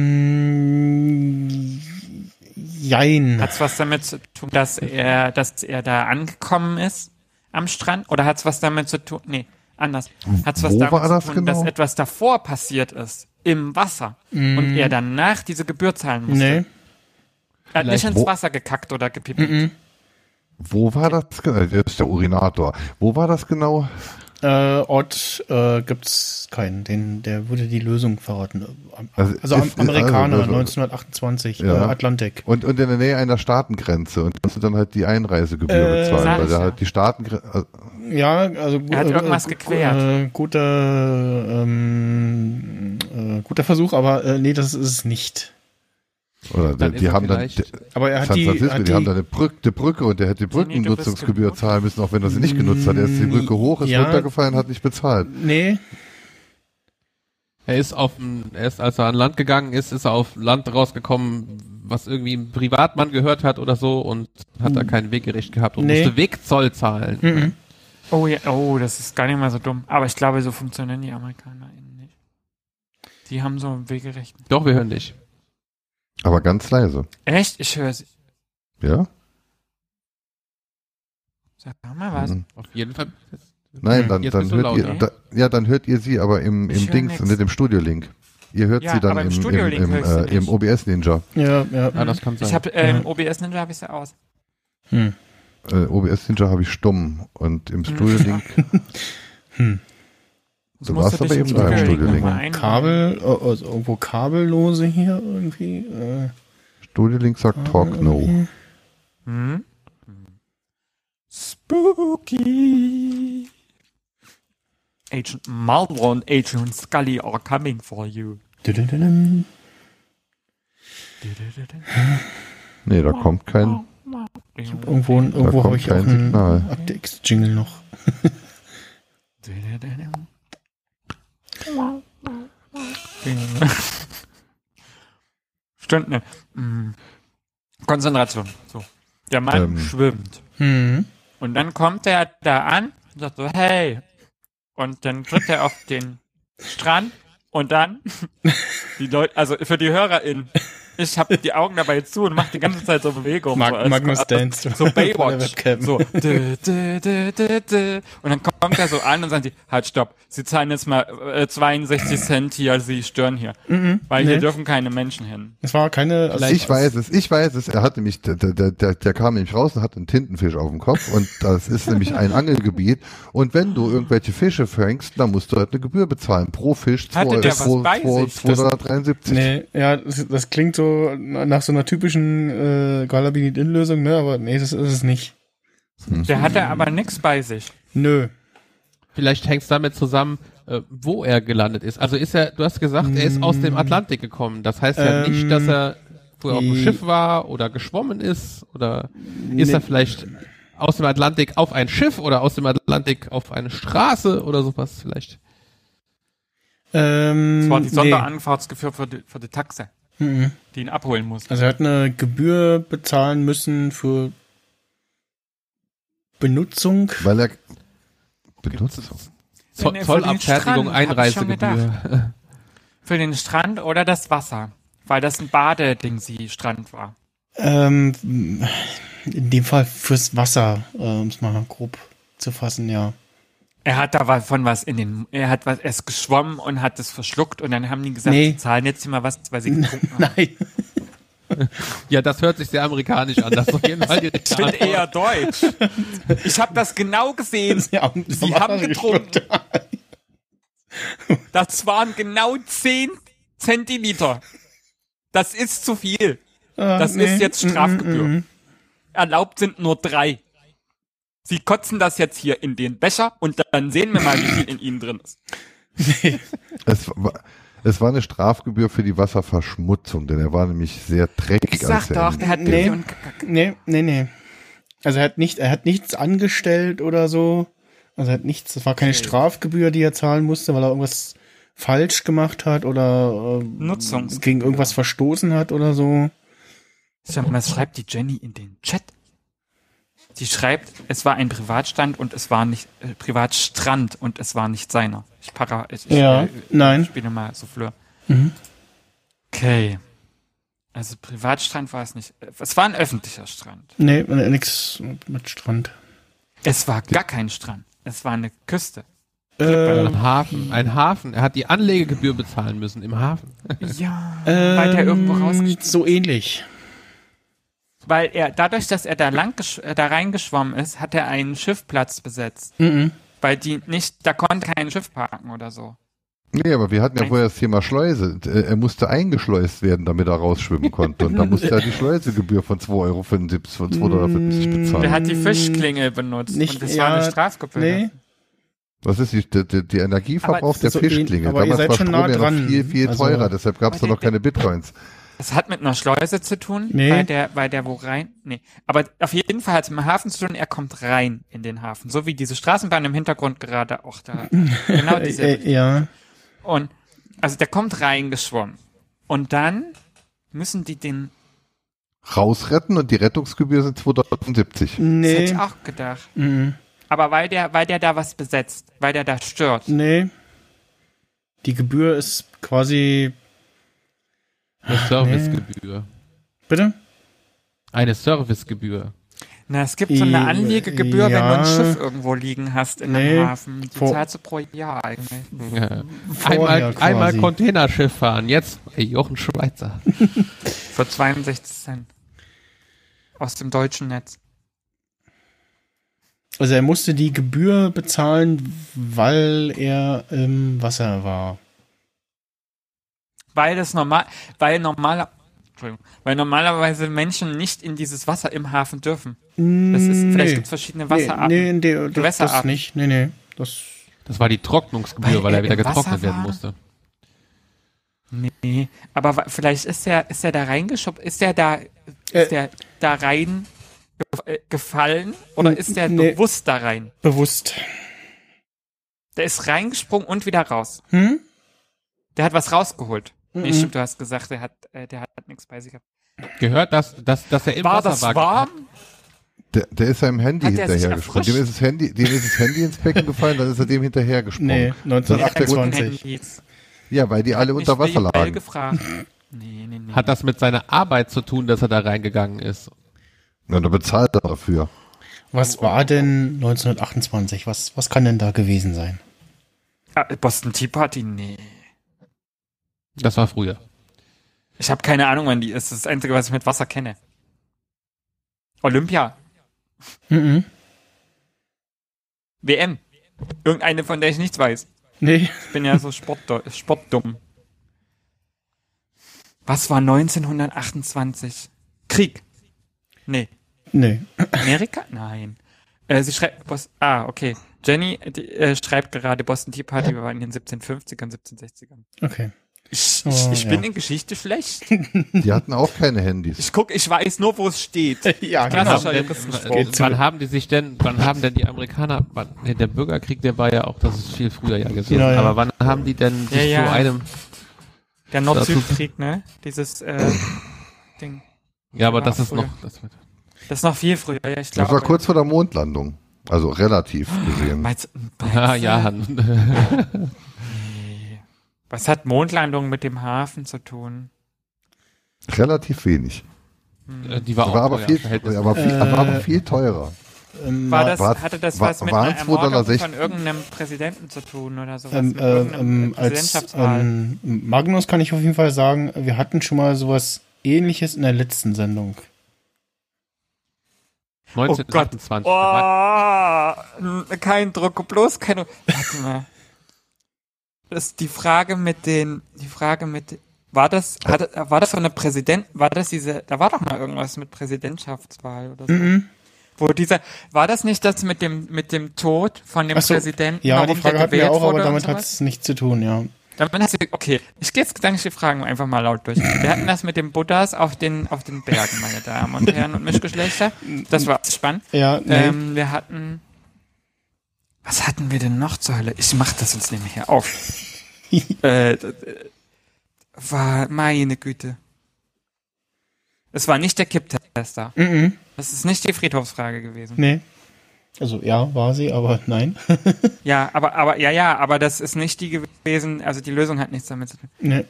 jein. Hat's was damit zu tun, dass er, dass er da angekommen ist am Strand? Oder hat's was damit zu tun? Nee, anders. Hat's was Wo damit zu tun, genau? dass etwas davor passiert ist? Im Wasser. Und er danach diese Gebühr zahlen musste? Nee. Er hat nicht ins Wasser gekackt oder gepippt. Mhm. Wo war das genau? Das ist der Urinator. Wo war das genau? Äh, Ort äh, gibt's keinen. Den, der würde die Lösung verraten. Also Also, am, ist- Amerikaner, also- 1928, Ja. äh, Atlantik. Und, und in der Nähe einer Staatengrenze und musst du dann halt die Einreisegebühr Äh, bezahlen, weil der ja. halt die Staatengrenze. Ja, also gu- Er hat äh, irgendwas gequert. Äh, guter, ähm, äh, guter Versuch, aber äh, nee, das ist es nicht. Oder Dann die, die haben dann Aber er hat San die, Francisco, hat die, die, haben da eine Brücke, eine Brücke und der hätte die Brückennutzungsgebühr zahlen müssen, auch wenn er sie nicht genutzt hat. Er ist die Brücke hoch, ist Ja. runtergefallen, hat nicht bezahlt. nee, Er ist auf dem, er ist, als er an Land gegangen ist, ist er auf Land rausgekommen, was irgendwie ein Privatmann gehört hat oder so und hat da kein Wegerecht gehabt und Nee. musste Wegzoll zahlen. mhm. Oh ja, oh, das ist gar nicht mal so dumm. Aber ich glaube, so funktionieren die Amerikaner nicht. Die haben so ein Wegerecht. Doch, wir hören dich. Aber ganz leise. Echt? Ich höre sie. Ja? Sag mal was. Mhm. Auf jeden Fall. Nein, dann, Jetzt dann hört ihr, lauter. da, ja, dann hört ihr sie aber im, im Dings, nix. nicht im Studio-Link. Ihr hört Ja, sie dann aber im im, im, Studio-Link im, hör ich sie äh, im. OBS Ninja. ja, ja. Ah, das kann sein. Ich habe äh, Ja. im OBS Ninja habe ich sie aus. Hm. Äh, OBS Ninja habe ich stumm und im Studio-Link, Hm. Du musst warst aber eben da im Studio-Link. Kabel, äh, also irgendwo Kabellose hier irgendwie. Äh, Studio-Link sagt Talk No. Hm? Spooky. Agent Mulder und Agent Scully are coming for you. Nee, da kommt kein, Irgendwo, irgendwo kommt habe ich auch einen Signal. Akte X-Jingle noch. Stimmt nicht. Mm. Konzentration. So. Der Mann Ähm. schwimmt. Hm. Und dann kommt er da an und sagt so, hey. Und dann tritt er auf den Strand und dann die Leute, also für die HörerInnen, ich habe die Augen dabei zu und mache die ganze Zeit so Bewegungen. Mag, so, als- Magnus als- Dance. So Baywatch. So. Dö, dö, dö, dö, dö. Und dann kommt er so an und sagt sie, halt stopp, sie zahlen jetzt mal äh, 62 Cent hier, sie stören hier. Weil hier nee. dürfen keine Menschen hin. Es war keine. Also Ich weiß es, ich weiß es. Er hat nämlich, der, der, der, der kam nämlich raus und hat einen Tintenfisch auf dem Kopf und das ist nämlich ein Angelgebiet. Und wenn du irgendwelche Fische fängst, dann musst du halt eine Gebühr bezahlen. Pro Fisch Hatte der was bei sich? 273. Nee, ja, das, das klingt so nach so einer typischen äh, Galabinit-In-Lösung, ne? Aber nee, das ist es nicht. Der hatte aber nix bei sich. Nö. Vielleicht hängt es damit zusammen, äh, wo er gelandet ist. Also ist er, du hast gesagt, er ist aus dem Atlantik gekommen. Das heißt ja Ähm, nicht, dass er vorher auf dem Schiff war oder geschwommen ist oder ist er vielleicht aus dem Atlantik auf ein Schiff oder aus dem Atlantik auf eine Straße oder sowas vielleicht. Ähm, Das war die nee. Sonderanfahrtsgebühr für die, für die Taxe, Mhm. die ihn abholen muss. Also er hat eine Gebühr bezahlen müssen für Benutzung. Weil er benutzt. Zoll, Nee, Zollabfertigung, Einreisegebühr. Für den Strand oder das Wasser. Weil das ein Badeding sie Strand war. Ähm, in dem Fall fürs Wasser, äh, um es mal grob zu fassen, ja. Er hat da was von was in den, er hat was, er ist geschwommen und hat es verschluckt und dann haben die gesagt, Nee. sie zahlen jetzt hier mal was, weil sie getrunken haben. Nein. Ja, das hört sich sehr amerikanisch an. Das ist auf jeden Fall die Ich bin eher deutsch. Ich habe das genau gesehen. Ja, Sie haben getrunken. Das waren genau 10 Zentiliter. Das ist zu viel. Das ist jetzt Strafgebühr. Erlaubt sind nur drei. Sie kotzen das jetzt hier in den Becher und dann sehen wir mal, wie viel in ihnen drin ist. Es war, es war eine Strafgebühr für die Wasserverschmutzung, denn er war nämlich sehr dreckig. Ich sag als er doch, der hat Nee. Pipi und Kack. Nee, nee, nee. Also er hat nicht, er hat nichts angestellt oder so. Also er hat nichts, es war keine Strafgebühr, die er zahlen musste, weil er irgendwas falsch gemacht hat oder äh, gegen irgendwas verstoßen hat oder so. Schau mal, schreibt die Jenny in den Chat? Die schreibt, es war ein Privatstand und es war nicht äh, Privatstrand und es war nicht seiner. Ich para, ich, ich, Ja, äh, nein. Ich spiele mal Souffleur. Mhm. Okay. Also Privatstrand war es nicht. Es war ein öffentlicher Strand. Nee, äh, nix mit Strand. Es war gar kein Strand. Es war eine Küste. Äh, Ein Hafen, ein Hafen. Er hat die Anlegegebühr bezahlen müssen im Hafen. Ja. weil der irgendwo ähm, rausgestiegen So ähnlich. Weil er, dadurch, dass er da lang äh, da reingeschwommen ist, hat er einen Schiffplatz besetzt. Mhm. Weil die nicht, da konnte kein Schiff parken oder so. Nee, aber wir hatten ja vorher das Thema Schleuse. Äh, Er musste eingeschleust werden, damit er rausschwimmen konnte. Und da musste er die Schleusegebühr von 2,75 Euro, von 2,50 Euro bezahlen. Der hat die Fischklingel benutzt Nicht- und das ja, war eine Strafgebühr. Nee, Was ist die, der, der, der Energieverbrauch Aber der so Fischklinge? ähn- aber ihr Damals seid war schon Strom nah ja noch viel, viel Also- teurer. Deshalb gab es da noch keine Bitcoins. Das hat mit einer Schleuse zu tun, Nee. weil der, weil der wo rein, nee. Aber auf jeden Fall hat es mit dem Hafen zu tun, er kommt rein in den Hafen. So wie diese Straßenbahn im Hintergrund gerade auch da. genau diese. äh, ja. Und, also der kommt reingeschwommen. Und dann müssen die den, Rausretten und die Rettungsgebühr sind 2,70 das hätte Nee. ich auch gedacht. Mhm. Aber weil der, weil der da was besetzt, weil der da stört. Nee. Die Gebühr ist quasi. Eine Servicegebühr. Bitte? Eine Servicegebühr. Na, es gibt so eine Anlegegebühr, wenn du ja. ein Schiff irgendwo liegen hast in Nee. einem Hafen. Die Vor- zahlst du pro Jahr eigentlich. Ja. Einmal, einmal Containerschiff fahren. Jetzt Jochen Schweizer. Für 62 Cent. Aus dem deutschen Netz. Also er musste die Gebühr bezahlen, weil er im Wasser war. Weil das normal, weil normaler, Entschuldigung, weil normalerweise Menschen nicht in dieses Wasser im Hafen dürfen. Das ist, vielleicht nee. gibt es verschiedene Nee, Wasserarten. nee, nee, das, das Gewässerarten. nicht. Nee, nee. Das, Das war die Trocknungsgebühr, Weil weil, er er wieder im Wasser getrocknet werden war? musste. Nee, aber vielleicht ist er, ist er da reingeschubbt, ist er da, ist Äh. der da rein äh, gefallen oder ist der Nee. bewusst da rein? bewusst. Der ist reingesprungen und wieder raus. Hm? Der hat was rausgeholt. Nee, Mhm. stimmt, du hast gesagt, der hat, äh, der hat nichts bei sich gehabt. Gehört das, dass, dass er im War Wasser das war? warm? Der, der ist seinem Handy er hinterhergesprungen. Dem ist, das Handy, dem ist das Handy ins Becken gefallen, dann ist er dem hinterhergesprungen. Nee, Das ist der Grund- 1928. Handys. Ja, weil die alle unter Wasser lagen. gefragt. Nee, nee, nee. Hat das mit seiner Arbeit zu tun, dass er da reingegangen ist? Na, da bezahlt er dafür. Was war denn 1928? Was, was kann denn da gewesen sein? Ah, Boston Tea Party? Nee. Das war früher. Ich habe keine Ahnung, wann die ist. Das ist das Einzige, was ich mit Wasser kenne. Olympia. Mhm. WM. Irgendeine, von der ich nichts weiß. Nee. Ich bin ja so sportdumm. Was war 1928? Krieg. Nee. Nee. Amerika? Nein. Äh, sie schreibt, Bos ah, okay. Jenny die, äh, schreibt gerade Boston Tea Party, wir waren in den 1750ern, 1760ern. Okay. Ich, Oh, ich, ich ja. bin in Geschichte schlecht. Die hatten auch keine Handys. Ich guck, ich weiß nur, wo es steht. Ja, Genau. Wann Klassischer haben, denn, Geht wann zu- haben die sich denn, wann haben denn die Amerikaner, wann, nee, der Bürgerkrieg, der war ja auch, das ist viel früher ja gewesen, Genau, ja. aber wann haben die denn sich Ja, ja. zu einem, Der Nord-Süd-Krieg, ne? Dieses äh, Ding. ja, aber Ja, das ist früher. noch, das wird, Das ist noch viel früher, ja, ich glaube. Das war kurz vor der Mondlandung. Also relativ gesehen. Meinst, ja, meinst ja, du? Was hat Mondlandung mit dem Hafen zu tun? Relativ wenig. die war War aber teuer, viel, aber viel, Äh, war aber viel teurer. ähm, War das, war- hatte das war- was mit einer 2,60 Ermordung von irgendeinem Präsidenten zu tun oder sowas? ähm, mit äh, irgendeinem ähm, als ähm, Magnus kann ich auf jeden Fall sagen, wir hatten schon mal sowas ähnliches in der letzten Sendung. 1928. Oh, n- kein Druck, bloß kein Druck. Warte mal. Das ist die Frage mit den, die Frage mit, war das, hatte, war das so eine Präsident, war das diese, da war doch mal irgendwas mit Präsidentschaftswahl oder so. Mhm. Wo dieser, war das nicht das mit dem, mit dem Tod von dem so, Präsidenten? Ja, die Frage hatten wir auch, aber damit hat es nichts zu tun, ja. Damit hast du, okay, ich gehe jetzt gedanklich die Fragen einfach mal laut durch. Wir hatten das mit den Buddhas auf den, auf den Bergen, meine Damen und Herren und Mischgeschlechter. Das war spannend. Ja, nee. Ähm, wir hatten, was hatten wir denn noch zur Hölle? Ich mach das uns nebenher auf. äh, d- d- war, meine Güte. Es war nicht der Kipptester. Mhm. Das ist nicht die Friedhofsfrage gewesen. Nee. Also ja, war sie, aber nein. Ja, aber, aber, ja, ja, aber das ist nicht die gewesen, also die Lösung hat nichts damit zu tun. nee.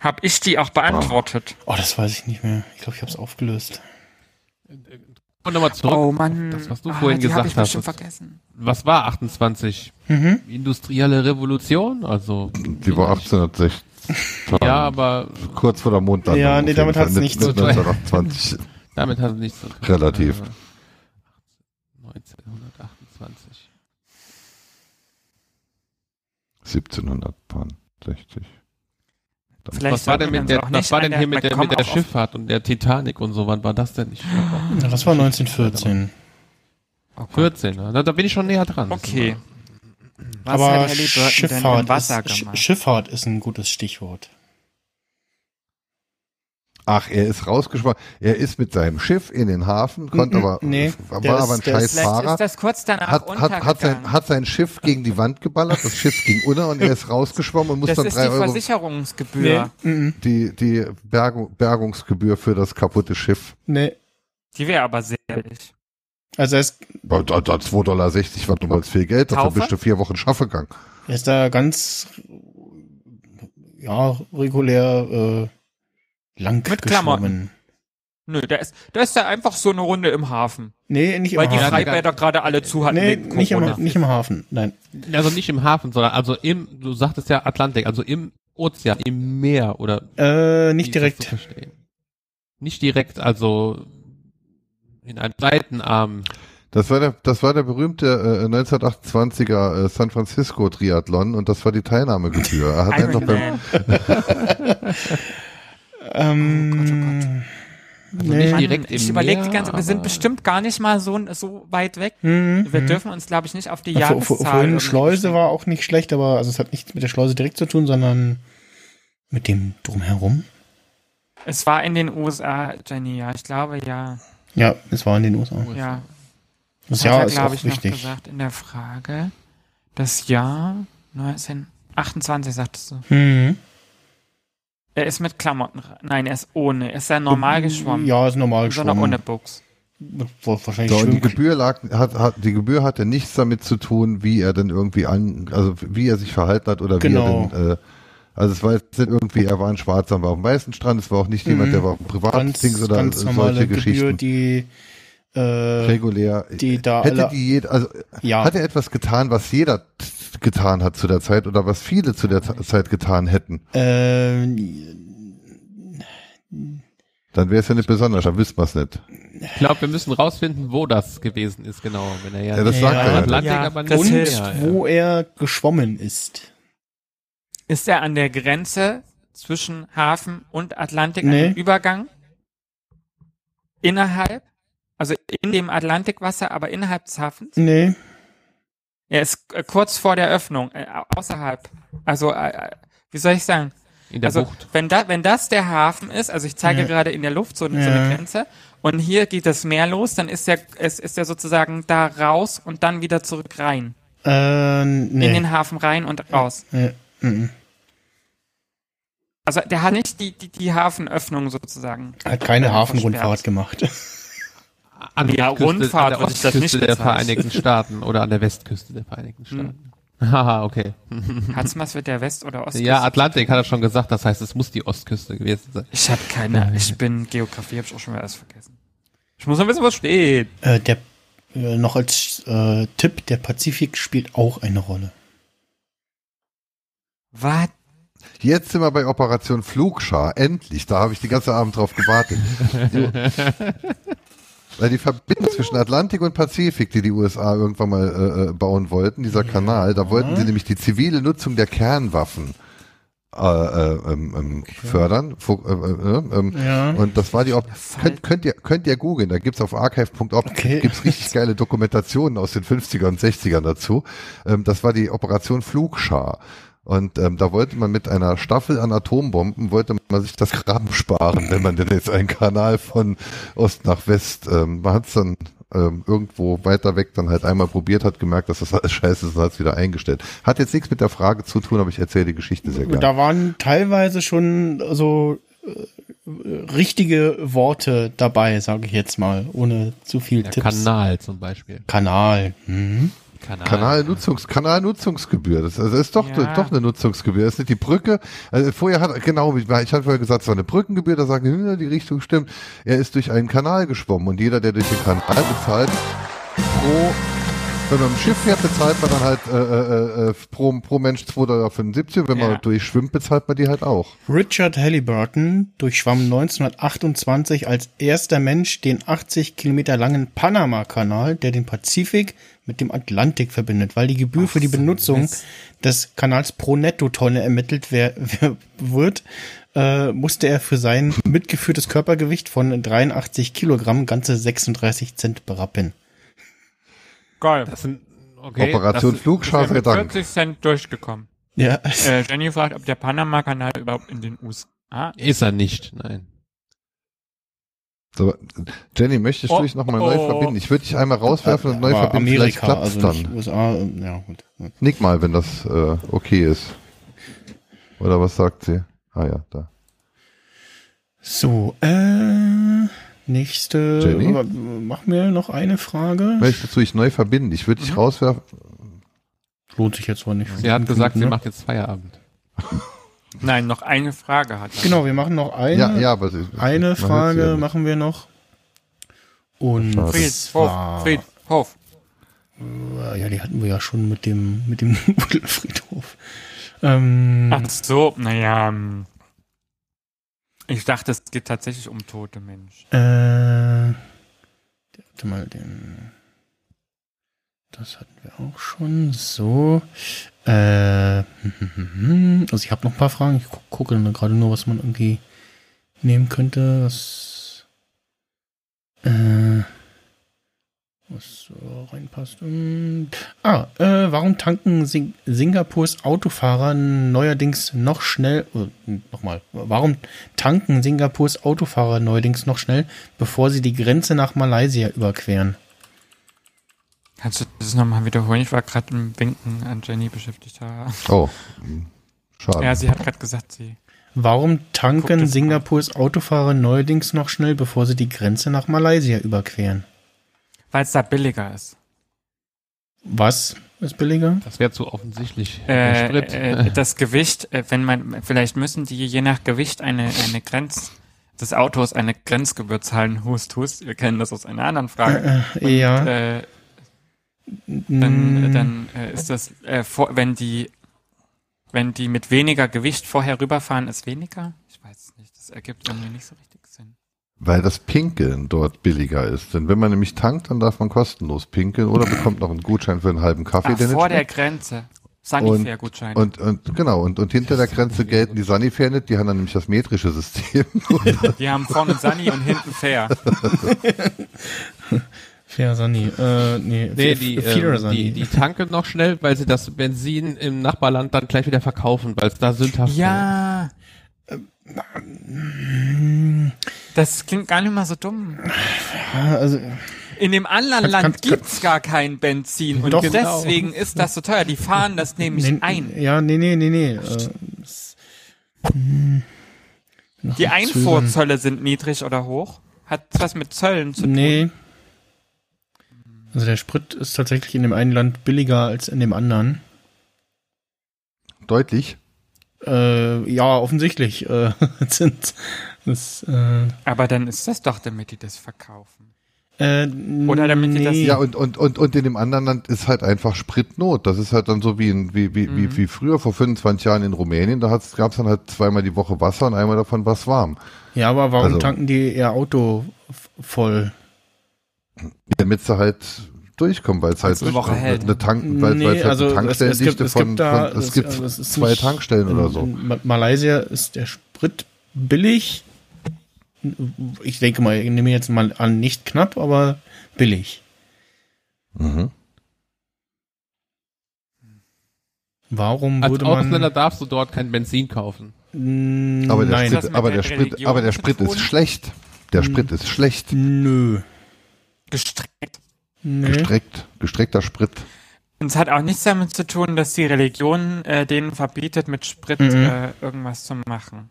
Hab ich die auch beantwortet? Oh, das weiß ich nicht mehr. Ich glaube, ich habe es aufgelöst. Und nochmal zurück. Oh Mann. Das, was du Ah, vorhin gesagt ich hast. vergessen. was war 28? Mhm. Industrielle Revolution? Also. Die war 1860. Ja, aber Kurz vor der Mondlandung. Ja, auf nee, damit hat's Mit- nichts zu tun. 1928. damit hat es nichts zu tun. Relativ. Äh, 1928. 1760. Vielleicht Was war denn mit der, was war denn hier mit der, mit der Schifffahrt und der Titanic und so? Wann war das denn? Ich Ja, das war 1914. Oh Gott. 14, ne? Da, bin ich schon näher dran. Okay. Was aber hat Schifffahrt ist, Sch- gemacht? Schifffahrt ist ein gutes Stichwort. Ach, er ist rausgeschwommen. Er ist mit seinem Schiff in den Hafen, konnte mm, aber, nee, war der aber ein ist- ist- scheiß Fahrer. ist das kurz danach Hat, hat, hat, sein, hat sein Schiff gegen die Wand geballert, das Schiff ging unter und er ist rausgeschwommen und muss das dann ist drei die Euro Versicherungsgebühr. Mhm. die, die Bergung, Bergungsgebühr für das kaputte Schiff. Nee. Die wäre aber sehr billig. Also er ist, Da, da, da 2,60 Dollar war damals viel Geld, dafür Taufe? bist du vier Wochen schaffen gegangen. er ist da ganz ja, regulär äh, lang Mit geschwommen. Nö, da ist, da ist ja einfach so eine Runde im Hafen. Nee, nicht Weil im die Hafen. Freibäder gerade alle zu hatten Nee, wegen nicht im, Corona. nicht im Hafen. Nein. Also nicht im Hafen, sondern also im, du sagtest ja Atlantik, also im Ozean, im Meer oder Äh, nicht direkt. Nicht direkt, also in einem Seitenarm. Das war der, das war der berühmte äh, 1928er äh, San Francisco Triathlon und das war die Teilnahmegebühr. Er hat einfach Iron beim, Man. Ähm, Also nee. nicht Mann, direkt im ich überlege die ganze, wir sind bestimmt gar nicht mal so, so weit weg. Mhm, Wir mhm. dürfen uns, glaube ich, nicht auf die Jahreszahl vor- Vorhin Schleuse war auch nicht schlecht, aber also es hat nichts mit der Schleuse direkt zu tun, sondern mit dem drumherum. Es war in den USA, Jenny, ja, ich glaube, ja. Ja, es war in den USA. Ja, Das hat Jahr er, ist glaube auch ich, noch wichtig. gesagt in der Frage. Das Jahr 1928, sagtest du. Mhm. Er ist mit Klamotten, nein, er ist ohne. Ist er normal geschwommen? Ja, ist normal Sondern geschwommen. ohne Buchs. Wa- Wahrscheinlich so, die. Gebühr lag, hat, hat, die Gebühr hatte nichts damit zu tun, wie er denn irgendwie an, also wie er sich verhalten hat oder Genau. wie er denn, äh, also es war jetzt nicht irgendwie, er war ein Schwarzer, war auf dem weißen Strand, es war auch nicht jemand, Mhm. der war auf dem ganz, Privatdings oder ganz normale solche Gebühr, Geschichten. die äh, regulär. die da Hätte die jeder, also ja, hat er etwas getan, was jeder getan hat zu der Zeit oder was viele zu der Z- Zeit getan hätten, äh, dann wäre es ja nicht besonders, dann wüsste man es nicht. Ich glaube, wir müssen rausfinden, wo das gewesen ist, genau. Wenn er ja, Ja, das sagt im er ja. Atlantik, Ja, aber das nicht und mehr, ja. wo er geschwommen ist. Ist er an der Grenze zwischen Hafen und Atlantik Nee. an dem Übergang? Innerhalb? Also in dem Atlantikwasser, aber innerhalb des Hafens? Nee, Er ist äh, kurz vor der Öffnung, äh, außerhalb. Also, äh, wie soll ich sagen? In der also, Bucht. wenn, da, wenn das der Hafen ist, also ich zeige Ja. gerade in der Luft so, so Ja. eine Grenze, und hier geht das Meer los, dann ist der, ist, ist der sozusagen da raus und dann wieder zurück rein. äh, nee. In den Hafen rein und raus. nee. mhm. Also der hat nicht die, die, die Hafenöffnung sozusagen. Hat keine Hafenrundfahrt gemacht. An Ja, der Ostküste- Rundfahrt an der ich das nicht Ostküste der. Vereinigten Staaten oder an der Westküste der Vereinigten Staaten. Haha, okay. Hat's was mit der West- oder Ostküste? Ja, Atlantik hat er schon gesagt, das heißt, es muss die Ostküste gewesen sein. Ich habe keine, ich bin Geografie, habe ich auch schon wieder alles vergessen. Ich muss noch wissen, was steht. Äh, der äh, noch als äh, Tipp, der Pazifik spielt auch eine Rolle. Was? Jetzt sind wir bei Operation Flugschar. Endlich. Da habe ich die ganze Abend drauf gewartet. Weil die Verbindung zwischen Atlantik und Pazifik, die die USA irgendwann mal äh, äh, bauen wollten, dieser Kanal, da wollten sie nämlich die zivile Nutzung der Kernwaffen äh, äh, ähm, ähm, fördern. Fu- äh, äh, ähm, Ja. Und das war die Op könnt, könnt ihr könnt ihr googeln, da gibt's auf archive.org Okay. gibt's richtig geile Dokumentationen aus den 50er und 60ern dazu. Ähm, das war die Operation Flugschar. Und ähm, da wollte man mit einer Staffel an Atombomben, wollte man sich das Graben sparen, wenn man denn jetzt einen Kanal von Ost nach West, ähm, man hat's dann ähm, irgendwo weiter weg dann halt einmal probiert, hat gemerkt, dass das alles scheiße ist und hat es wieder eingestellt. Hat jetzt nichts mit der Frage zu tun, aber ich erzähle die Geschichte sehr gerne. Da waren teilweise schon so äh, richtige Worte dabei, sage ich jetzt mal, ohne zu viel Der Tipps. Kanal zum Beispiel. Kanal. Mhm. Kanal. Kanalnutzungs Kanalnutzungsgebühr. Das, also ist doch, Ja. doch eine Nutzungsgebühr. Das ist nicht die Brücke. Also vorher hat, genau, ich hatte vorher gesagt, es war eine Brückengebühr, da sagen die, hm, die Richtung stimmt. Er ist durch einen Kanal geschwommen und jeder, der durch den Kanal bezahlt, pro, wenn man im Schiff fährt, bezahlt man dann halt äh, äh, äh, pro, pro Mensch 2,75 Dollar. Wenn Ja. man durchschwimmt, bezahlt man die halt auch. Richard Halliburton durchschwamm 1928 als erster Mensch den 80 Kilometer langen Panama-Kanal, der den Pazifik mit dem Atlantik verbindet, weil die Gebühr für die so Benutzung Mist. des Kanals pro Nettotonne ermittelt wer, wer, wird, äh, musste er für sein mitgeführtes Körpergewicht von 83 Kilogramm ganze 36 Cent berappen. Geil. Das sind, okay. Operation das, Flugschar, Ich bin mit Dank. 40 Cent durchgekommen. Ja, Äh, Jenny fragt, ob der Panama-Kanal überhaupt in den USA Ist er nicht, nein. So, Jenny, möchtest du Oh, dich nochmal neu oh. verbinden? Ich würde dich einmal rauswerfen und neu aber verbinden. Vielleicht Amerika, klappt's also dann. USA, äh, ja gut. Nick mal, wenn das äh, okay ist. Oder was sagt sie? Ah ja, da. So, äh, nächste. Jenny? Mach mir noch eine Frage. Möchtest du dich neu verbinden? Ich würde dich rauswerfen. Lohnt sich jetzt wohl nicht. Sie hat gesagt, sie ne? macht jetzt Feierabend. Nein, noch eine Frage hat er. Genau, wir machen noch eine. Ja, ja, aber sie, Eine Frage ja machen wir noch. Und. Friedhof, Friedhof. äh, ja, die hatten wir ja schon mit dem mit dem Nudelfriedhof. Ähm, Ach so, naja. ähm, Ich dachte, es geht tatsächlich um tote Menschen. äh, warte mal, den. Das hatten wir auch schon. So. Äh, also ich habe noch ein paar Fragen. Ich gu gucke gerade nur, was man irgendwie nehmen könnte. Was, äh, was so reinpasst. Hm. Ah, äh, warum tanken Sing Singapurs Autofahrer neuerdings noch schnell, äh, nochmal, warum tanken Singapurs Autofahrer neuerdings noch schnell, bevor sie die Grenze nach Malaysia überqueren? Kannst du das nochmal wiederholen? Ich war gerade im Winken an Jenny beschäftigt. Ja, Oh, schade. ja sie hat gerade gesagt, sie. Warum tanken Singapurs Autofahrer neuerdings noch schnell, bevor sie die Grenze nach Malaysia überqueren? Weil es da billiger ist. Was ist billiger? Das wäre zu offensichtlich. Äh, äh, das Gewicht, äh, wenn man, vielleicht müssen die je nach Gewicht eine, eine Grenz des Autos eine Grenzgebühr zahlen. Hust, hust. Wir kennen das aus einer anderen Frage. Äh, ja. Äh, dann, Mm, dann äh, ist das, äh, vor, wenn die, wenn die mit weniger Gewicht vorher rüberfahren, ist weniger? Ich weiß es nicht. Das ergibt irgendwie nicht so richtig Sinn. Weil das Pinkeln dort billiger ist. Denn wenn man nämlich tankt, dann darf man kostenlos pinkeln oder bekommt noch einen Gutschein für einen halben Kaffee. Ach, vor der. Grenze. Sanifair-Gutschein. Und, und genau, und, und hinter der Grenze gelten die Sanifair nicht, die haben dann nämlich das metrische System. Die haben vorne Sunny und hinten Fair. Fair Sunny. Äh, nee, Nee, die, Fear ähm, Sunny. die, die tanken noch schnell, weil sie das Benzin im Nachbarland dann gleich wieder verkaufen, weil es da sündhaft Ja. Das klingt gar nicht mal so dumm. also, In dem anderen Kann- Land kann- gibt's gar kein Benzin und Doch. deswegen ist das so teuer. Die fahren das nämlich nee, ein. Ja, nee, nee, nee, nee. Äh, Die. Einfuhrzölle sind niedrig oder hoch. Hat was mit Zöllen zu tun. Nee. Also der Sprit ist tatsächlich in dem einen Land billiger als in dem anderen. Deutlich. Äh, ja, offensichtlich äh, sind das. Äh, Aber dann ist das doch, damit die das verkaufen. Äh, Oder damit die das- nee. Ja, und, und, und, und in dem anderen Land ist halt einfach Spritnot. Das ist halt dann so wie, in, wie, wie, Mhm. wie, wie früher, vor 25 Jahren in Rumänien. Da gab es dann halt zweimal die Woche Wasser und einmal davon was warm. Ja, aber warum Also- tanken die ihr Auto voll? Damit sie halt durchkommen, weil es halt eine Woche hält. eine Tank, Nee, weil es halt also eine es- es Tankstellendichte gibt- es von, gibt von, es es- gibt also es ist zwei nicht- Tankstellen oder in, so. In Ma- Malaysia ist der Sprit billig. Ich denke mal, ich nehme jetzt mal an, nicht knapp, aber billig. Mhm. Warum Als würde Ausländer man... darfst du dort kein Benzin kaufen. Aber der, Nein, Sprit, aber der Sprit, aber der Sprit ist schlecht. Der Sprit ist schlecht. nö. Gestreckt. Nee. Gestreckt, gestreckter Sprit. Und es hat auch nichts damit zu tun, dass die Religion äh, denen verbietet, mit Sprit Mhm. äh, irgendwas zu machen.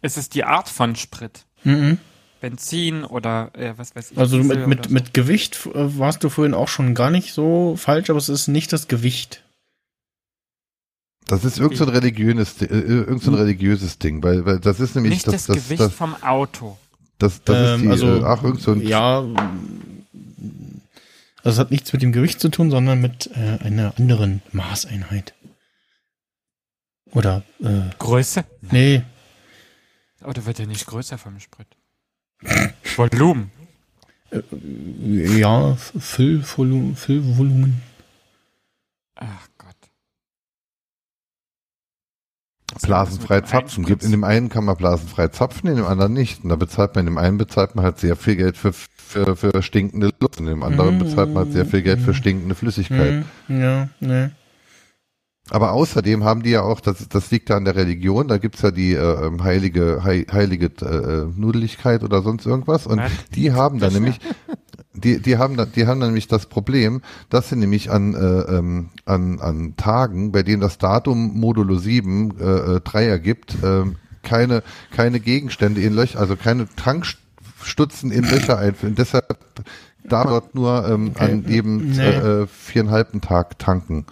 Es ist die Art von Sprit. Mhm. Benzin oder äh, was weiß ich. Also Diesel mit, mit, so. mit Gewicht äh, warst du vorhin auch schon gar nicht so falsch, aber es ist nicht das Gewicht. Das ist irgend so ein religiöses, äh, irgend so ein religiöses Ding, weil, weil das ist nämlich Nicht das, das, das, Gewicht das, vom Auto. Das, das ist Ähm, die, also, äh, ach, irgend so ein, Ja, also es hat nichts mit dem Gewicht zu tun, sondern mit äh, einer anderen Maßeinheit. Oder, äh, Größe? nee, Oder wird er nicht größer vom Sprit? Volumen. ja, Füllvolumen, Füllvolumen. Ach Gott. Blasenfrei zapfen. Gibt, in dem einen kann man blasenfrei zapfen, in dem anderen nicht. Und da bezahlt man, in dem einen bezahlt man halt sehr viel Geld für, für, für stinkende Luft, in dem anderen Mhm. bezahlt man halt sehr viel Geld für stinkende Flüssigkeit. Hm, ja, nee. Aber außerdem haben die ja auch, das, das liegt ja an der Religion, da gibt's ja die äh, ähm, heilige, hei, heilige äh, Nudeligkeit oder sonst irgendwas. Und Was? die haben dann nämlich, die, die haben die haben nämlich das Problem, dass sie nämlich an, äh, ähm, an, an Tagen, bei denen das Datum Modulo 7 äh, äh, 3 ergibt, äh, keine, keine Gegenstände in Löcher, also keine Tankstutzen in Löcher einführen. Deshalb darf dort nur ähm, Okay. an jedem Nee. äh, äh, viereinhalbten Tag tanken.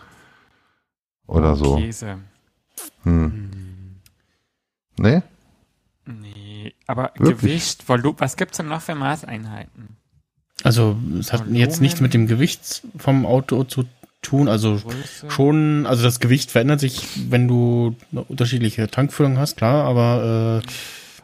Oder so. Käse. Hm. Ne? Nee, aber Wirklich? Gewicht, Volumen, was gibt's denn noch für Maßeinheiten? Also es hat jetzt nichts mit dem Gewicht vom Auto zu tun. Also Größe? schon, also das Gewicht verändert sich, wenn du eine unterschiedliche Tankfüllung hast, klar, aber äh,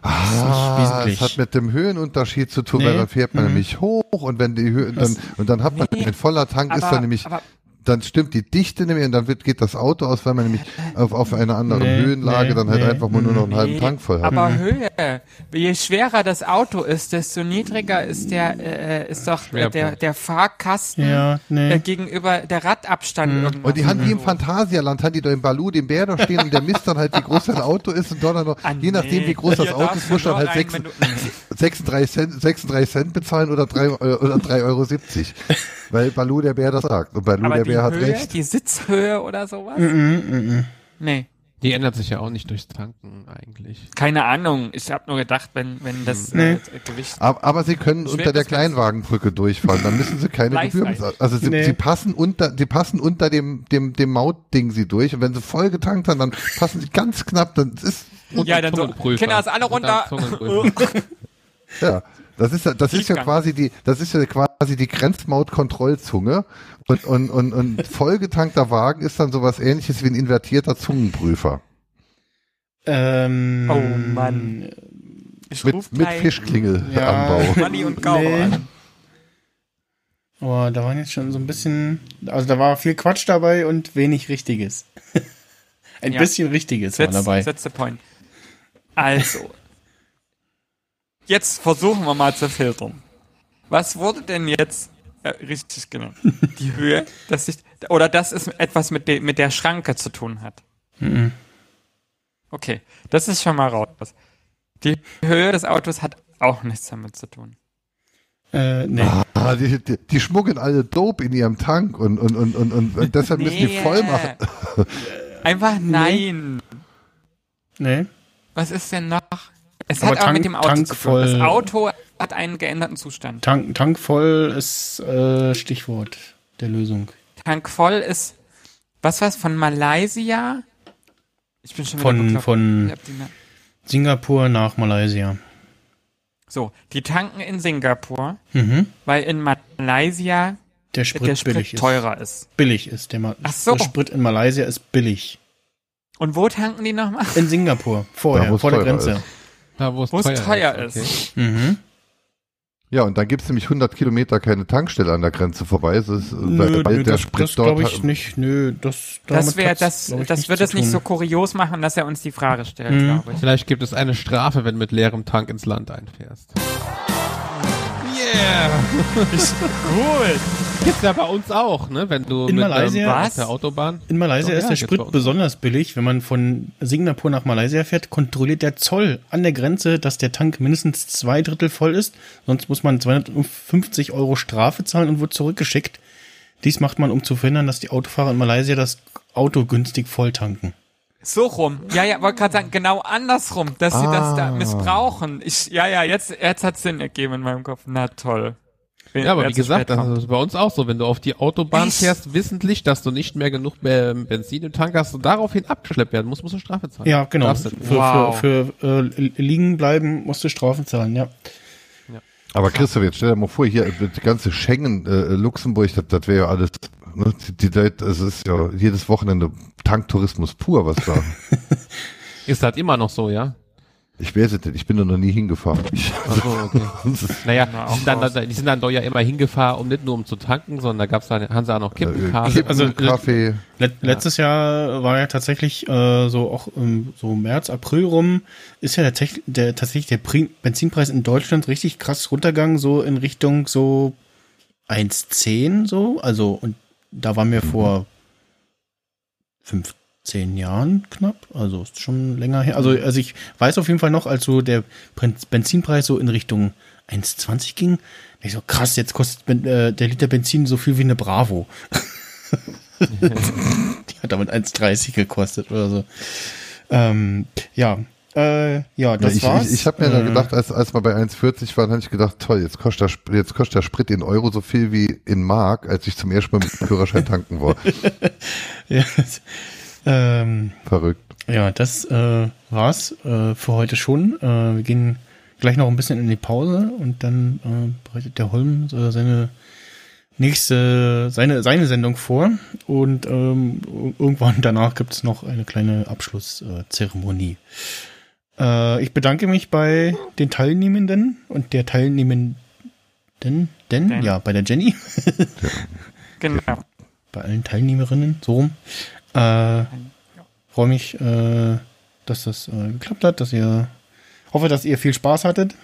Ah, wesentlich. es hat mit dem Höhenunterschied zu tun, Nee. weil dann fährt man Mhm. nämlich hoch und wenn die Höhe, dann, und dann hat man Nee, mit voller Tank ist aber- dann nämlich, aber- dann stimmt die Dichte nämlich und dann wird, geht das Auto aus, weil man nämlich auf, auf einer anderen Nee, Höhenlage nee, dann halt nee, einfach mal nur noch einen halben Nee, Tank voll hat. Aber Mhm. Höhe. Je schwerer das Auto ist, desto niedriger ist der, äh, ist doch äh, der, der Fahrkasten ja, äh, gegenüber der Radabstand Mhm. Und die haben wie im so. Phantasialand, haben die da im Balu den Bär da stehen und der misst dann halt, wie groß sein Auto ist und dort dann noch, Ah, je nachdem, wie groß das Auto ist, muss dann halt rein, sechs, wenn du- Nee. 36 Cent, 36 Cent bezahlen oder 3, oder 3,70 Euro. Weil Balu der Bär das sagt. Und Balu Aber der die Bär hat Höhe, recht. die Sitzhöhe oder sowas? Mhm, mhm. Nee. Die ändert sich ja auch nicht durchs Tanken eigentlich. Keine Ahnung. Ich habe nur gedacht, wenn, wenn das Nee. äh, Gewicht. Aber, aber sie können unter der Kleinwagenbrücke durchfahren, dann müssen sie keine Gebühren bezahlen. Also sie, Nee. sie passen unter, die passen unter dem, dem, dem Mautding sie durch und wenn sie voll getankt haben, dann passen sie ganz knapp, dann ist, Ja, dann so. Kinder, ist alle runter. Ja, das ist ja, das ist ja quasi die, das ist ja quasi die Grenzmautkontrollzunge und, und, und, und vollgetankter Wagen ist dann sowas ähnliches wie ein invertierter Zungenprüfer. Ähm, Oh Mann. Ich Mit, ruf mit gleich Fischklingelanbau. Ja. Manni und Gau Nee. an. Aber da waren jetzt schon so ein bisschen, also da war viel Quatsch dabei und wenig Richtiges. ein Ja. bisschen Richtiges war That's, dabei. that's the point. Also. Jetzt versuchen wir mal zu filtern. Was wurde denn jetzt äh, richtig genannt? Die Höhe, dass sich, oder dass es etwas mit, de, mit der Schranke zu tun hat. Mhm. Okay, das ist schon mal raus. Die Höhe des Autos hat auch nichts damit zu tun. Äh, nee. Ah, die, die, die schmuggeln alle Dope in ihrem Tank und, und, und, und, und, und deshalb müssen die Nee. voll machen. Einfach nein. Nee. Was ist denn noch? Es Aber hat auch Tank- mit dem Auto Tank zu tun. Das Auto hat einen geänderten Zustand. Tank, Tank voll ist äh, Stichwort der Lösung. Tank voll ist, was war's, von Malaysia? Ich bin schon wieder Von, bekloppt. von Singapur nach Malaysia. So, die tanken in Singapur, Mhm. weil in Malaysia Der Sprit, der Sprit billig ist. teurer ist. Billig ist. Der, Ma Ach so. der Sprit in Malaysia ist billig. Und wo tanken die nochmal? In Singapur. Vorher, Da, vor der Grenze. ist. Da, wo es Wo es teuer, teuer ist. ist. Okay. Mhm. Ja, und dann gibt's nämlich 100 Kilometer keine Tankstelle an der Grenze vorbei. Das ist, äh, Nö, weil nö, der das, Sprit das glaube ich nicht. Nö, das, Das hat's, das, das wird es nicht so kurios machen, dass er uns die Frage stellt, Mhm. glaube ich. Vielleicht gibt es eine Strafe, wenn du mit leerem Tank ins Land einfährst. Yeah! Gut. Gibt's ja bei uns auch, ne? Wenn du In mit Malaysia- ähm, auf Was? der Autobahn. In Malaysia Doch, ist ja, der Sprit besonders billig. Wenn man von Singapur nach Malaysia fährt, kontrolliert der Zoll an der Grenze, dass der Tank mindestens zwei Drittel voll ist. Sonst muss man 250 Euro Strafe zahlen und wird zurückgeschickt. Dies macht man, um zu verhindern, dass die Autofahrer in Malaysia das Auto günstig voll tanken. So rum. Ja, ja, wollte gerade sagen, genau andersrum, dass sie das da Ah. missbrauchen. Ich, ja, ja, jetzt, jetzt hat Sinn ergeben in meinem Kopf. Na toll. Bin- Ja, aber wie gesagt, das ist bei uns auch so. Wenn du auf die Autobahn Echt? fährst, wissentlich, dass du nicht mehr genug äh, Benzin im Tank hast und daraufhin abgeschleppt werden musst, musst du Strafe zahlen. Ja, genau. Für. Wow. für, für äh, liegen bleiben musst du Strafen zahlen, ja. Aber Christoph, jetzt stell dir mal vor, hier äh, die ganze Schengen, äh, Luxemburg, das, das wäre ja alles, ne, die, die, das ist ja jedes Wochenende Tanktourismus pur, was da. Ist das immer noch so, ja? ich weiß es nicht, ich bin da noch nie hingefahren. Achso, okay. Naja, Na, die sind, dann, raus. die sind dann doch ja immer hingefahren, um nicht nur um zu tanken, sondern da gab's dann, haben sie auch noch äh, Kippenkarte. Kippen, Also, Kaffee. Let Letztes Jahr war ja tatsächlich äh, so auch ähm, so März, April rum, ist ja tatsächlich der, tatsächlich der Pri Benzinpreis in Deutschland richtig krass runtergegangen, so in Richtung so 1,10 so. Also, und da waren wir vor 15 Jahren knapp. Also ist schon länger her. Also, also ich weiß auf jeden Fall noch, als so der Benzinpreis so in Richtung 1,20 ging, ich so, krass, jetzt kostet äh, der Liter Benzin so viel wie eine Bravo. Die hat damit 1,30 gekostet oder so. Ähm, ja, äh, ja, das ja, ich war's. ich, ich habe mir dann Äh, gedacht, als, als wir bei 1,40 waren, habe ich gedacht, toll, jetzt kostet, der, jetzt kostet der Sprit in Euro so viel wie in Mark, als ich zum ersten Mal mit dem Führerschein tanken war. ja, ähm, Verrückt. ja, das äh, war's äh, für heute schon. Äh, wir gehen gleich noch ein bisschen in die Pause und dann äh, bereitet der Holm äh, seine nächste, seine, seine Sendung vor und ähm, irgendwann danach gibt's noch eine kleine Abschlusszeremonie. Äh, ich bedanke mich bei den Teilnehmenden und der Teilnehmenden, denn, Denn. ja, bei der Jenny, Genau. bei allen Teilnehmerinnen, so rum. Äh, freue mich, äh, dass das äh, geklappt hat, dass ihr, hoffe, dass ihr viel Spaß hattet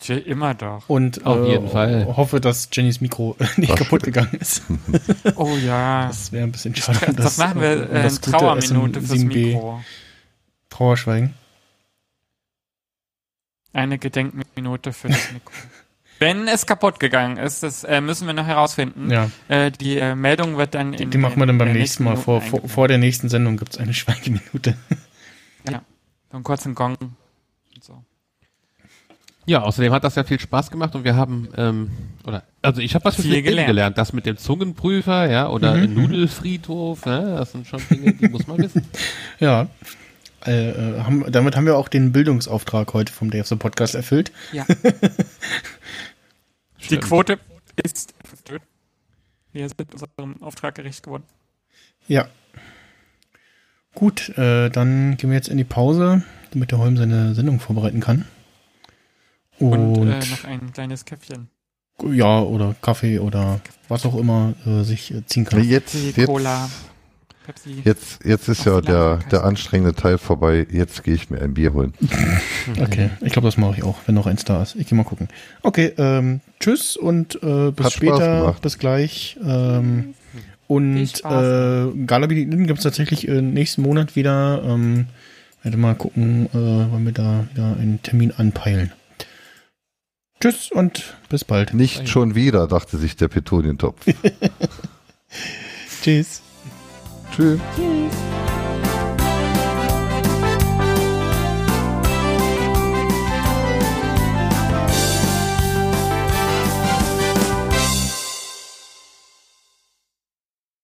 Tja, Immer doch. und Auf äh, jeden Fall. hoffe, dass Jennys Mikro nicht War kaputt gegangen ist. Oh ja. Das wäre ein bisschen schade. Das, das machen wir äh, Trauerminute fürs SM7B Mikro. Trauerschweigen. Eine Gedenkminute für das Mikro. Wenn es kaputt gegangen ist, das äh, müssen wir noch herausfinden. Ja, Äh, die äh, Meldung wird dann in die machen wir dann beim nächsten Mal. Vor, vor, vor der nächsten Sendung gibt's eine Schweigeminute. eingeblendet. So einen kurzen Gong. Und so. Ja, außerdem hat das ja viel Spaß gemacht und wir haben, ähm, oder, also ich habe was Viel gelernt. gelernt. Das mit dem Zungenprüfer, ja, oder Mhm. Nudelfriedhof, ne, das sind schon Dinge, die muss man wissen. Ja. Äh, äh, haben, damit haben wir auch den Bildungsauftrag heute vom Day of the Podcast erfüllt. Ja. Die. Quote ist erfüllt. Wir sind unserem Auftrag gerecht geworden. Ja. Gut, äh, dann gehen wir jetzt in die Pause, damit der Holm seine Sendung vorbereiten kann. Und, Und, äh, noch ein kleines Käffchen. ja, oder Kaffee oder was auch immer äh, sich äh, ziehen kann. Jetzt, jetzt, Cola, Pepsi. jetzt, jetzt ist ja der, der anstrengende Teil vorbei. Jetzt gehe ich mir ein Bier holen. Okay, ich glaube, das mache ich auch, wenn noch eins da ist. Ich gehe mal gucken. Okay, ähm, tschüss und äh, bis Hat später, bis gleich. Ähm, und äh, Galabi gibt es tatsächlich äh, nächsten Monat wieder. Ähm, werde mal gucken, äh, wann wir da wieder einen Termin anpeilen. Tschüss und bis bald. Nicht schon wieder, dachte sich der Petunientopf. Tschüss. Tschüss. Tschüss.